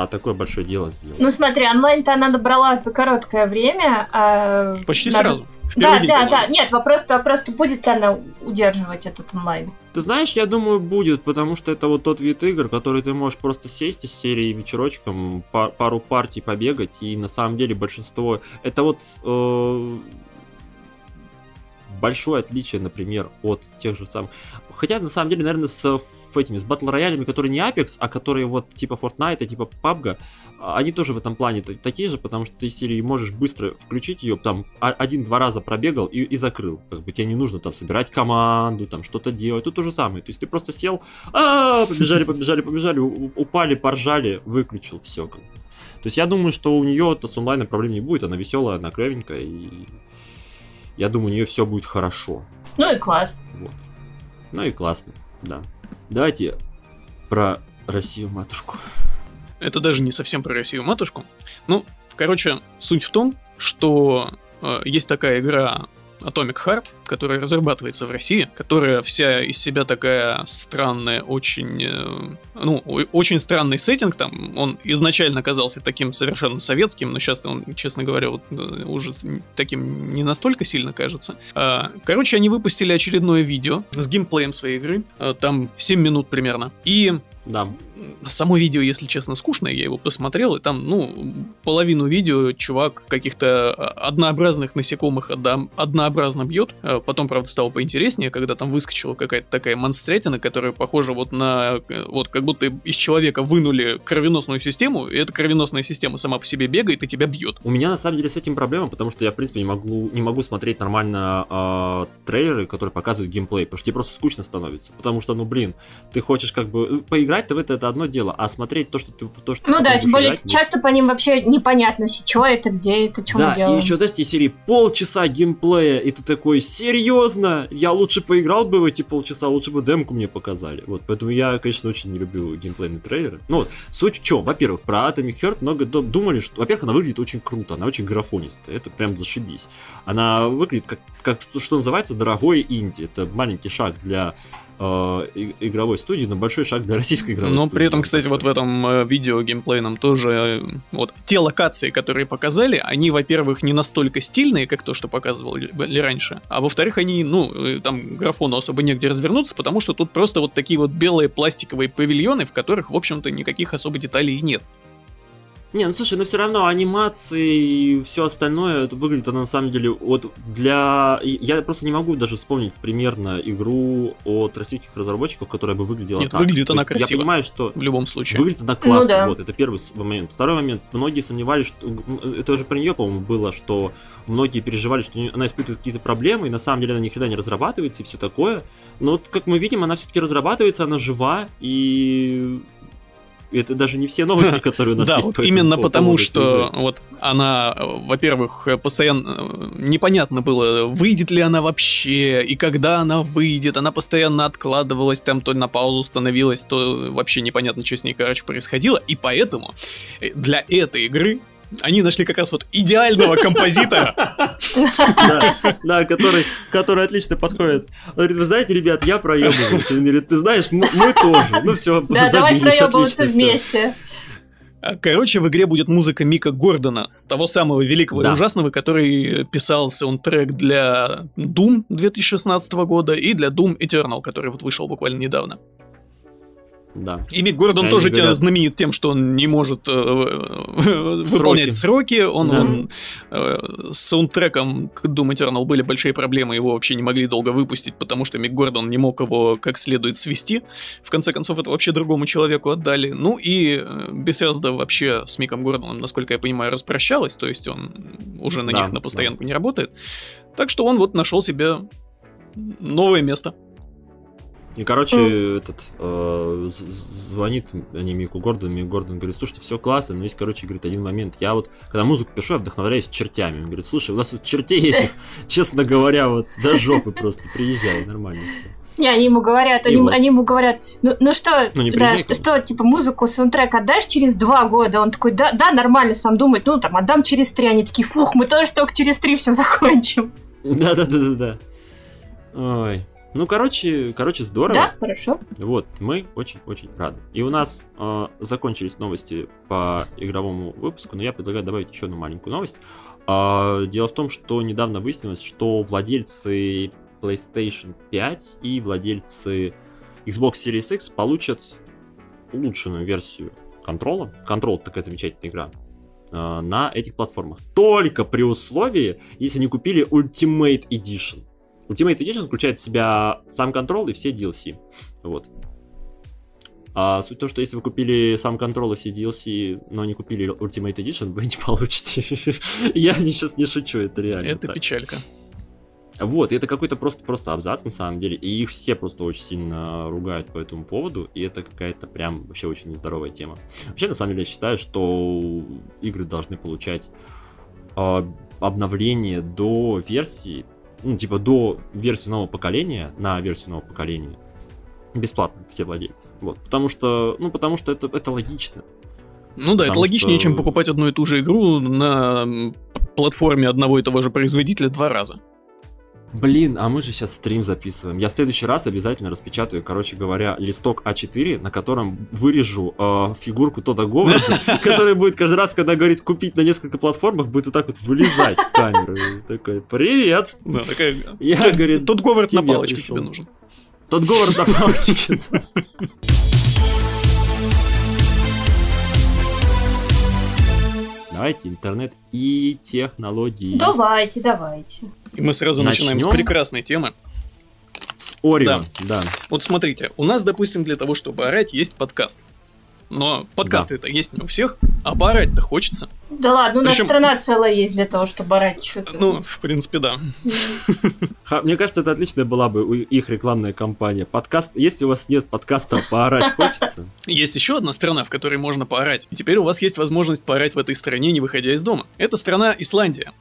А такое большое дело сделал. Ну смотри, онлайн-то она набрала за короткое время. а Почти надо- сразу. Да, день, да, да. по-моему. Нет, вопрос, вопрос, будет ли она удерживать этот онлайн. Ты знаешь, я думаю, будет, потому что это вот тот вид игр, который ты можешь просто сесть из серии вечерочком, па- пару партий побегать, и на самом деле большинство... Это вот э, большое отличие, например, от тех же самых... Хотя, на самом деле, наверное, с этими, с батл роялями, которые не Apex, а которые вот типа Fortnite, типа PUBG, а, они тоже в этом плане та- такие же, потому что ты серии можешь быстро включить ее, там а- один-два раза пробегал и, и закрыл. Как бы тебе не нужно там собирать команду, там что-то делать. Тут то же самое. То есть ты просто сел, а побежали, побежали, побежали, упали, поржали, выключил, все. То есть я думаю, что у нее это с онлайном проблем не будет, она веселая, она клевенькая, и я думаю, у нее все будет хорошо. Ну и класс. Вот. Ну и классно, да. Давайте про Россию матушку. Это даже не совсем про Россию матушку. Ну, короче, суть в том, что э, есть такая игра Atomic Heart, которая разрабатывается в России, которая вся из себя такая странная, очень, э, ну, очень странный сеттинг там. Он изначально казался таким совершенно советским, но сейчас он, честно говоря, вот, э, уже таким не настолько сильно кажется. А, Короче, они выпустили очередное видео с геймплеем своей игры, э, там 7 минут примерно. И Да. Само видео, если честно, скучное, я его посмотрел, и там, ну, половину видео чувак каких-то а, однообразных насекомых одно- однообразно бьет. А Потом, правда, стало поинтереснее, когда там выскочила какая-то такая монстрятина, которая похожа вот на... э, Вот как будто из человека вынули кровеносную систему, и эта кровеносная система сама по себе бегает и тебя бьет. У меня на самом деле с этим проблема, потому что я, в принципе, не могу, не могу смотреть нормально э, трейлеры, которые показывают геймплей, потому что тебе просто скучно становится. Потому что, ну блин, ты хочешь как бы. Поиграть-то в это, это одно дело, а смотреть то, что ты то, что Ну да, тем более играть, часто по ним вообще непонятно, что это, где это, что Да, мы делаем. и еще, знаешь, тебе серии полчаса геймплея, и ты такой, серьезно? Я лучше поиграл бы в эти полчаса, лучше бы демку мне показали. Вот, поэтому я, конечно, очень не люблю геймплейные трейлеры. Ну вот, суть в чем? Во-первых, про Atomic Heart много ду- думали, что, во-первых, она выглядит очень круто, она очень графонистая, это прям зашибись. Она выглядит как, как что, называется, дорогой инди. Это маленький шаг для игровой студии, но большой шаг для российской игровой Но студии. при этом, кстати, вот в этом э, видео геймплейном тоже э, вот те локации, которые показали, они, во-первых, не настолько стильные, как то, что показывали ли раньше, а во-вторых, они, ну, э, там графону особо негде развернуться, потому что тут просто вот такие вот белые пластиковые павильоны, в которых, в общем-то, никаких особо деталей нет. Не, ну слушай, но все равно анимации и все остальное это выглядит оно на самом деле вот для. Я просто не могу даже вспомнить примерно игру от российских разработчиков, которая бы выглядела Нет, так. выглядит То она есть красиво. Я понимаю, что В любом случае. выглядит она классно, да. вот, это первый момент. Второй момент, многие сомневались, что, м, это уже про нее, по-моему, было, что многие переживали, что она испытывает какие-то проблемы, и на самом деле она ни хрена не разрабатывается и все такое. Но вот, как мы видим, она все-таки разрабатывается, она жива, и это даже не все новости, которые у нас Да, есть. этому именно по- потому, что вот она, во-первых, постоянно непонятно было, выйдет ли она вообще, и когда она выйдет, она постоянно откладывалась, там то на паузу становилась, то вообще непонятно, что с ней, короче, происходило, и поэтому э, для этой игры они нашли как раз вот идеального композитора. Да, который, который отлично подходит. Он говорит, вы знаете, ребят, я проебываюсь. Он говорит, ты знаешь, мы, мы тоже. Ну все, Да, давай проебываться вместе. А, Короче, в игре будет музыка Мика Гордона, того самого великого Да. и ужасного, который писал саундтрек для Doom 2016 года и для Doom Eternal, который вот вышел буквально недавно. Да. И Мик Гордон Они тоже говорят- знаменит тем, что он не может э, э, выполнять сроки. Он, Да. он, э, с саундтреком к Doom Eternal были большие проблемы, его вообще не могли долго выпустить, потому что Мик Гордон не мог его как следует свести. В конце концов, это вообще другому человеку отдали. Ну и э, Bethesda вообще с Миком Гордоном, насколько я понимаю, распрощалась, то есть он уже на Да, них на постоянку не работает. Так что он вот нашел себе новое место. И, короче, этот э, звонит они Мику Гордону, Мик Гордон говорит, слушайте, все классно, но есть, короче, говорит, один момент. Я вот, когда музыку пишу, я вдохновляюсь чертями. Он говорит, слушай, у нас тут чертей этих, честно говоря, вот до жопы просто приезжай, нормально все. Не, они ему говорят, И они, вот. они ему говорят, ну, ну что, Ну, да, что, что, типа, музыку, саундтрек отдашь через два года? Он такой, да, да, нормально, сам думает, ну, там, отдам через три. Они такие, фух, мы тоже только через три все закончим. Да-да-да-да-да. Ой. Ну, короче, короче, здорово. Да, хорошо. Вот, мы очень-очень рады. И у нас э, закончились новости по игровому выпуску, но я предлагаю добавить еще одну маленькую новость. А, дело в том, что недавно выяснилось, что владельцы PlayStation 5 и владельцы Xbox Series X получат улучшенную версию контрола. Контрол такая замечательная игра э, на этих платформах. Только при условии, если не купили Ultimate Edition. Ultimate Edition включает в себя сам контрол и все DLC. Вот. А суть в том, что если вы купили сам контрол и все DLC, но не купили Ultimate Edition, вы не получите. Я сейчас не шучу, это реально. Это так. печалька. Вот, и это какой-то просто, просто абзац на самом деле, и их все просто очень сильно ругают по этому поводу, и это какая-то прям вообще очень нездоровая тема. Вообще, на самом деле, я считаю, что игры должны получать а, обновление до версии, ну, типа до версии нового поколения, на версию нового поколения, бесплатно все владельцы. Вот, потому что, ну, потому что это, это логично. Ну да, это Потому логичнее, что- чем покупать одну и ту же игру на платформе одного и того же производителя два раза. Блин, а мы же сейчас стрим записываем. Я в следующий раз обязательно распечатаю, короче говоря, листок А4, на котором вырежу э, фигурку Тода Говарда, который будет каждый раз, когда говорит купить на несколько платформах, будет вот так вот вылезать в камеру. Такой, привет! Да, такая... Я, говорит, Тут Говард на палочке тебе нужен. Тот Говард на палочке. Давайте интернет и технологии. Давайте, давайте. И мы сразу начинаем с Начнем? прекрасной темы. С Орио, да. Вот смотрите, у нас, допустим, для того, чтобы орать, есть подкаст. Но подкасты это есть не у всех, а поорать-то хочется. Да ладно, у нас Причем- страна целая есть для того, чтобы орать что-то. Ну, в принципе, да. Мне кажется, это отличная была бы их рекламная кампания. Подкаст, если у вас нет подкаста, поорать хочется. Есть еще одна страна, в которой можно поорать. И теперь у вас есть возможность поорать в этой стране, не выходя из дома. Это страна Исландия.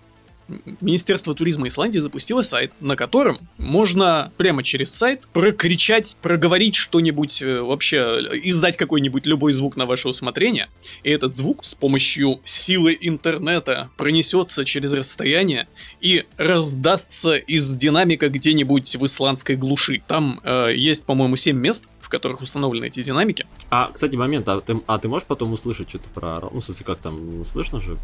Министерство туризма Исландии запустило сайт, на котором можно прямо через сайт прокричать, проговорить что-нибудь, э, вообще э, издать какой-нибудь любой звук на ваше усмотрение. И этот звук с помощью силы интернета пронесется через расстояние и раздастся из динамика где-нибудь в исландской глуши. Там э, есть, по-моему, 7 мест, в которых установлены эти динамики. А, кстати, момент, а ты, а ты можешь потом услышать что-то про... Ну, в смысле, как там, слышно же?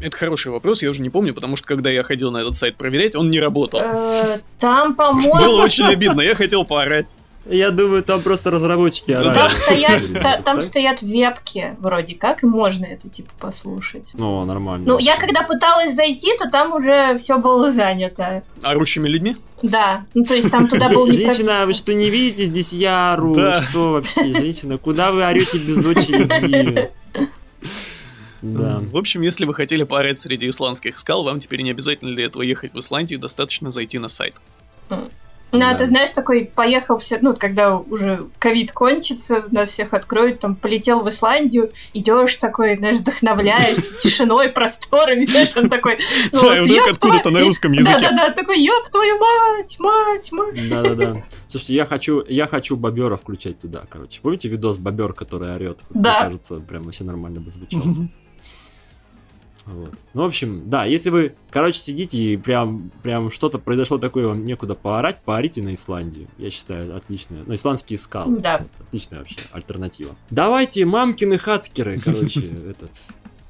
Это хороший вопрос, я уже не помню, потому что когда я ходил на этот сайт проверять, он не работал. Э, Там, по-моему... Было очень обидно, я хотел поорать. Я думаю, там просто разработчики орали. Там стоят, та- там стоят вебки вроде как, и можно это типа послушать. Ну, нормально. Ну, я когда пыталась зайти, то там уже все было занято. Орущими людьми? Да, ну то есть там туда был не Женщина, вы что, не видите здесь Яру? Да. Что вообще, женщина? Куда вы орете без очереди? Да. В общем, если вы хотели поорать среди исландских скал, вам теперь не обязательно для этого ехать в Исландию, достаточно зайти на сайт. Ну, а Да. ты знаешь, такой поехал все, ну, когда уже ковид кончится, нас всех откроют, там, полетел в Исландию, идешь такой, знаешь, вдохновляешься тишиной, просторами, знаешь, он такой... Да, и вдруг «Ёб откуда-то на русском языке. Да-да-да, такой, ёб твою мать, мать, мать. Да-да-да. Слушайте, я хочу, я хочу бобера включать туда, короче. Помните видос бобер, который орет? Да. Мне кажется, прям вообще нормально бы звучало. Вот. Ну, в общем, да, если вы, короче, сидите и прям, прям что-то произошло такое, вам некуда поорать, поорите на Исландию. Я считаю, отличная. Ну, исландские скалы. Да. Вот, Отличная вообще альтернатива. Давайте мамкины хацкеры, короче, этот.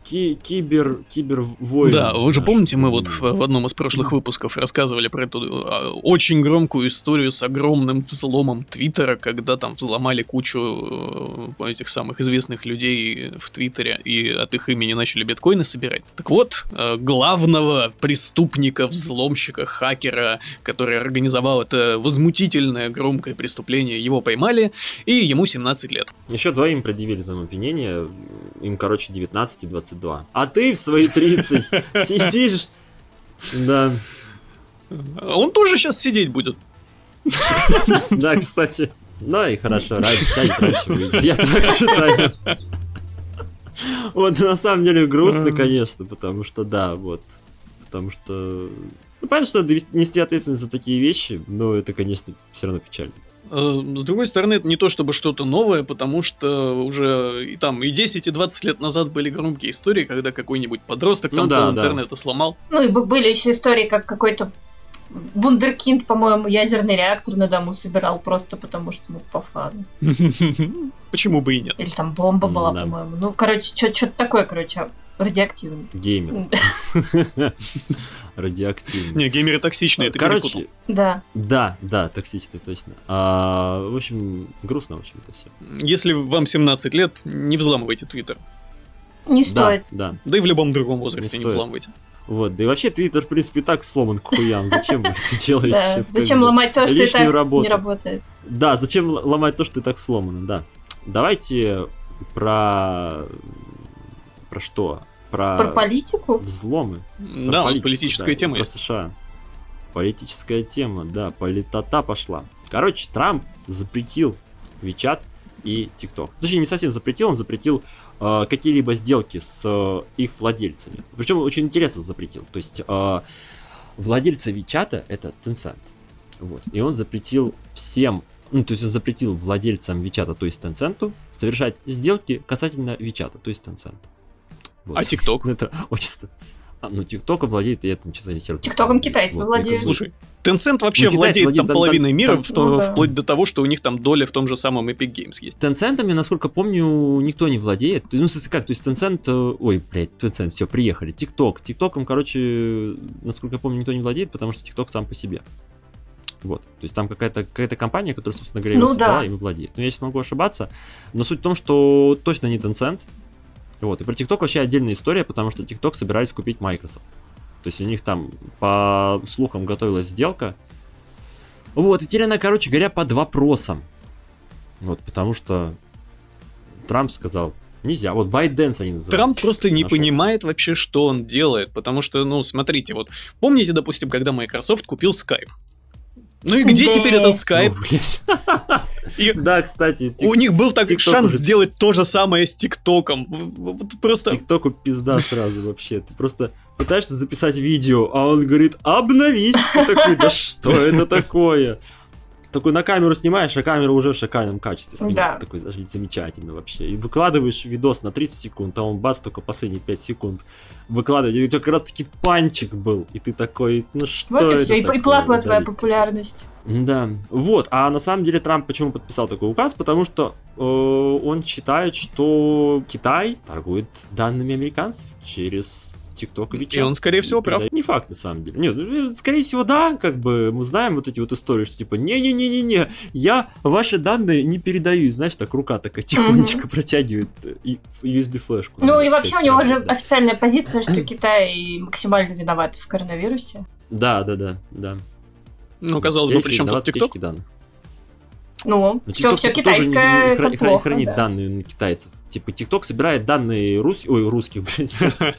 Ки- кибер, кибер войны. Да, вы же помните, мы вот в, в одном из прошлых выпусков рассказывали про эту а, очень громкую историю с огромным взломом Твиттера, когда там взломали кучу э, этих самых известных людей в Твиттере и от их имени начали биткоины собирать. Так вот, э, главного преступника, взломщика, хакера, который организовал это возмутительное громкое преступление, его поймали, и ему 17 лет. Еще двоим предъявили там обвинение, им, короче, 19 и 22. А ты в свои 30 сидишь... Да, Он тоже сейчас сидеть будет. да, кстати. Да, и хорошо, раньше, раньше выйдет. Я так считаю. Вот, на самом деле грустно, конечно, потому что, да, вот. Потому что... Ну, понятно, что надо нести ответственность за такие вещи, но это, конечно, все равно печально. Э, С другой стороны, это не то чтобы что-то новое, потому что уже и там и 10, и 20 лет назад были громкие истории, когда какой-нибудь подросток Ну там да, да. интернета сломал. Ну, и были еще истории, как какой-то вундеркинд, по-моему, ядерный реактор на дому собирал просто потому, что, ну, по фану. Почему бы и нет? Или там бомба была, Да. по-моему. Ну, короче, что-то такое, короче, радиоактивное. Геймер. Радиоактивный. Не, геймеры токсичные, ты перепутал. Короче, Да. да, да, токсичный, точно. А, в общем, грустно, в общем, это все. Если вам 17 лет, не взламывайте Твиттер. Не Да, стоит. да. Да и в любом другом возрасте Не не, взламывайте. Вот, да и вообще Твиттер, в принципе, так сломан к хуям. Зачем вы это делаете? Да. Зачем ломать то, что и так не работает? Да, зачем ломать то, что и так сломано, да. Давайте про... Про что? Про, Про политику? взломы. Про Да, у нас политическая да, тема Про есть. США. Политическая тема, да, политота пошла. Короче, Трамп запретил Вичат и ТикТок. Точнее, не совсем запретил, он запретил э, какие-либо сделки с э, их владельцами. Причем очень интересно запретил. То есть э, владельца Вичата это Tencent. Вот. И он запретил всем, ну, то есть он запретил владельцам Вичата, то есть Tencent, совершать сделки касательно Вичата, то есть Tencent. Вот. А ТикТок? Ну, это очень А, ну, ТикТоком владеет, и это, честно, хер. ТикТоком китайцы Вот, владеют. Слушай, Tencent вообще Ну, владеет владеют, там там- половиной там- мира, там- в то- Ну да. вплоть до того, что у них там доля в том же самом Epic Games есть. Tencent'ами, насколько помню, никто не владеет. Ну, в смысле, как, то есть Tencent, э, ой, блядь, Tencent, все, приехали. TikTok. TikTokом, короче, насколько я помню, никто не владеет, потому что TikTok сам по себе. Вот. То есть там какая-то какая компания, которая, собственно говоря, Ну создала, да. и владеет. Но я сейчас могу ошибаться. Но суть в том, что точно не Tencent. Вот. И про TikTok вообще отдельная история, потому что TikTok собирались купить Microsoft. То есть у них там, по слухам, готовилась сделка. Вот, и теперь она, короче говоря, под вопросом. Вот, потому что Трамп сказал, нельзя. Вот ByteDance они называют. Трамп просто не Нашел. понимает вообще, что он делает, потому что, ну, смотрите, вот, помните, допустим, когда Microsoft купил Skype? Ну и где Да. теперь этот Skype? Ну. И Да, кстати, у них был так TikTok шанс уже- сделать то же самое с ТикТоком. Вот просто... ТикТоку пизда сразу вообще. Ты просто пытаешься записать видео, а он говорит, обновись. Ты такой, да что это такое? Такой на камеру снимаешь, а камера уже в шикарном качестве снимает. Да. Такой, даже замечательно вообще. И выкладываешь видос на 30 секунд, а он бац, только последние 5 секунд выкладывает. И у тебя как раз таки панчик был. И ты такой, ну что Вот и все. И, и такое? плакала твоя популярность. Да, вот, а на самом деле Трамп почему подписал такой указ? Потому что э, он считает, что Китай торгует данными американцев через TikTok и он, скорее всего, прав. Не факт, на самом деле. Нет, ну, скорее всего, да, как бы мы знаем вот эти вот истории, что типа, не-не-не-не-не, я ваши данные не передаю. Знаешь, так рука такая тихонечко протягивает э, USB-флешку. Ну и вообще у него же Да. официальная позиция, что Китай максимально виноват в коронавирусе. Да, да, да, да. Ну, казалось бы, Теперь при чем тут ТикТок? Ну, Но все, TikTok, все тоже китайское, не- не это хра- плохо. хранит да. данные на китайцев. Типа, TikTok собирает данные русских, ой, русских, блядь.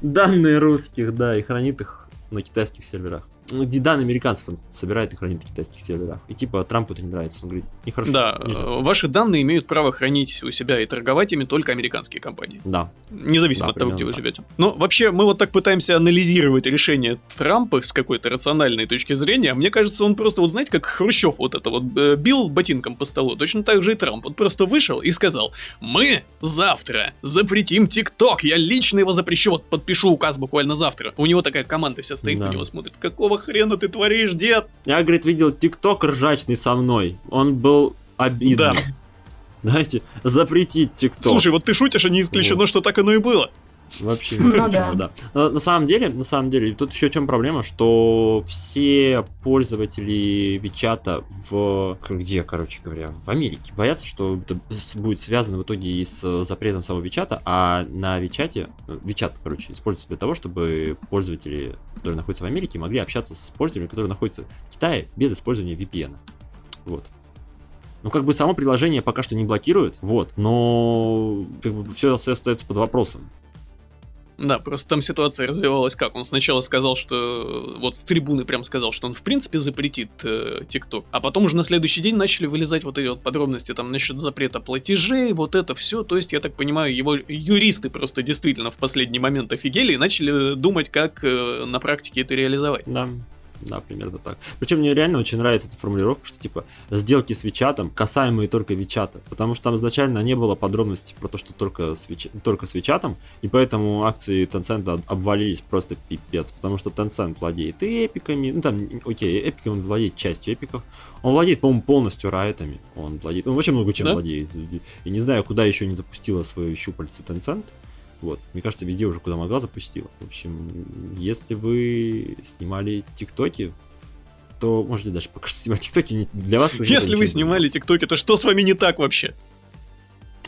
Данные русских, да, и хранит их на китайских серверах. Ну, данные американцев он собирает и хранит на китайских серверах. И типа Трампу это не нравится. Он говорит, нехорошо. Да, нельзя». э, ваши данные имеют право хранить у себя и торговать ими только американские компании. Да. Независимо Да, от того, где вы примерно живете. Но вообще, мы вот так пытаемся анализировать решение Трампа с какой-то рациональной точки зрения. Мне кажется, он просто, вот знаете, как Хрущев вот это вот э, бил ботинком по столу. Точно так же и Трамп. Вот просто вышел и сказал, мы завтра запретим ТикТок. Я лично его запрещу. Вот подпишу указ буквально завтра. У него такая команда вся стоит, Да. на него смотрит. Какого хрена ты творишь, дед? Я, говорит, видел ТикТок ржачный со мной. Он был обидный. Да. Знаете, запретить ТикТок. Слушай, вот ты шутишь, а не исключено, Вот. что так оно и было. Вообще Ну ничего, да. да. Но На самом деле, на самом деле, тут еще в чем проблема, что все пользователи Вичата в... Где, короче говоря, в Америке боятся, что это будет связано в итоге и с запретом самого Вичата, а на Вичате, Вичат, короче, используется для того, чтобы пользователи, которые находятся в Америке, могли общаться с пользователями, которые находятся в Китае без использования VPN. Вот. Ну, как бы само приложение пока что не блокирует, вот, но как бы все остается под вопросом. Да, просто там ситуация развивалась как? Он сначала сказал, что вот с трибуны прям сказал, что он в принципе запретит э, ТикТок, а потом уже на следующий день начали вылезать вот эти вот подробности там насчет запрета платежей, вот это все. То есть, я так понимаю, его юристы просто действительно в последний момент офигели и начали думать, как э, на практике это реализовать. Да, да, примерно так. Причем мне реально очень нравится эта формулировка, что типа сделки с Вичатом, касаемые только Вичата. Потому что там изначально не было подробностей про то, что только с, Вич... только с Вичатом, и поэтому акции Tencent об- обвалились просто пипец. Потому что Tencent владеет и эпиками, ну там, окей, эпиками он владеет частью эпиков. Он владеет, по-моему, полностью райтами. Он владеет, он очень много чем Да? владеет. И не знаю, куда еще не запустила свои щупальцы Tencent. Вот, мне кажется, везде уже куда могла запустила. В общем, если вы снимали тиктоки, то можете дальше пока что снимать тиктоки. Для вас... Если вы снимали ТикТоки, то что с вами не так вообще?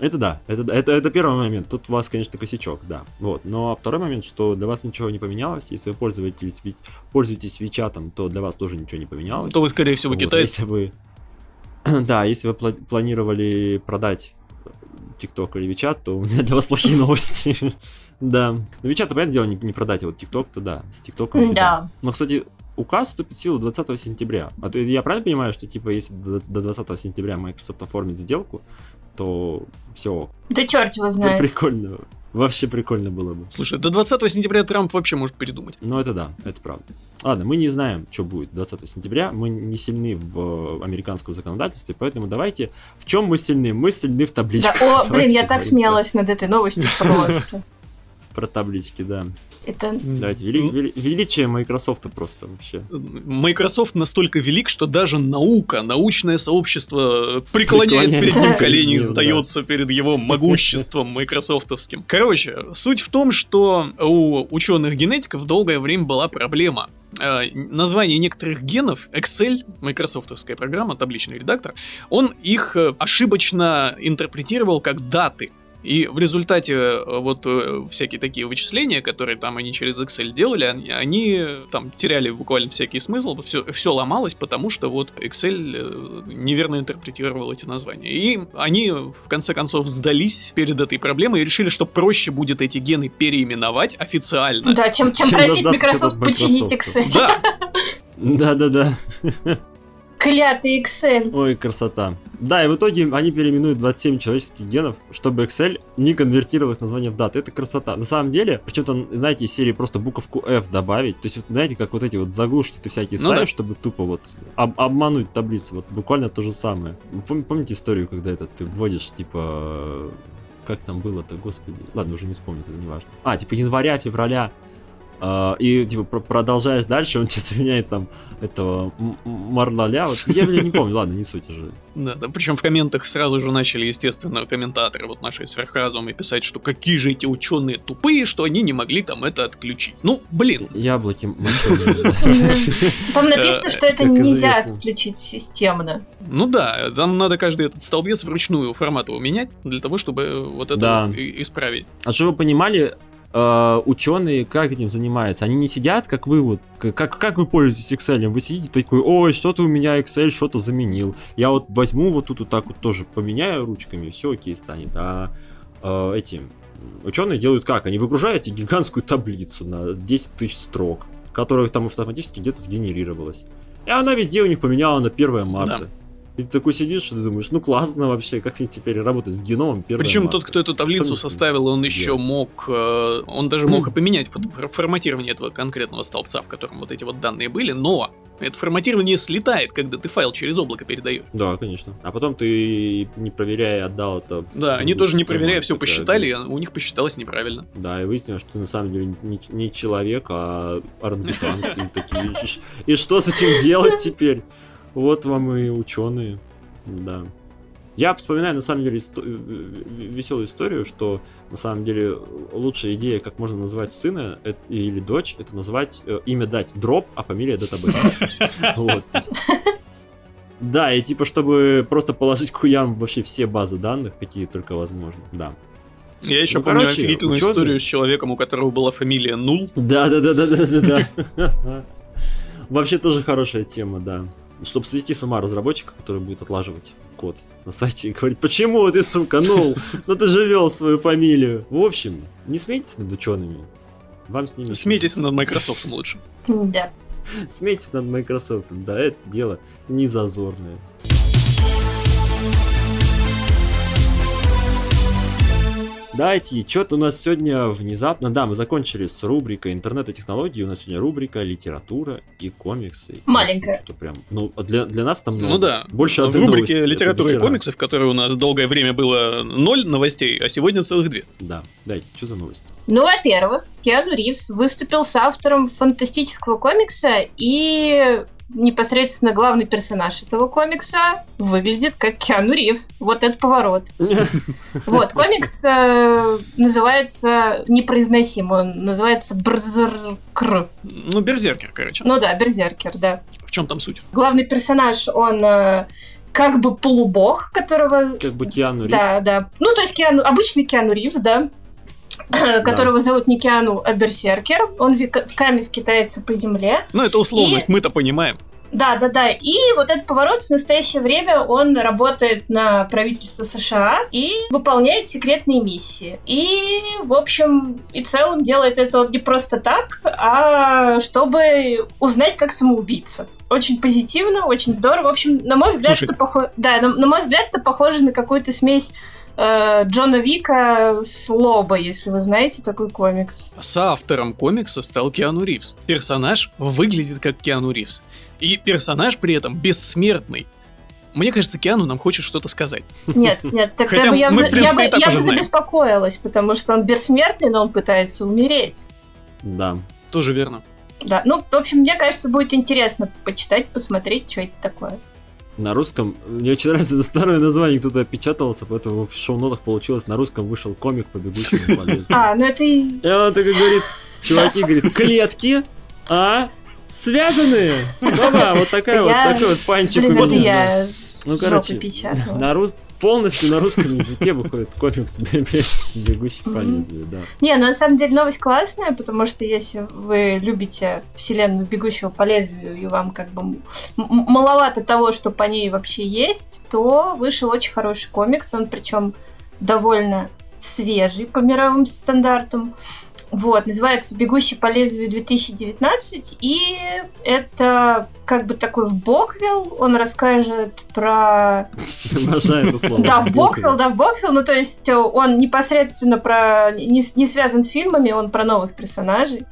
Это да, это, это, это первый момент. Тут у вас, конечно, косячок, да. Вот. Но второй момент, что для вас ничего не поменялось. Если вы пользуетесь, пользуетесь Вичатом, то для вас тоже ничего не поменялось. То вы, скорее всего, Вот, китайцы. Если вы... Да, если вы пла- планировали продать ТикТок или Вичат, то у меня для вас плохие новости. Да. Ну, Вичат, понятное дело, не, не продать, а вот ТикТок-то да. С ТикТоком. Да. Но, кстати, указ вступит в силу 20 сентября. А то я правильно понимаю, что, типа, если до до 20 сентября Microsoft оформит сделку, то все, Да черт его знает. прикольно. Вообще прикольно было бы. Слушай, до 20 сентября Трамп вообще может передумать. Но это да, это правда. Ладно, мы не знаем, что будет 20 сентября, мы не сильны в американском законодательстве, поэтому давайте... В чем мы сильны? Мы сильны в Да, табличках. о, Давайте блин, я так смеялась над этой новостью просто. Про, про таблички, да. Это... Давайте, вели- Ну, вели- величие Microsoft просто вообще. Microsoft настолько велик, что даже наука, научное сообщество преклоняет перед ним колени и сдается перед его могуществом майкрософтовским. Короче, суть в том, что у ученых-генетиков долгое время была проблема. Э, Название некоторых генов, Excel, майкрософтовская программа, табличный редактор, он их э, ошибочно интерпретировал как даты. И в результате э, вот э, всякие такие вычисления, которые там они через Excel делали, они, они, э, там теряли буквально всякий смысл, все, все ломалось, потому что вот Excel неверно интерпретировал эти названия. И они в конце концов сдались перед этой проблемой и решили, что проще будет эти гены переименовать официально. Да, чем, чем Чем просить Microsoft чего-то починить Microsoft. Excel. Да, Да-да-да. Клятый Excel. Ой, красота. Да, и в итоге они переименуют 27 человеческих генов, чтобы Excel не конвертировал их название в даты. Это красота. На самом деле, там, знаете, из серии просто буковку F добавить. То есть, вот, знаете, как вот эти вот заглушки ты всякие Ну ставишь, да. чтобы тупо вот об- обмануть таблицу. Вот буквально то же самое. Вы пом- помните историю, когда это ты вводишь, типа... Как там было-то, господи. Ладно, уже не вспомню, это не важно. А, типа января, февраля. А, и типа про- продолжаешь дальше, он тебе сменяет там этого Марлаля. Вот, я, блин, не помню, ладно, не суть уже. Да, да, причем в комментах сразу же начали, естественно, комментаторы вот нашей сверхразумы писать, что какие же эти ученые тупые, что они не могли там это отключить. Ну, блин, Яблоки. Там написано, Э, что это нельзя отключить системно. ну да, там надо каждый этот столбец вручную форматово менять для того, чтобы вот это исправить. А чтобы вы понимали, э, ученые как этим занимаются? Они не сидят, как вы вот, как, как вы пользуетесь Excel? Вы сидите такой, ой, что-то у меня Excel что-то заменил. Я вот возьму вот тут вот так вот тоже поменяю ручками, все окей станет. А э, эти ученые делают как? Они выгружают гигантскую таблицу на 10 тысяч строк, которая там автоматически где-то сгенерировалась. И она везде у них поменяла на 1 марта. И ты такой сидишь, и ты думаешь, ну классно вообще, как мне теперь работать с геномом 1 Причем марта? тот, кто эту таблицу мне составил, он еще делать? мог, э, он даже мог и поменять фо- форматирование этого конкретного столбца, в котором вот эти вот данные были, но это форматирование слетает, когда ты файл через облако передаешь. Да, конечно. А потом ты, не проверяя, отдал это. Да, они тоже не проверяя, все посчитали, и у них посчиталось неправильно. Да, и выяснилось, что ты на самом деле не, не человек, а орангутанг. И такие, «И ш- и что с этим делать теперь? Вот вам и ученые. Да. Я вспоминаю, на самом деле, исто- веселую историю, что, на самом деле, лучшая идея, как можно назвать сына э- или дочь, это назвать, э, имя дать дроп, а фамилия датабейс. Вот. Да, и типа, чтобы просто положить куям вообще все базы данных, какие только возможно. Да. Я еще Ну, помню короче, офигительную ученые- историю с человеком, у которого была фамилия Нул. Да, да, да, да, да, да. Вообще тоже хорошая тема, да. Чтобы свести с ума разработчика, который будет отлаживать код на сайте и говорить, почему ты, сука, нул? Ну ты же вел свою фамилию. В общем, не смейтесь над учеными. Вам с ними... Смейтесь над Microsoft лучше. Да. Смейтесь над Microsoft. Да, это дело не зазорное. Давайте, что-то у нас сегодня внезапно... Да, мы закончили с рубрикой интернет и технологии. У нас сегодня рубрика литература и комиксы. Маленькая. Что-то прям... Ну, для, для нас там много. Ну да. Больше В рубрике новости, литературы и комиксов, в которой у нас долгое время было ноль новостей, а сегодня целых две. Да, дайте, что за новость? Ну, во-первых, Киану Ривз выступил с автором фантастического комикса, и непосредственно главный персонаж этого комикса выглядит как Киану Ривз. Вот это поворот. Вот, комикс э, называется непроизносим, он называется Брзеркр. Ну, Берзеркер, короче. Ну да, Берзеркер, да. В чем там суть? Главный персонаж, он э, как бы полубог, которого... Как бы Киану Ривз. Да, да. Ну, то есть Киану, обычный Киану Ривз, да, которого зовут не Киану, а Берсеркер. Он веками скитается по земле. Ну, это условность, мы-то понимаем. Да, да, да. И вот этот поворот в настоящее время он работает на правительство США и выполняет секретные миссии. И, в общем и целом делает это он не просто так, а чтобы узнать, как самоубийца. Очень позитивно, очень здорово. В общем, на мой взгляд, Слушай. это похоже. Да, на, на мой взгляд, это похоже на какую-то смесь э, Джона Вика с Лоба, если вы знаете такой комикс. Соавтором комикса стал Киану Ривз. Персонаж выглядит как Киану Ривз. И персонаж при этом бессмертный. Мне кажется, Киану нам хочет что-то сказать. Нет, нет, тогда Хотя бы я, мы, в принципе, я бы, так я бы забеспокоилась, потому что он бессмертный, но он пытается умереть. Да. Тоже верно. Да, ну, в общем, мне кажется, будет интересно почитать, посмотреть, что это такое. На русском, мне очень нравится это старое название, кто-то опечатался, поэтому в шоу-нотах получилось, на русском вышел комик по бегущему по. А, ну это и... И он такой говорит, чуваки, говорит, клетки, а, связанные. Баба, вот такая вот, такой вот панчик у меня. Ну, короче, на рус... полностью на русском языке выходит комикс «Бегущий по лезвию», да. Не, ну, на самом деле новость классная, потому что если вы любите вселенную бегущего по лезвию, и вам как бы маловато того, что по ней вообще есть, то вышел очень хороший комикс. Он причем довольно свежий по мировым стандартам. Вот, называется «Бегущий по лезвию 2019», и это как бы такой в Боквилл, он расскажет про Обожаю это слово. да, в Боквилл, да, в Боквилл. Ну, то есть э, он непосредственно про... Не, не связан с фильмами, он про новых персонажей.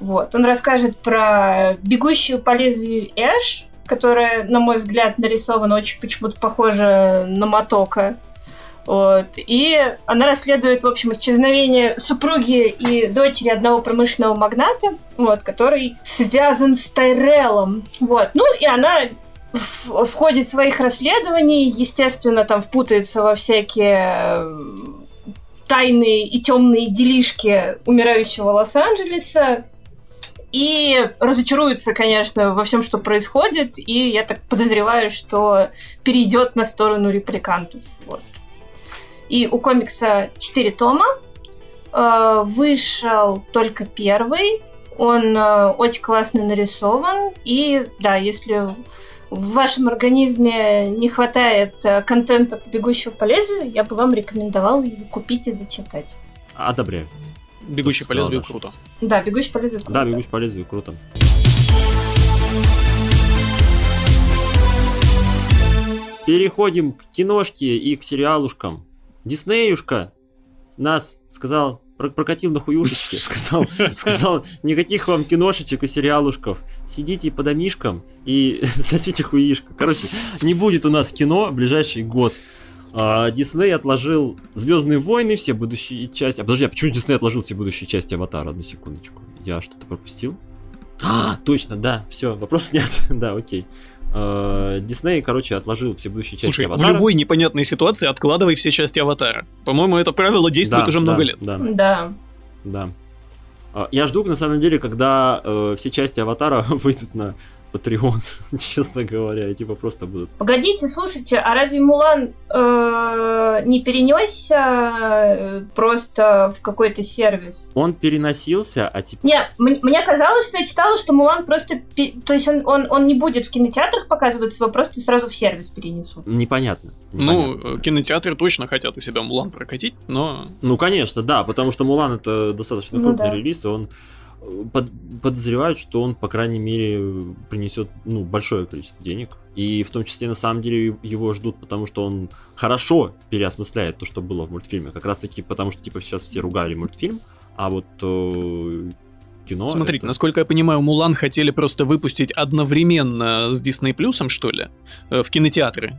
Вот. Он расскажет про бегущую по лезвию Эш, которая, на мой взгляд, нарисована очень почему-то похожа на Мотока. Вот. И она расследует, в общем, исчезновение супруги и дочери одного промышленного магната, вот, который связан с Тайреллом. Вот. Ну, и она в, в ходе своих расследований, естественно, там впутается во всякие э, тайные и темные делишки умирающего Лос-Анджелеса. И разочаруется, конечно, во всем, что происходит. И я так подозреваю, что перейдет на сторону репликантов. Вот. И у комикса 4 тома. Э, Вышел только первый. Он э, очень классно нарисован. И да, если в вашем организме не хватает э, контента по бегущего по лезвию, я бы вам рекомендовала его купить и зачитать. Одобряю. Бегущий по Сказал лезвию круто. Да, бегущий по лезвию. Да, круто. бегущий по лезвию, круто. Переходим к киношке и к сериалушкам. Диснеюшка нас сказал, про- прокатил на хуюшечке, сказал, сказал, никаких вам киношечек и сериалушков. Сидите по домишкам и сосите хуишка. Короче, не будет у нас кино в ближайший год. А, Дисней отложил Звездные войны, все будущие части. А подожди, а почему Дисней отложил все будущие части Аватара? Одну секундочку. Я что-то пропустил? А, точно, да, все, вопрос снят. да, окей. Э, Дисней, короче, отложил все будущие части Слушай, в Аватара. любой непонятной ситуации откладывай все части Аватара. По-моему, это правило действует Да, уже да, много лет. Да, Да. да. А, Я жду, на самом деле, когда э, все части Аватара выйдут на Patreon, честно говоря, и типа просто будут. Погодите, слушайте, а разве Мулан э, не перенесся э, просто в какой-то сервис? Он переносился, а теперь... Не, мне, казалось, что я читала, что Мулан просто... То есть он, он, он не будет в кинотеатрах показываться, его просто сразу в сервис перенесут. Непонятно. Ну, непонятно. э, кинотеатры точно хотят у себя Мулан прокатить, но Ну, конечно, да, потому что Мулан это достаточно Ну крупный да. релиз, и он под- подозревают, что он, по крайней мере, принесет ну, большое количество денег. И в том числе, на самом деле, его ждут, потому что он хорошо переосмысляет то, что было в мультфильме. Как раз таки потому, что типа сейчас все ругали мультфильм, а вот э, кино... смотрите, это- насколько я понимаю, Мулан хотели просто выпустить одновременно с Дисней Плюсом, что ли, э, в кинотеатры.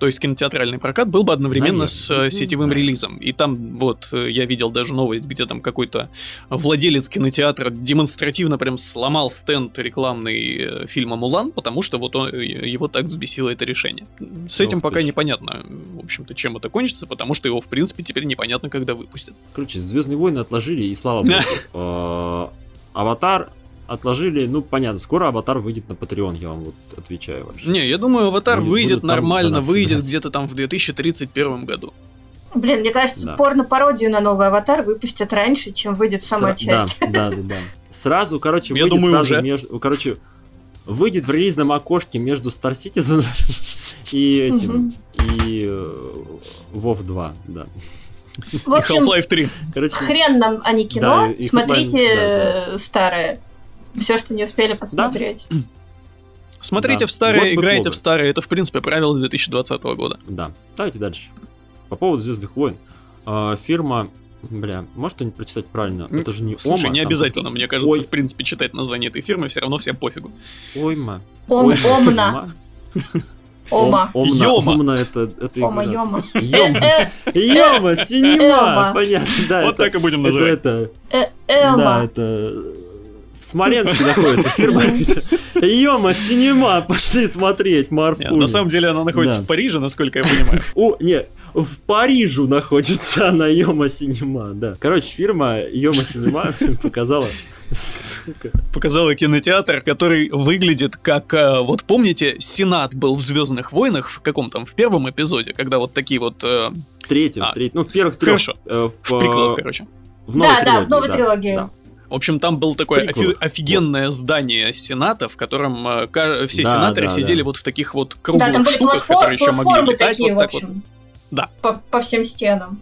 То есть кинотеатральный прокат был бы одновременно Наверное, с э, сетевым релизом. И там вот э, я видел даже новость, где там какой-то владелец кинотеатра демонстративно прям сломал стенд рекламный э, фильма Мулан, потому что вот он, его так взбесило это решение. С этим Ох пока непонятно, в общем-то, чем это кончится, потому что его, в принципе, теперь непонятно, когда выпустят. Короче, Звездные войны отложили, и слава богу. Аватар отложили, ну, понятно, скоро Аватар выйдет на Patreon, я вам вот отвечаю вообще. Не, я думаю, Аватар Будет- выйдет нормально, выйдет где-то там в 2031 году. Блин, мне кажется, Да. порно-пародию на новый аватар выпустят раньше, чем выйдет сама Сра- часть. Да, да, да, да. Сразу, короче, Я выйдет думаю, сразу уже. между... Короче, выйдет в релизном окошке между Star Citizen и этим, и э, WoW 2, да. В И общем, Half-Life 3. Короче, хрен нам, а не кино. Да, Смотрите да, э, старое. Все, что не успели посмотреть. Смотрите Да. в старые, Год играйте в старые. Это, в принципе, правило 2020 года. да. Давайте дальше. По поводу Звездных войн. А, Фирма... Бля, может кто-нибудь прочитать правильно? Это же не Слушай, Ома, не там обязательно, что-то- мне кажется, Ой. в принципе, читать название этой фирмы все равно всем пофигу. Ойма. Ом- Ой, Омна. Ома. Ом- Омна. Омна это... это Ома, игра. ёма. Ёма. Э, Ёма, синема. Понятно, да. вот так и будем называть. это... э, Да, Эма. это... В Смоленске находится фирма. Ёма, синема, пошли смотреть, Не, Марфуль. на самом деле она находится в Париже, насколько я понимаю. О, не, в Парижу находится она, Йома Синема, да. Короче, фирма Йома Синема показала... Сука. Показала кинотеатр, который выглядит как... э, Вот помните, Сенат был в Звездных войнах в каком там, в первом эпизоде, когда вот такие вот... э, В третьем, А, в третьем, ну, в первых трех. хорошо. э, в приколах, э, короче. В новой Да, да, в новой да, трилогии. да. В общем, там был такое офи- офигенное здание Сената, в котором э, ка- все Да, сенаторы да, сидели да. вот в таких вот круглых Да, там были штуках, платфор- которые еще могли летать такие, вот в так вот. общем. Да. По, по всем стенам.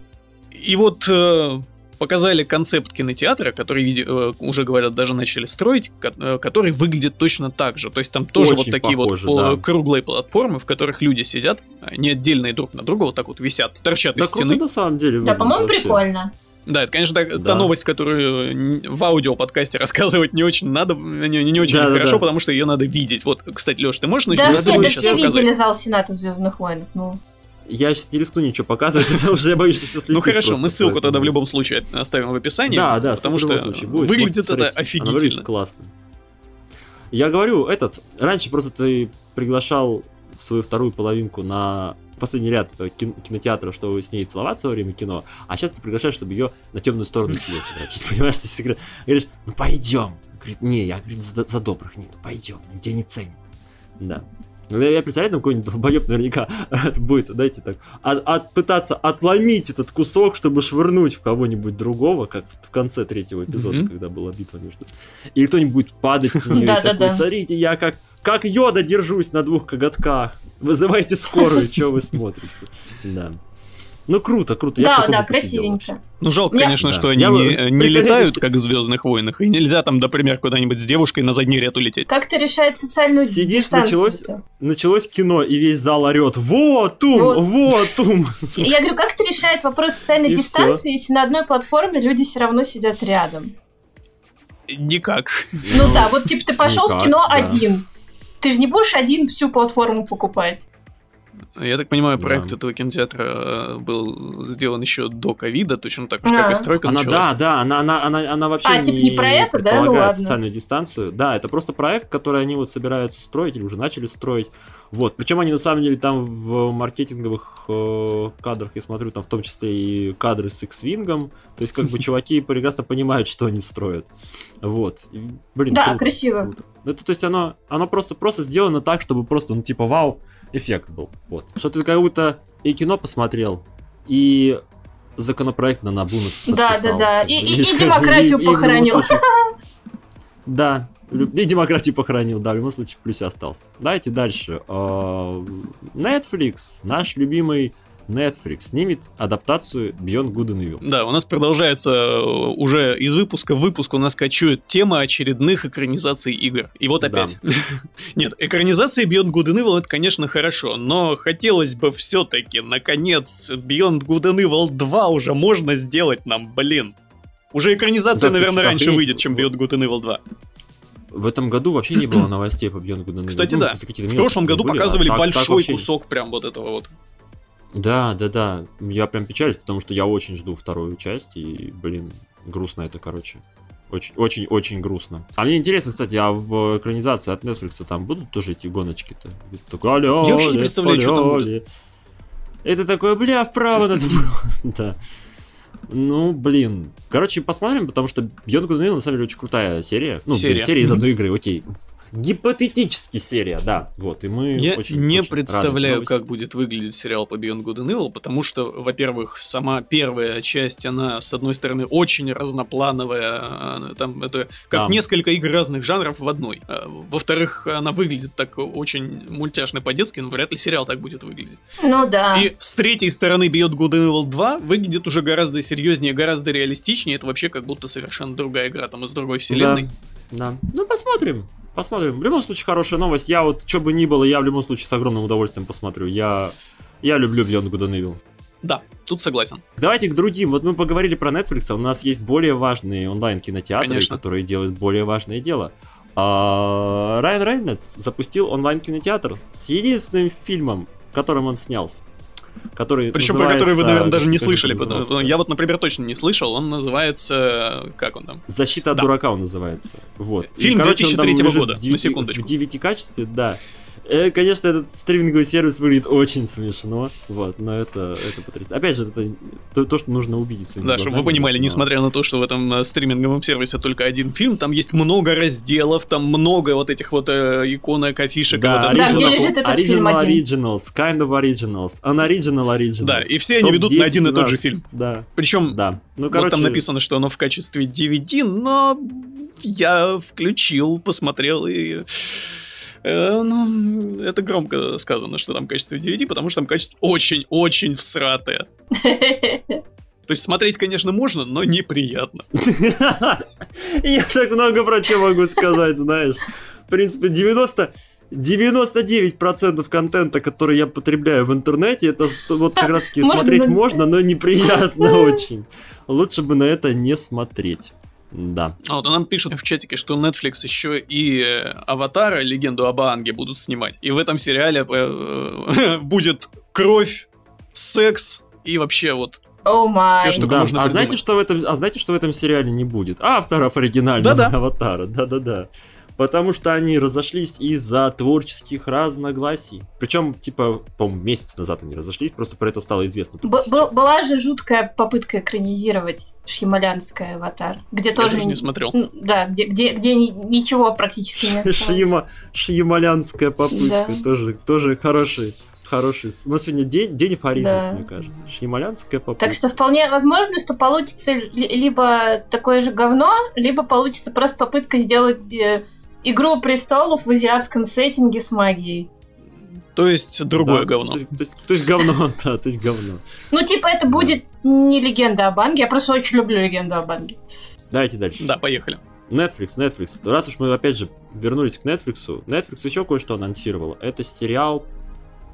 И вот э, показали концепт кинотеатра, который, э, уже говорят, даже начали строить, ко- э, который выглядит точно так же. То есть там тоже Очень вот такие похоже, вот да. круглые платформы, в которых люди сидят, не отдельные друг на друга, вот так вот висят, торчат Да из круто стены. на самом деле Да, по-моему, вообще. прикольно. Да, это, конечно, та, та Да. новость, которую н- в аудиоподкасте рассказывать не очень надо, не, не очень Да, да, хорошо, да. потому что ее надо видеть. Вот, кстати, Леш, ты можешь Да, начать я все, да все рассказать? видели зал Сената в Звездных войнах. Ну, Я сейчас не рискну ничего показывать, потому что я боюсь, что все слетит Ну хорошо, мы ссылку поэтому- тогда в любом случае оставим в описании. Да, да, потому в что любом случае будет. выглядит это. Она выглядит офигительно. классно. Я говорю, этот, раньше просто ты приглашал свою вторую половинку на последний ряд э, кин- кинотеатра, чтобы с ней целоваться во время кино, а сейчас ты приглашаешь, чтобы ее на темную сторону сидеть обратить, понимаешь? Ты говоришь- ну пойдем. Говорит, не, я говорит, за, за добрых, нет, ну пойдем, тебя не ценят. Да. Я, представляю, там какой-нибудь долбоеб наверняка будет, дайте так, от, от- пытаться отломить этот кусок, чтобы швырнуть в кого-нибудь другого, как в, в конце третьего эпизода, Мгм. когда была битва между... И кто-нибудь будет падать с нее и такой, смотрите, я как, как йода держусь на двух коготках. Вызывайте скорую, что вы смотрите. Да. Ну круто, круто. да, да, красивенько. Ну, жалко, Мне- конечно, Да. что они Я бы- не, не летают, как в Звездных войнах, и нельзя там, например, куда-нибудь с девушкой на задний ряд улететь. Как ты решает социальную Сидишь, дистанцию? началось- Началось кино, и весь зал орет. Вот Тум! Вот. Вот Тум! Я говорю, как это решает вопрос социальной И дистанции, если на одной платформе люди все равно сидят рядом? Никак. Ну да, вот типа ты пошел в кино да. один. Ты же не будешь один всю платформу покупать. Я так понимаю, проект Да. этого кинотеатра э, был сделан еще до ковида, точно так же, А. как и стройка Она, началась. да, да, она, она, она, она вообще А, типа не про это, да? Ну предполагает ладно. социальную дистанцию. Да, это просто проект, который они вот собираются строить или уже начали строить. Вот. Причем они на самом деле там в маркетинговых э, кадрах, я смотрю, там в том числе и кадры с X-Wing. То есть, как бы чуваки прекрасно понимают, что они строят. Вот. И, блин, Да, круто, красиво. круто. Это, то есть, оно, оно просто, просто сделано так, чтобы просто, ну, типа, вау, эффект был. Вот. Что ты как будто и кино посмотрел, и законопроект на Набу Да, да, да. И- и- и демократию и- и похоронил. случае- Да, и демократию похоронил, да, в любом случае в плюсе остался. Давайте дальше. А, Netflix, наш любимый Netflix, снимет адаптацию Beyond Good and Evil. Да, у нас продолжается э, уже из выпуска в выпуск у нас кочует тема очередных экранизаций игр. И вот Да. опять. Нет, экранизация Beyond Good and Evil это, конечно, хорошо, но хотелось бы все-таки, наконец, Beyond Good and Evil 2 уже можно сделать нам, блин. Уже экранизация, Да, наверное, раньше охренеть. выйдет, чем Beyond Good and Evil 2. В этом году вообще не было новостей по Beyond Good and Evil. Кстати, Ну, да. В прошлом году были, а показывали так- так большой вообще- кусок прям вот этого вот. Да, да, да. Я прям печалюсь, потому что я очень жду вторую часть, и, блин, грустно это, короче. Очень, очень, очень грустно. А мне интересно, кстати, а в экранизации от Netflix там будут тоже эти гоночки-то? Такой, алло, Я вообще не представляю, что там будет. ле». Это такое, бля, вправо надо было. Да. Ну, блин. Короче, посмотрим, потому что Beyond Good на самом деле очень крутая серия. Ну, блин, Серия. серия из одной игры, окей. Гипотетически серия, да. Вот, и мы Я очень, не очень представляю, как будет выглядеть сериал по Beyond Good and Evil, потому что, во-первых, сама первая часть, она, с одной стороны, очень разноплановая, она там это как Да. несколько игр разных жанров в одной. А, Во-вторых, она выглядит так очень мультяшно по-детски, но вряд ли сериал так будет выглядеть. Ну да. И с третьей стороны Beyond Good and Evil 2 выглядит уже гораздо серьезнее, гораздо реалистичнее, это вообще как будто совершенно другая игра, там из другой вселенной. Да. Ну, посмотрим. Посмотрим. В любом случае, хорошая новость. Я вот, что бы ни было, я в любом случае с огромным удовольствием посмотрю. Я, я люблю Beyond Good and Evil. Да, тут согласен. Давайте к другим. Вот мы поговорили про Netflix, у нас есть более важные онлайн-кинотеатры, Конечно. которые делают более важное дело. А, Райан Рейнольдс запустил онлайн-кинотеатр с единственным фильмом, которым он снялся. Который Причем про который вы, называется- наверное, даже не слышали. потому-? Я вот, например, точно не слышал. Он называется... Как он там? Защита от Да. дурака он называется. Вот. Фильм он там 2003 лежит года, в на DVD секундочку. В DVD качестве, да. Э, Конечно, этот стриминговый сервис выглядит очень смешно, вот, но это, это потрясающе. Опять же, это то, то, что нужно своими Да, чтобы вы понимали, но- несмотря на то, что в этом э, стриминговом сервисе только один фильм, там есть много разделов, там много вот этих вот э, иконок, афишек. Да, вот Да, где лежит этот original фильм один. originals, kind of originals, unoriginal originals. Да, и все они ведут на Топ-10 один и тот же фильм. Да, Причем да. Ну, вот короче, там написано, что оно в качестве DVD, но я включил, посмотрел и... э, ну, это громко сказано, что там в качестве DVD, потому что там качество очень-очень всратое. То есть смотреть, конечно, можно, но неприятно. Я так много про что могу сказать, знаешь. В принципе, 90... 99% контента, который я потребляю в интернете, это вот как раз таки смотреть но- можно, но неприятно очень. Лучше бы на это не смотреть. Да. А вот нам пишут в чатике, что Netflix еще и э, Аватара, легенду об Аанге будут снимать. И в этом сериале э, будет кровь, секс и вообще вот О май. Всё, что Да. можно А придумать. знаете, что в этом, а знаете, что в этом сериале не будет? Авторов оригинального Да-да. аватара. Да-да-да. Потому что они разошлись из-за творческих разногласий. Причем, типа, по-моему, месяц назад они разошлись, просто про это стало известно. Б- была же жуткая попытка экранизировать Шьямалянская аватар, где я тоже... даже не смотрел. Да, где, где, где ни- ничего практически не осталось. Шьяма- Шьямалянская попытка Да. тоже, тоже хороший. Хороший. Но сегодня день, день афоризмов, Да. мне кажется. Шьямалянская попытка. Так что вполне возможно, что получится ли- либо такое же говно, либо получится просто попытка сделать э, Игру престолов в азиатском сеттинге с магией. То есть другое Да, говно. То есть, то есть- то есть говно, да, то есть говно. Ну, типа, это будет не легенда о Банге, я просто очень люблю легенду о Банге. Давайте дальше. Да, поехали. Netflix, Netflix. Раз уж мы опять же вернулись к Netflix, Netflix еще кое-что анонсировал. Это сериал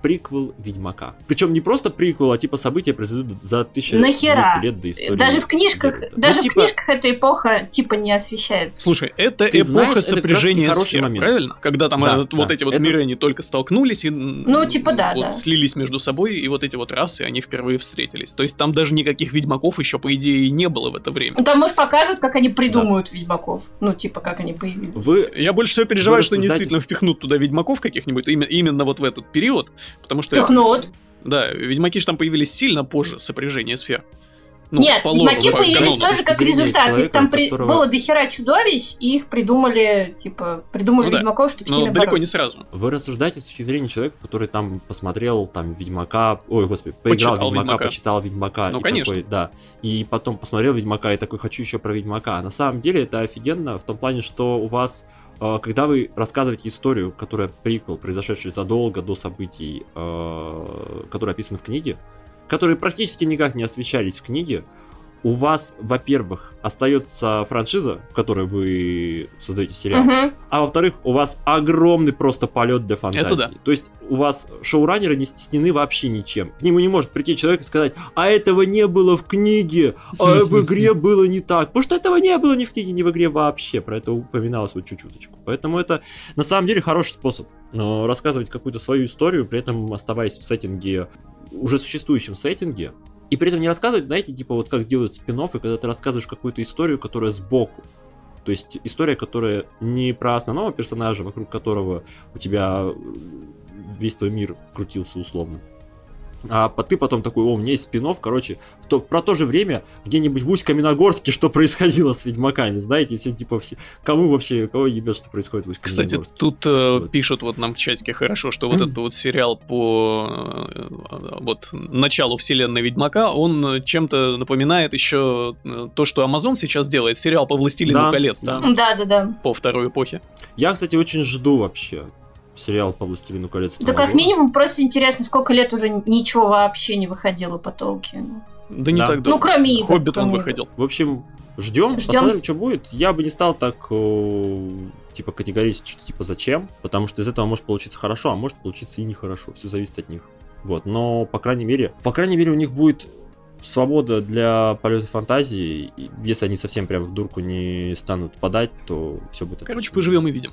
приквел Ведьмака. Причем не просто приквел, а типа события произойдут за 1200 Нахера? лет до истории. Даже в книжках, Геральта. даже Ну, в типа, книжках эта эпоха типа не освещается. Слушай, это Ты эпоха знаешь, это сопряжения хороший сфер, момент. правильно? Когда там Да, э, вот да. эти вот Это- миры, они только столкнулись и ну, типа да, вот да. слились между собой, и вот эти вот расы, они впервые встретились. То есть там даже никаких ведьмаков еще, по идее, и не было в это время. Ну, Там, может, покажут, как они придумают ведьмаков. Ну, типа, как они появились. Вы Я больше всего переживаю, Вы что они действительно впихнут туда ведьмаков каких-нибудь именно, именно вот в этот период, потому что... Впихнут. Да, ведьмаки же там появились сильно позже сопряжения сфер. Ну, Нет, по лору, ведьмаки по появились канону. тоже точки как результат. Их человека, там у при- которого- было дохера чудовищ, и их придумали, типа, придумали Ну да. ведьмаков, чтобы с Но ними далеко не бороться. сразу. Вы рассуждаете с точки зрения человека, который там посмотрел там Ведьмака, ой, господи, поиграл Почитал Ведьмака, Ведьмака. почитал Ведьмака. Ну, и конечно. такой, да. И потом посмотрел Ведьмака и такой, хочу еще про Ведьмака. На самом деле это офигенно в том плане, что у вас, когда вы рассказываете историю, которая приквел, произошедший задолго до событий, э, которые описаны в книге, которые практически никак не освещались в книге, у вас, во-первых, остается франшиза, в которой вы создаете сериал, Мгм. а во-вторых, у вас огромный просто полет для фантазии. Это да. То есть у вас шоураннеры не стеснены вообще ничем. К нему не может прийти человек и сказать, а этого не было в книге, а в игре было не так. Потому что этого не было ни в книге, ни в игре вообще. Про это упоминалось вот чуть-чуточку. Поэтому это на самом деле хороший способ рассказывать какую-то свою историю, при этом оставаясь в сеттинге, уже существующем сеттинге, и при этом не рассказывать, знаете, типа вот как делают спин и когда ты рассказываешь какую-то историю, которая сбоку. То есть история, которая не про основного персонажа, вокруг которого у тебя э, весь твой мир крутился условно. А по- ты потом такой, о, у меня есть спин короче, в то, про то же время где-нибудь в Усть-Каменогорске, что происходило с Ведьмаками, знаете, все типа все, кому вообще, кого ебет, что происходит в Кстати, Усть-Каменогорске. тут э, Вот. пишут вот нам в чатике хорошо, что вот этот вот сериал по э, вот началу вселенной Ведьмака, он э, чем-то напоминает еще э, то, что Amazon сейчас делает, сериал по Властелину Да, колец, да. там, Да-да-да. по второй эпохе. Я, кстати, очень жду вообще сериал по Властелину колец. Да как минимум просто интересно, сколько лет уже ничего вообще не выходило по Толкину. Да не Да. так Ну, давно. кроме игр. Хоббит он кроме выходил. В общем, ждем, Ждем посмотрим, с- что будет. Я бы не стал так, э, типа, категорично, что типа зачем, потому что из этого может получиться хорошо, а может получиться и нехорошо. Все зависит от них. Вот, но, по крайней мере, по крайней мере, у них будет свобода для полета фантазии. Если они совсем прям в дурку не станут подать, то все будет Короче, отлично. поживем и видим.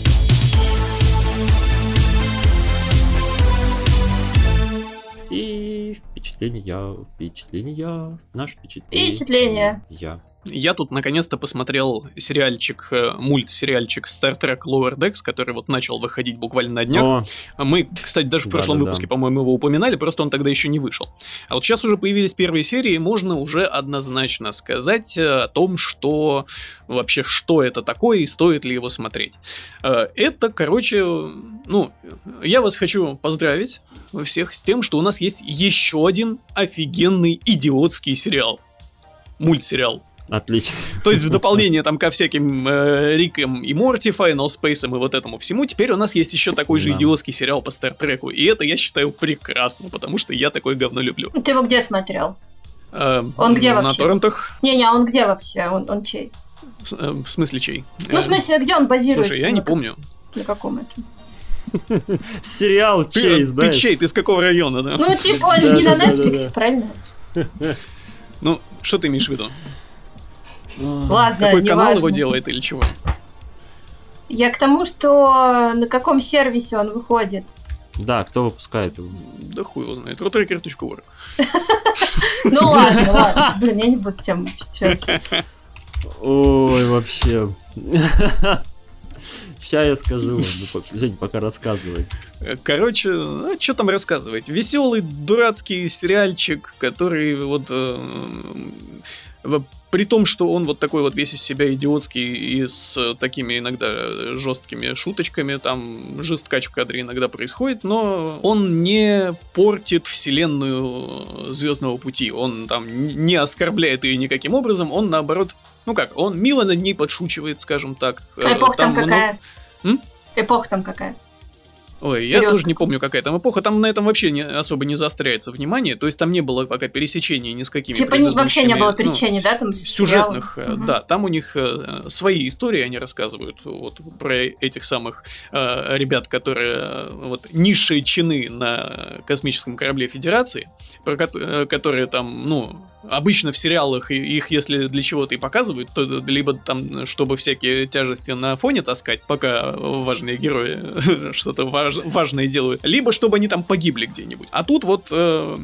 И впечатления, впечатления, наш впечатление. Впечатления. Я. Я тут наконец-то посмотрел сериальчик, э, мультсериальчик Star Trek Lower Decks, который вот начал выходить буквально на днях. О, Мы, кстати, даже в прошлом Да-да-да. выпуске, по-моему, его упоминали, просто он тогда еще не вышел. А вот сейчас уже появились первые серии, можно уже однозначно сказать э, о том, что вообще, что это такое и стоит ли его смотреть. Э, Это, короче, ну, я вас хочу поздравить всех с тем, что у нас есть еще один офигенный идиотский сериал. Мультсериал. Отлично. То есть в дополнение там ко всяким э, Рикам и Морти, Final Space и вот этому всему, теперь у нас есть еще такой же Да. идиотский сериал по Стартреку. И это я считаю прекрасно, потому что я такое говно люблю. Ты его где смотрел? Э, Он где На вообще? торрентах. Не-не, а он где вообще? Он, он чей? В, э, в смысле чей? Ну, Э, в смысле, где он базируется? Слушай, я не На как- помню. На каком это? Сериал Ты, Чейз, ты чей? Ты с какого района, да? Ну, типа, он же не на. Netflix, правильно? Ну, что ты имеешь в виду? Ладно, Какой канал неважно. его делает или чего? Я к тому, что на каком сервисе он выходит. Да, кто выпускает его? Да хуй его знает. Rotracker.org. Ну ладно, ладно. Блин, я не буду тему чуть Ой, вообще. Сейчас я скажу вам. Ну, Жень, пока рассказывай. Э, Короче, а что там рассказывать? Веселый, дурацкий сериальчик, который вот... э, при том, что он вот такой вот весь из себя идиотский и с такими иногда жесткими шуточками, там жесткач в кадре иногда происходит, но он не портит вселенную Звездного пути. Он там не оскорбляет ее никаким образом, он наоборот, ну как, он мило над ней подшучивает, скажем так. А Э, эпоха там много- какая? М? Эпоха там какая? Ой, я Вперед. тоже не помню, какая там эпоха. Там на этом вообще не, особо не заостряется внимание. То есть там не было пока пересечения ни с какими Типа не- вообще не было ну, пересечений, да, там с сюжетных, Мгм. да, там у них э, свои истории они рассказывают вот про этих самых э, ребят, которые э, вот низшие чины на космическом корабле Федерации, про кот- э, которые там, ну, обычно в сериалах их, если для чего-то и показывают, то либо там, чтобы всякие тяжести на фоне таскать, пока важные герои что-то важ- важное делают, либо чтобы они там погибли где-нибудь. А тут вот э,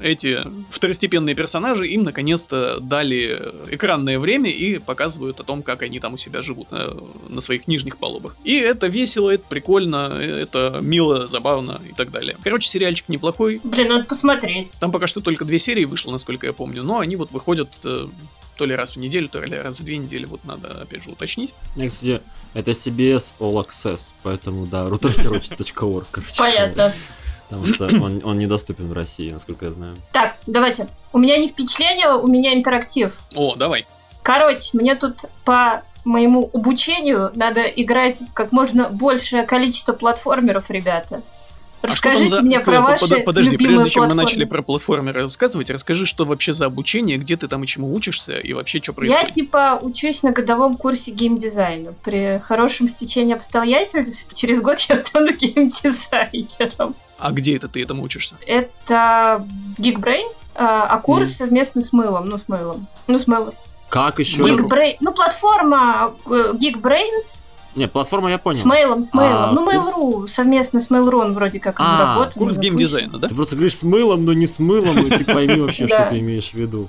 эти второстепенные персонажи им наконец-то дали экранное время и показывают о том, как они там у себя живут э, на своих нижних палубах. И это весело, это прикольно, э, это мило, забавно и так далее. Короче, сериальчик неплохой. Блин, надо посмотреть. Там пока что только две серии вышло, насколько я помню, но они вот выходят э, то ли раз в неделю, то ли раз в две недели, вот надо опять же уточнить. Я, кстати, это CBS All Access, поэтому, да, router.org, короче. Понятно. Потому что он, он недоступен в России, насколько я знаю. Так, давайте. У меня не впечатление, у меня интерактив. О, давай. Короче, мне тут по моему обучению надо играть в как можно большее количество платформеров, ребята. А что Расскажите за- мне про п- ваши под- Подожди, любимые прежде чем мы начали про платформеры рассказывать, расскажи, что вообще за обучение, где ты там и чему учишься, и вообще что Я происходит. типа учусь на годовом курсе геймдизайна. При хорошем стечении обстоятельств через год я стану геймдизайнером. А где это ты этому учишься? Это Geekbrains, а а курс совместно с мылом. Ну, с мылом. Ну, с мылом. Как еще? Mail.ru. Geekbra- Ну, платформа э, Geekbrains Не, платформа я понял. с мейлом, с мейлом. А, ну, курс? Mail.ru совместно с Mail.ru он вроде как А, работает. Курс геймдизайна, да? Ты просто говоришь с мылом, но не с мылом, и ты пойми вообще, что ты имеешь в виду.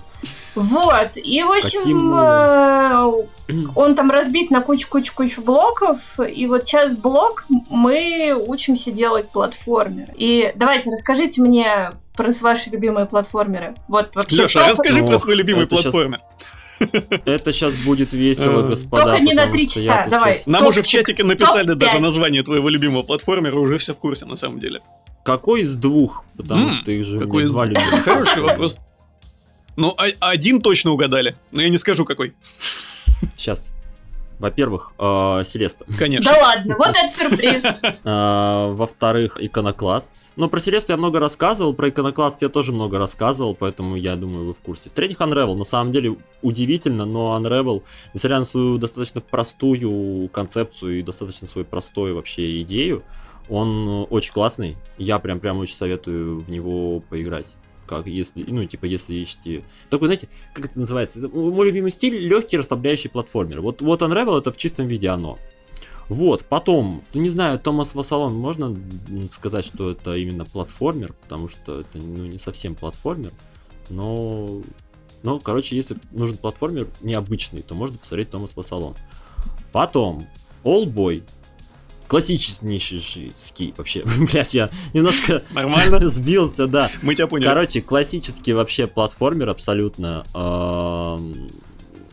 Вот, и в общем, э, он там разбит на кучу-кучу-кучу блоков, и вот сейчас блок мы учимся делать платформер. И давайте, расскажите мне про ваши любимые платформеры. Вот вообще Леша, расскажи Ох, про свой любимый платформер. Это сейчас будет весело, Э, господа. Только не на три часа, давай. Нам уже в чатике написали даже название твоего любимого платформера, уже все в курсе на самом деле. Какой из двух? Потому что их же какой из два любимых. Хороший вопрос. Ну, а- один точно угадали, но я не скажу какой. Сейчас. Во-первых, э, Селеста. Конечно. Да ладно, вот это сюрприз. А, Во-вторых, Иконокласт. Ну, про Селесту я много рассказывал, про Иконокласт я тоже много рассказывал, поэтому я думаю, вы в курсе. В-третьих, Unravel. На самом деле удивительно, но Unravel, несмотря на свою достаточно простую концепцию и достаточно свою простую вообще идею, он э, очень классный. Я прям прям очень советую в него поиграть. Как если, ну, типа, если ищете... Такой, знаете, как это называется? Мой любимый стиль легкий расслабляющий платформер. Вот, вот Unravel это в чистом виде оно. Вот, потом, не знаю, Томас Вассалон, можно сказать, что это именно платформер, потому что это, ну, не совсем платформер, но, ну, короче, если нужен платформер необычный, то можно посмотреть Томас Вассалон. Потом, Allboy, классический ски, вообще, блядь, я немножко Нормально? сбился, да. Мы тебя поняли. Короче, классический вообще платформер абсолютно.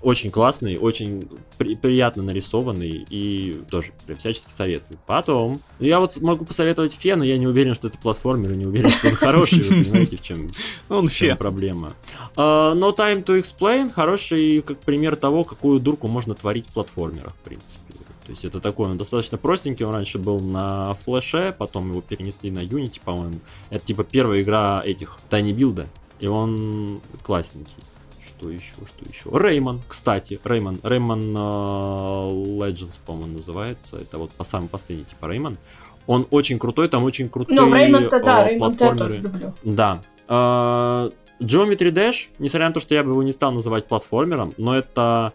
Очень классный, очень при- приятно нарисованный и тоже прям всячески советую. Потом, я вот могу посоветовать Фе, но я не уверен, что это платформер, и не уверен, что он хороший, вы понимаете, в чем, Он в чем проблема. А, No Time to Explain хороший как пример того, какую дурку можно творить в платформерах, в принципе. То есть это такой, он достаточно простенький, он раньше был на флеше, потом его перенесли на Unity, по-моему. Это типа первая игра этих Тайни Билда, и он классненький. Что еще, что еще? Реймон, кстати, Реймон, Реймон э, Legends, по-моему, называется. Это вот по самый последний типа Реймон. Он очень крутой, там очень крутые Ну, Реймонд-то, да, э, Реймонд я тоже люблю. Да. Э, Geometry Dash, несмотря на то, что я бы его не стал называть платформером, но это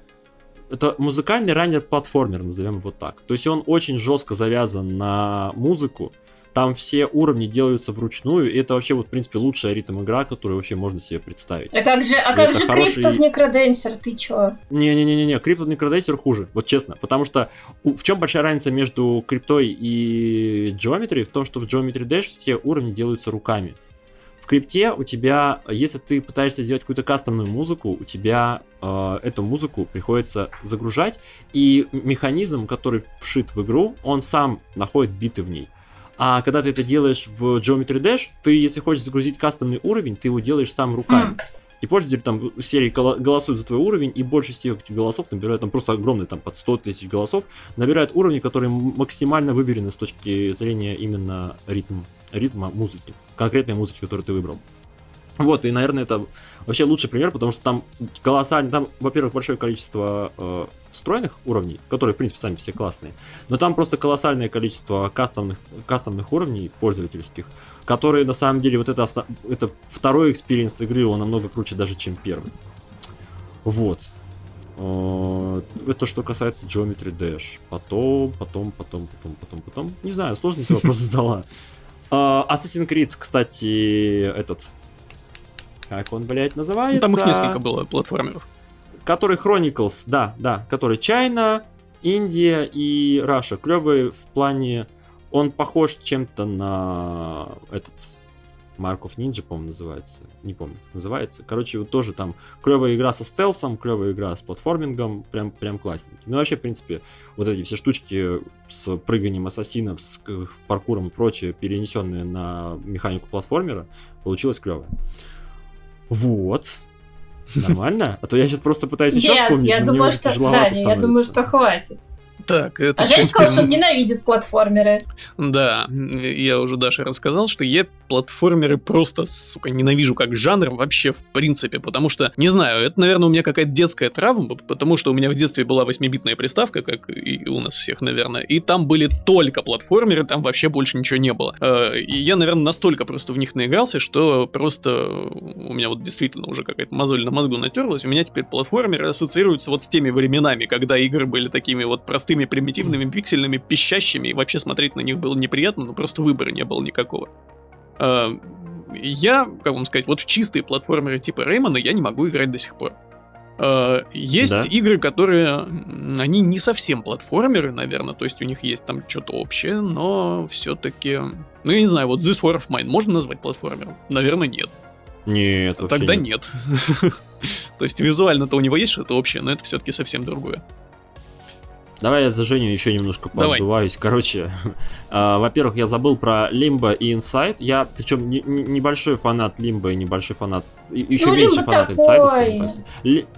это музыкальный раннер-платформер, назовем его так. То есть он очень жестко завязан на музыку. Там все уровни делаются вручную, и это вообще, вот, в принципе, лучшая ритм-игра, которую вообще можно себе представить. А как же, а И как же хороший- Криптов Некроденсер, ты чё? Не-не-не-не, Crypto Necrodensер хуже, вот честно. Потому что в чем большая разница между криптой и Geometry? В том, что в Geometry Dash все уровни делаются руками. В крипте у тебя, если ты пытаешься сделать какую-то кастомную музыку, у тебя э, эту музыку приходится загружать, и механизм, который вшит в игру, он сам находит биты в ней. А когда ты это делаешь в Geometry Dash, ты, если хочешь загрузить кастомный уровень, ты его делаешь сам руками. М. и пользователи там серии голосуют за твой уровень, и больше всех голосов набирают, там просто огромный, там под 100 тысяч голосов, набирают уровни, которые максимально выверены с точки зрения именно ритма, ритма музыки, конкретной музыки, которую ты выбрал. Вот, и, наверное, это вообще лучший пример, потому что там колоссально, там, во-первых, большое количество э, встроенных уровней, которые, в принципе, сами все классные, но там просто колоссальное количество кастомных, кастомных уровней пользовательских, которые, на самом деле, вот это, это второй experience игры, он намного круче даже, чем первый. Вот. Э, это что касается Geometry Dash. Потом, потом, потом, потом, потом, потом. Не знаю, сложный ты вопрос задала. Э, Assassin's Creed, кстати, этот как он, блядь, называется? Там их несколько было платформеров. Который Chronicles, да, да, который China, Индия и Раша. Клевый в плане... Он похож чем-то на этот Марков Ninja, по-моему, называется. Не помню, как называется. Короче, вот тоже там клевая игра со стелсом, клевая игра с платформингом, прям, прям классненький. Ну, вообще, в принципе, вот эти все штучки с прыганием ассасинов, с паркуром и прочее, перенесенные на механику платформера, получилось клевое. Вот. Нормально? А то я сейчас просто пытаюсь вспомнить. Нет, я думаю, что... Да, я думаю, что хватит. Так, это... А Женя сказал, что ненавидит платформеры. Да, я уже Даше рассказал, что я платформеры просто, сука, ненавижу как жанр вообще в принципе, потому что, не знаю, это, наверное, у меня какая-то детская травма, потому что у меня в детстве была 8-битная приставка, как и у нас всех, наверное, и там были только платформеры, там вообще больше ничего не было. Э, и я, наверное, настолько просто в них наигрался, что просто у меня вот действительно уже какая-то мозоль на мозгу натерлась, у меня теперь платформеры ассоциируются вот с теми временами, когда игры были такими вот простыми простыми, примитивными, пиксельными, пищащими, и вообще смотреть на них было неприятно, но просто выбора не было никакого. А, я, как вам сказать, вот в чистые платформеры типа Реймона я не могу играть до сих пор. А, есть да? игры, которые, они не совсем платформеры, наверное, то есть у них есть там что-то общее, но все-таки, ну я не знаю, вот This War of Mine можно назвать платформером? Наверное, нет. Нет, Тогда нет. нет. То есть визуально-то у него есть что-то общее, но это все-таки совсем другое. Давай я за Женю еще немножко поддуваюсь. Короче, э, во-первых, я забыл про Лимбо и Инсайд. Я, причем, не, не, небольшой фанат Лимбо и небольшой фанат... Еще ну, меньше фанат Инсайда,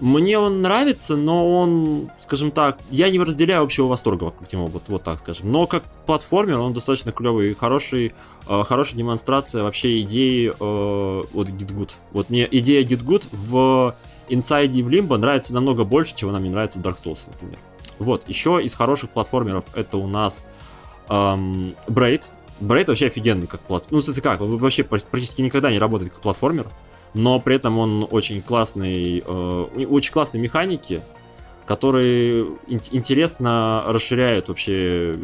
Мне он нравится, но он, скажем так, я не разделяю общего восторга вокруг него, вот, вот так скажем. Но как платформер он достаточно клевый и хороший, э, хорошая демонстрация вообще идеи э, вот Gitgood. Вот мне идея Gitgood в Inside и в Limbo нравится намного больше, чем она мне нравится в Dark Souls, например. Вот, еще из хороших платформеров это у нас эм, Braid. Braid вообще офигенный как платформер. Ну, в смысле как, он вообще практически никогда не работает как платформер, но при этом он очень классный, э, очень классные механики, которые ин- интересно расширяют вообще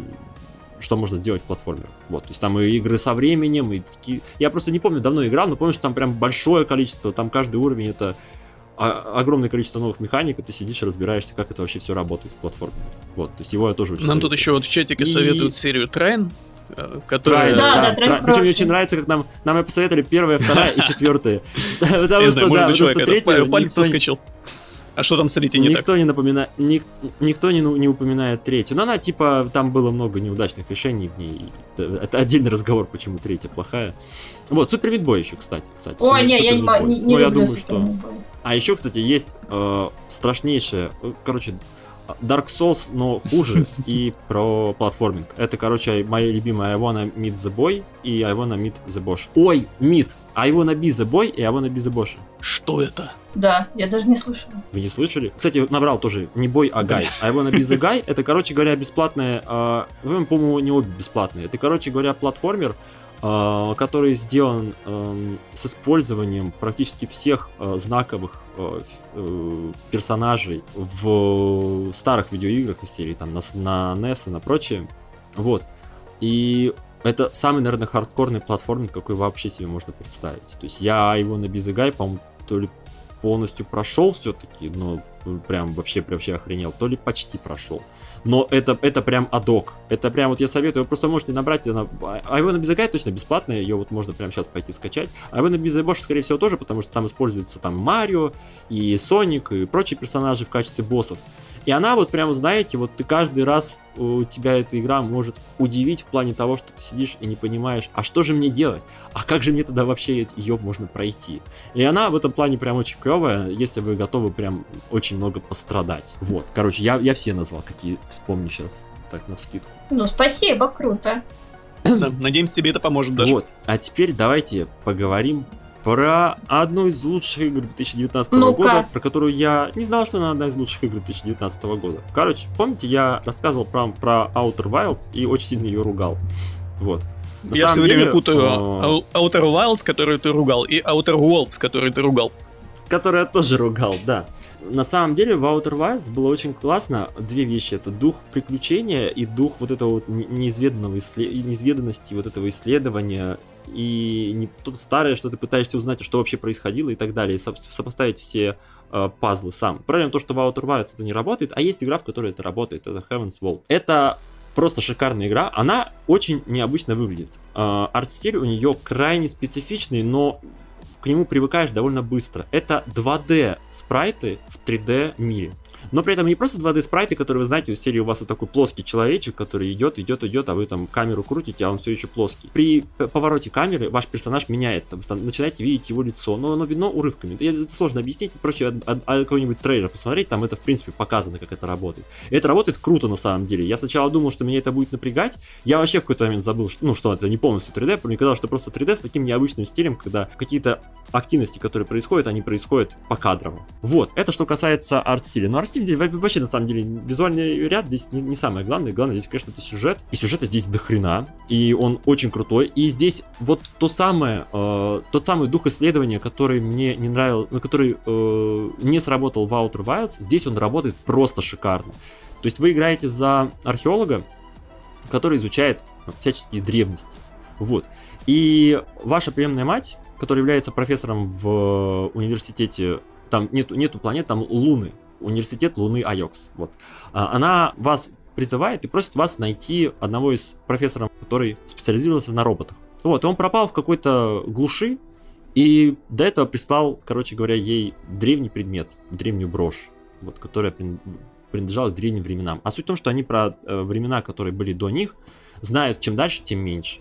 что можно сделать в платформе. Вот, то есть там и игры со временем, и такие... Я просто не помню, давно играл, но помню, что там прям большое количество, там каждый уровень это огромное количество новых механик, и ты сидишь и разбираешься, как это вообще все работает с платформой. Вот, то есть его я тоже очень Нам советую. тут еще вот в чатике и... советуют серию Трайн, э, которая... Да, да, да Трайн Причем мне очень нравится, как нам, нам посоветовали первая, вторая и четвертая. Потому что, да, потому что третья... Палец соскочил. А что там с третьей не никто так? Не напомина... Ник... Никто не, не упоминает третью. Но она, типа, там было много неудачных решений в ней. Это отдельный разговор, почему третья плохая. Вот, Супер Мидбой еще, кстати. кстати Ой, не, я не, не, не Но я думаю, что... А еще, кстати, есть э, страшнейшее... Э, короче, Dark Souls, но хуже, и про платформинг. Это, короче, моя любимая I wanna meet the boy и I wanna meet the boss. Ой, meet! I wanna be the boy и I wanna be the boss. Что это? Да, я даже не слышала. Вы не слышали? Кстати, наврал тоже, не бой, а гай. I wanna be the guy, это, короче говоря, бесплатная, э, вы, по-моему, не обе бесплатные. Это, короче говоря, платформер, э, который сделан э, с использованием практически всех э, знаковых э, э, персонажей в старых видеоиграх из серии, там, на, на NES и на прочее. Вот. И это самый, наверное, хардкорный платформер, какой вообще себе можно представить. То есть я его на Бизагай, по-моему, то ли полностью прошел все-таки, но прям вообще, прям вообще охренел, то ли почти прошел. Но это, это прям адок. Это прям вот я советую, вы просто можете набрать, она, а его на Безагай точно бесплатная, ее вот можно прямо сейчас пойти скачать. А его на Безайбош, скорее всего, тоже, потому что там используются там Марио и Соник и прочие персонажи в качестве боссов. И она вот прямо, знаете, вот ты каждый раз у тебя эта игра может удивить в плане того, что ты сидишь и не понимаешь, а что же мне делать? А как же мне тогда вообще ее можно пройти? И она в этом плане прям очень клевая, если вы готовы прям очень много пострадать. Вот, короче, я, я все назвал, какие вспомню сейчас, так, на вскидку. Ну, спасибо, круто. Надеемся, тебе это поможет даже. Вот, а теперь давайте поговорим про одну из лучших игр 2019 Ну-ка. года, про которую я не знал, что она одна из лучших игр 2019 года. Короче, помните, я рассказывал про, про Outer Wilds и очень сильно ее ругал. Вот. На Я все время деле, путаю э, Ou- Outer Wilds, которую ты ругал, и Outer Worlds, который ты ругал. который я тоже ругал, да. На самом деле в Outer Wilds было очень классно две вещи. Это дух приключения и дух вот этого вот не- неизведанного иссле- и неизведанности вот этого исследования и не то старое, что ты пытаешься узнать, что вообще происходило и так далее, и со- сопоставить все э, пазлы сам. Проблема в том, что в Outer Wilds это не работает, а есть игра, в которой это работает, это Heaven's Vault. Это просто шикарная игра, она очень необычно выглядит. Э, арт-стиль у нее крайне специфичный, но к нему привыкаешь довольно быстро. Это 2D спрайты в 3D мире. Но при этом не просто 2D спрайты, которые вы знаете, из серии у вас вот такой плоский человечек, который идет, идет, идет, а вы там камеру крутите, а он все еще плоский. При повороте камеры ваш персонаж меняется, вы начинаете видеть его лицо, но оно видно урывками. Это сложно объяснить, проще от- от- от какой-нибудь трейлер посмотреть, там это в принципе показано, как это работает. Это работает круто на самом деле. Я сначала думал, что меня это будет напрягать, я вообще в какой-то момент забыл, что, ну, что это не полностью 3D, мне казалось, что просто 3D с таким необычным стилем, когда какие-то активности, которые происходят, они происходят по кадрово. Вот, это что касается арт-стиля. Но арт-стиль во- вообще, на самом деле, визуальный ряд здесь не, не самое главное. Главное здесь, конечно, это сюжет. И сюжета здесь до хрена. И он очень крутой. И здесь вот то самое, э, тот самый дух исследования, который мне не нравился, ну, который э, не сработал в Outer Wilds, здесь он работает просто шикарно. То есть вы играете за археолога, который изучает всяческие древности. Вот. И ваша приемная мать, которая является профессором в университете, там нету, нету планет, там Луны, университет Луны Айокс. Вот. А, Она вас призывает и просит вас найти одного из профессоров, который специализировался на роботах. Вот, он пропал в какой-то глуши, и до этого прислал, короче говоря, ей древний предмет, древнюю брошь, вот, которая прин- принадлежала к древним временам. А суть в том, что они про э, времена, которые были до них, знают чем дальше, тем меньше.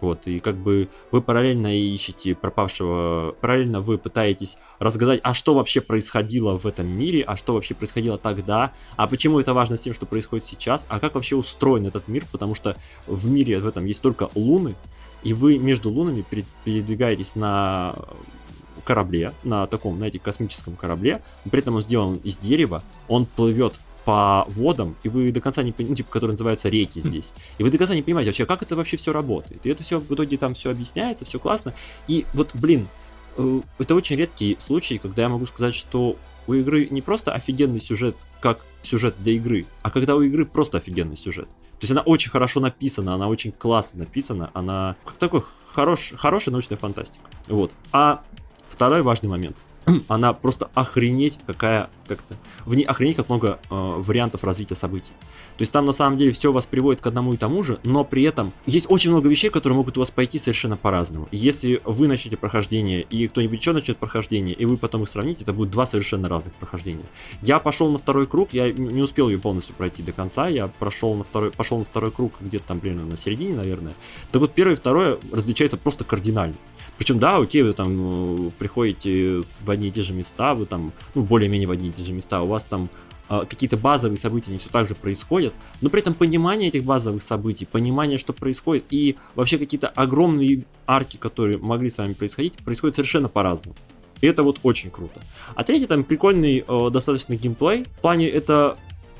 Вот, и как бы вы параллельно ищете пропавшего, параллельно вы пытаетесь разгадать, а что вообще происходило в этом мире, а что вообще происходило тогда, а почему это важно с тем, что происходит сейчас, а как вообще устроен этот мир, потому что в мире в этом есть только луны, и вы между лунами пере- передвигаетесь на корабле, на таком, знаете, космическом корабле, при этом он сделан из дерева, он плывет по водам, и вы до конца не понимаете, ну, типа, который называется реки здесь. И вы до конца не понимаете вообще, как это вообще все работает. И это все в итоге там все объясняется, все классно. И вот, блин, э, это очень редкий случай, когда я могу сказать, что у игры не просто офигенный сюжет, как сюжет для игры, а когда у игры просто офигенный сюжет. То есть она очень хорошо написана, она очень классно написана, она как такой хорош, хорошая научная фантастика. Вот. А второй важный момент. Она просто охренеть какая как-то в ней охренеть как много э, вариантов развития событий. То есть там на самом деле все вас приводит к одному и тому же, но при этом есть очень много вещей, которые могут у вас пойти совершенно по-разному. Если вы начнете прохождение и кто-нибудь еще начнет прохождение, и вы потом их сравните, это будут два совершенно разных прохождения. Я пошел на второй круг, я не успел ее полностью пройти до конца, я прошел на второй, пошел на второй круг где-то там примерно на середине, наверное. Так вот первое и второе различаются просто кардинально. Причем, да, окей, вы там э, приходите в одни и те же места, вы там, ну, более-менее в одни и те же места, у вас там а, какие-то базовые события не все так же происходят, но при этом понимание этих базовых событий, понимание, что происходит, и вообще какие-то огромные арки, которые могли с вами происходить, происходят совершенно по-разному. И это вот очень круто. А третий там прикольный э, достаточно геймплей. В плане это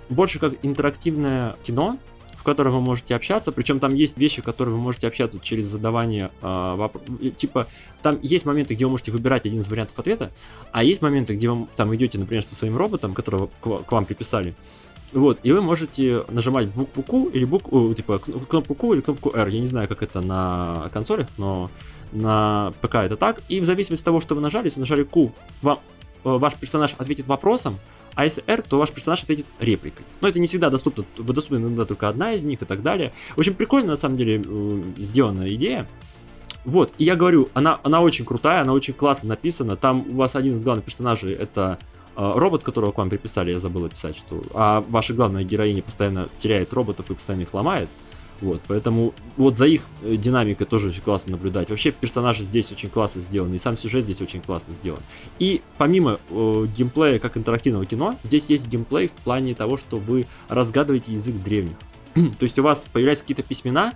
больше как интерактивное кино, в котором вы можете общаться, причем там есть вещи, которые вы можете общаться через задавание э, вопросов. Типа, там есть моменты, где вы можете выбирать один из вариантов ответа, а есть моменты, где вы там идете, например, со своим роботом, которого к ва- к вам приписали, вот, и вы можете нажимать букву Q или букву, типа, кн- кнопку Q или кнопку R. Я не знаю, как это на консолях, но на ПК это так. И в зависимости от того, что вы нажали, если нажали Q, вам, э, ваш персонаж ответит вопросом, а если R, то ваш персонаж ответит репликой. Но это не всегда доступно, доступна иногда только одна из них и так далее. В общем, прикольно на самом деле сделанная идея. Вот, и я говорю, она, она очень крутая, она очень классно написана. Там у вас один из главных персонажей это э, робот, которого к вам приписали, я забыл описать, что а ваша главная героиня постоянно теряет роботов и постоянно их ломает. Вот, поэтому вот за их э, динамикой тоже очень классно наблюдать. Вообще персонажи здесь очень классно сделаны, и сам сюжет здесь очень классно сделан. И помимо э, геймплея как интерактивного кино, здесь есть геймплей в плане того, что вы разгадываете язык древних. То есть у вас появляются какие-то письмена,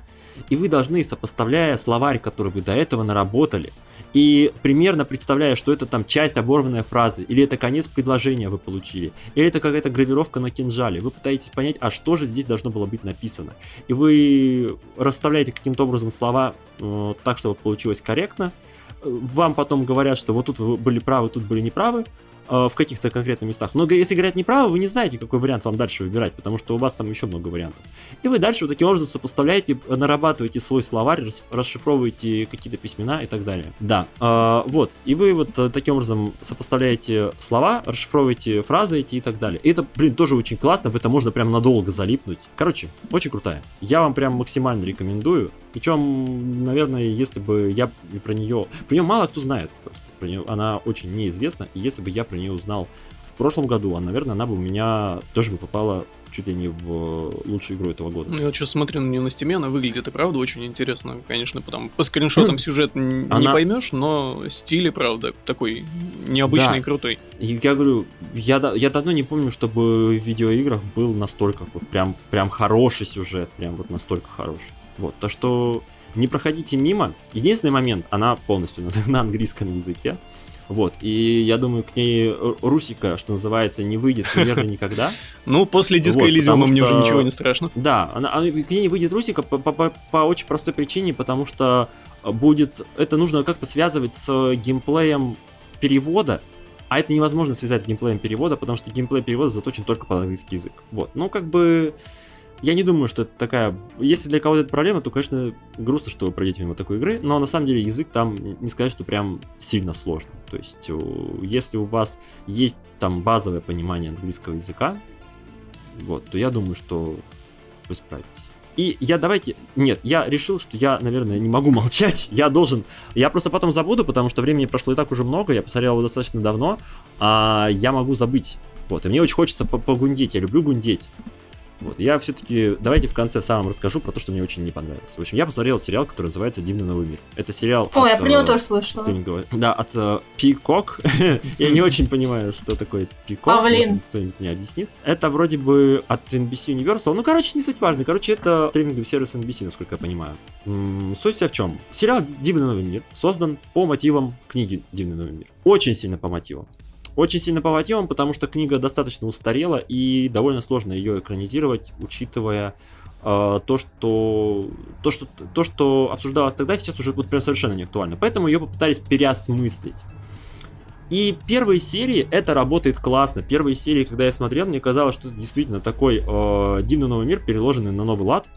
и вы должны, сопоставляя словарь, который вы до этого наработали, и примерно представляя, что это там часть оборванной фразы, или это конец предложения вы получили, или это какая-то гравировка на кинжале, вы пытаетесь понять, а что же здесь должно было быть написано. И вы расставляете каким-то образом слова э, так, чтобы получилось корректно, вам потом говорят, что вот тут вы были правы, тут были неправы, в каких-то конкретных местах. Но если говорят неправо, вы не знаете, какой вариант вам дальше выбирать, потому что у вас там еще много вариантов. И вы дальше вот таким образом сопоставляете, нарабатываете свой словарь, расшифровываете какие-то письмена и так далее. Да, э, вот. И вы вот э, таким образом сопоставляете слова, расшифровываете фразы эти и так далее. И это, блин, тоже очень классно, в это можно прям надолго залипнуть. Короче, очень крутая. Я вам прям максимально рекомендую. Причем, наверное, если бы я про нее... Про нее мало кто знает просто про нее, она очень неизвестна, и если бы я про нее узнал в прошлом году, а, наверное, она бы у меня тоже бы попала чуть ли не в лучшую игру этого года. Я вот сейчас смотрю на нее на стиме, она выглядит и правда очень интересно, конечно, потому по скриншотам сюжет она... не поймешь, но стиль и правда такой необычный да. и крутой. И я говорю, я, я давно не помню, чтобы в видеоиграх был настолько вот прям, прям хороший сюжет, прям вот настолько хороший. Вот, то что не проходите мимо. Единственный момент, она полностью на, на английском языке. Вот, и я думаю, к ней Русика, что называется, не выйдет примерно никогда. Ну, после диска вот, Элизиума мне уже ничего не страшно. Да, она, она, к ней не выйдет Русика по, по очень простой причине, потому что будет, это нужно как-то связывать с геймплеем перевода, а это невозможно связать с геймплеем перевода, потому что геймплей перевода заточен только под английский язык. Вот, ну как бы я не думаю, что это такая... Если для кого-то это проблема, то, конечно, грустно, что вы пройдете мимо такой игры, но на самом деле язык там не сказать, что прям сильно сложный. То есть, если у вас есть там базовое понимание английского языка, вот, то я думаю, что вы справитесь. И я давайте... Нет, я решил, что я, наверное, не могу молчать. Я должен... Я просто потом забуду, потому что времени прошло и так уже много. Я посмотрел его достаточно давно. А я могу забыть. Вот, и мне очень хочется погундеть. Я люблю гундеть. Вот, я все-таки, давайте в конце самом расскажу про то, что мне очень не понравилось. В общем, я посмотрел сериал, который называется «Дивный новый мир». Это сериал О, от, я про него э, тоже слышала. Да, от э, Пикок. я не очень понимаю, что такое Пикок. Павлин. Кто-нибудь мне объяснит. Это вроде бы от NBC Universal. Ну, короче, не суть важно. Короче, это стриминговый сервис NBC, насколько я понимаю. Суть вся в чем? Сериал «Дивный новый мир» создан по мотивам книги «Дивный новый мир». Очень сильно по мотивам. Очень сильно по мотивам, потому что книга достаточно устарела и довольно сложно ее экранизировать, учитывая э, то, что, то, что, то, что обсуждалось тогда, сейчас уже вот прям совершенно не актуально. Поэтому ее попытались переосмыслить. И первые серии это работает классно. Первые серии, когда я смотрел, мне казалось, что это действительно такой э, дивный новый мир, переложенный на новый лад.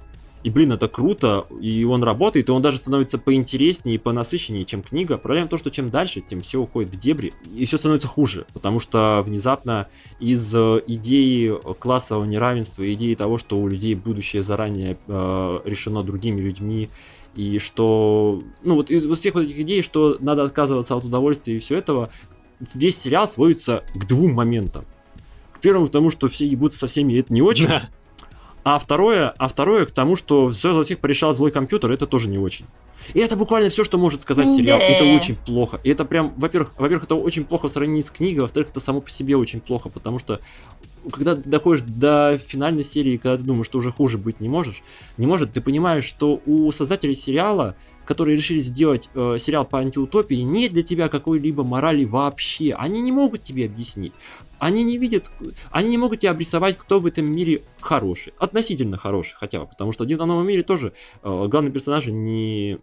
И, блин, это круто, и он работает, и он даже становится поинтереснее и понасыщеннее, чем книга. Проблема в том, что чем дальше, тем все уходит в дебри, и все становится хуже, потому что внезапно из э, идеи классового неравенства, идеи того, что у людей будущее заранее э, решено другими людьми, и что, ну вот из, из всех вот этих идей, что надо отказываться от удовольствия и все этого, весь сериал сводится к двум моментам. К первому, к тому, что все ебутся со всеми, и это не очень. А второе, а второе к тому, что все за всех порешал злой компьютер, это тоже не очень. И это буквально все, что может сказать сериал. Да. Это очень плохо. И это прям, во-первых, во-первых, это очень плохо в сравнении с книгой, во-вторых, это само по себе очень плохо, потому что когда ты доходишь до финальной серии, когда ты думаешь, что уже хуже быть не можешь, не может, ты понимаешь, что у создателей сериала которые решили сделать э, сериал по антиутопии, нет для тебя какой-либо морали вообще. Они не могут тебе объяснить. Они не видят, они не могут тебе обрисовать, кто в этом мире хороший. Относительно хороший хотя бы, потому что в «Один новом мире» тоже э, главные персонажи не,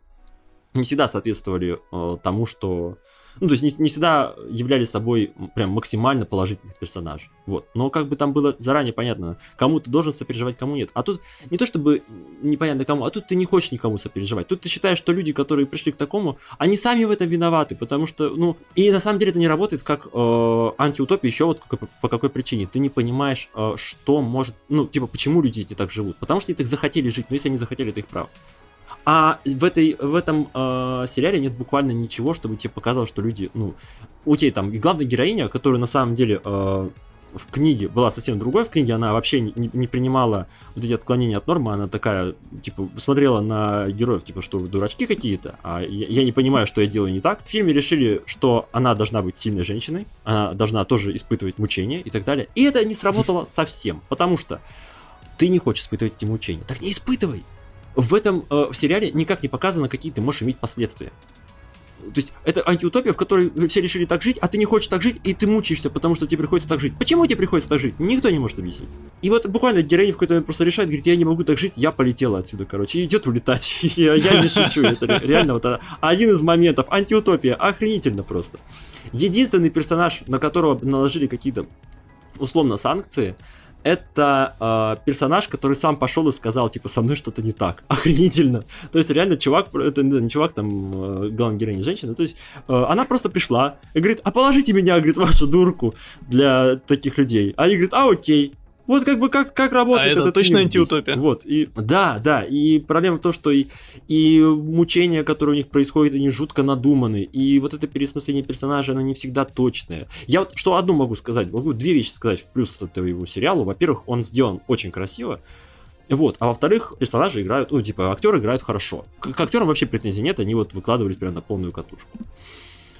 не всегда соответствовали э, тому, что ну, то есть не, не всегда являлись собой прям максимально положительных персонажей. Вот. Но как бы там было заранее понятно, кому ты должен сопереживать, кому нет. А тут не то чтобы непонятно кому, а тут ты не хочешь никому сопереживать. Тут ты считаешь, что люди, которые пришли к такому, они сами в этом виноваты, потому что, ну, и на самом деле это не работает как э, антиутопия еще вот по какой причине. Ты не понимаешь, э, что может, ну, типа, почему люди эти так живут. Потому что они так захотели жить, но если они захотели, это их право. А в, этой, в этом э, сериале нет буквально ничего, чтобы тебе показало, что люди, ну, у тебя там главная героиня, которая на самом деле э, в книге была совсем другой. В книге она вообще не, не принимала вот эти отклонения от нормы. Она такая, типа, смотрела на героев, типа, что дурачки какие-то, а я, я не понимаю, что я делаю не так. В фильме решили, что она должна быть сильной женщиной, она должна тоже испытывать мучения и так далее. И это не сработало совсем, потому что ты не хочешь испытывать эти мучения. Так не испытывай! В этом э, в сериале никак не показано, какие ты можешь иметь последствия. То есть это антиутопия, в которой все решили так жить, а ты не хочешь так жить, и ты мучаешься, потому что тебе приходится так жить. Почему тебе приходится так жить? Никто не может объяснить. И вот буквально героиня в какой-то момент просто решает, говорит, я не могу так жить, я полетела отсюда, короче, и идет улетать. я, я не шучу, это реально вот один из моментов. Антиутопия, охренительно просто. Единственный персонаж, на которого наложили какие-то условно санкции, это э, персонаж, который сам пошел и сказал, типа, со мной что-то не так. Охренительно. То есть, реально, чувак, это не чувак, там, э, главная героиня женщина, то есть, э, она просто пришла и говорит, а положите меня, говорит, вашу дурку для таких людей. А они говорят, а окей. Вот как бы как, как работает а это точно антиутопия. Здесь. Вот, и да, да, и проблема в том, что и, и мучения, которые у них происходят, они жутко надуманы, и вот это пересмысление персонажа, оно не всегда точное. Я вот что одну могу сказать, могу две вещи сказать в плюс этого его сериалу. Во-первых, он сделан очень красиво, вот, а во-вторых, персонажи играют, ну, типа, актеры играют хорошо. К, к актерам вообще претензий нет, они вот выкладывались прямо на полную катушку.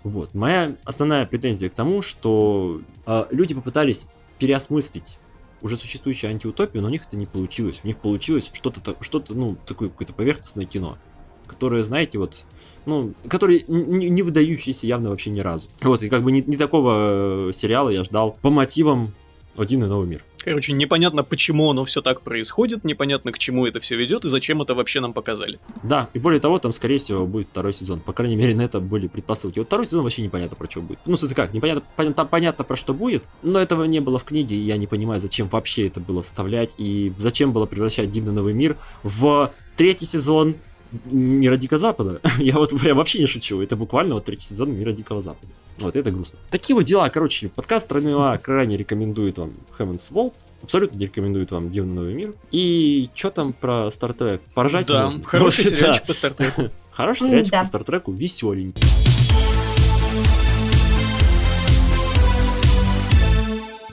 Вот, моя основная претензия к тому, что э, люди попытались переосмыслить уже существующую антиутопию, но у них это не получилось. У них получилось что-то, что-то, ну, такое какое-то поверхностное кино, которое, знаете, вот, ну, которое не, не выдающееся явно вообще ни разу. Вот, и как бы не, не такого э, сериала я ждал по мотивам «Один и новый мир». Короче, непонятно, почему оно все так происходит, непонятно, к чему это все ведет и зачем это вообще нам показали. Да, и более того, там, скорее всего, будет второй сезон. По крайней мере, на это были предпосылки. Вот второй сезон вообще непонятно, про что будет. Ну, смысле, как, непонятно, понятно, там понятно, про что будет, но этого не было в книге, и я не понимаю, зачем вообще это было вставлять, и зачем было превращать Дивный Новый Мир в третий сезон Мира Дикого Запада. я вот прям вообще не шучу, это буквально вот третий сезон Мира Дикого Запада. Вот это грустно. Такие вот дела, короче, подкаст Тройного крайне рекомендует вам Heaven's Vault, абсолютно не рекомендует вам Дивный Новый Мир. И что там про Стартрек? Поржать Да, можно. хороший Вот, сериальчик да. по Стартреку. Хороший сериальчик Да. по Стартреку, веселенький.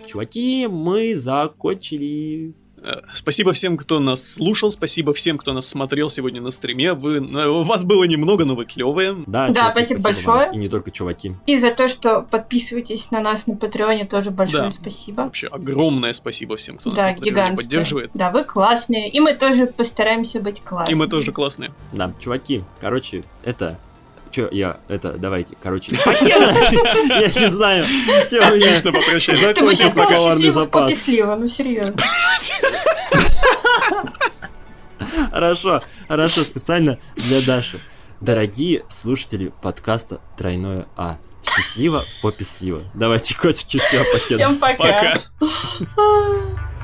Чуваки, мы закончили. Э, Спасибо всем, кто нас слушал, спасибо всем, кто нас смотрел сегодня на стриме. Вы, э, вас было немного, но вы клевые. Да, Да, чуваки, спасибо вам. большое. И не только чуваки. И за то, что подписываетесь на нас на Патреоне, тоже большое Да. спасибо. Вообще огромное спасибо всем, кто нас Да, на Патреоне гигантское. поддерживает. Да, вы классные. И мы тоже постараемся быть классными. И мы тоже классные. Да, чуваки, короче, это... Че, я, это, давайте, короче! Я не знаю, все. Отлично, попрощайся. Ты бы закончил сейчас сказал словарный счастливо в запас. слива, ну серьезно. Хорошо, хорошо, специально для Даши. Дорогие слушатели подкаста Тройное А. Счастливо в попе слива. Давайте, котики, все, покеда. Всем пока. Пока.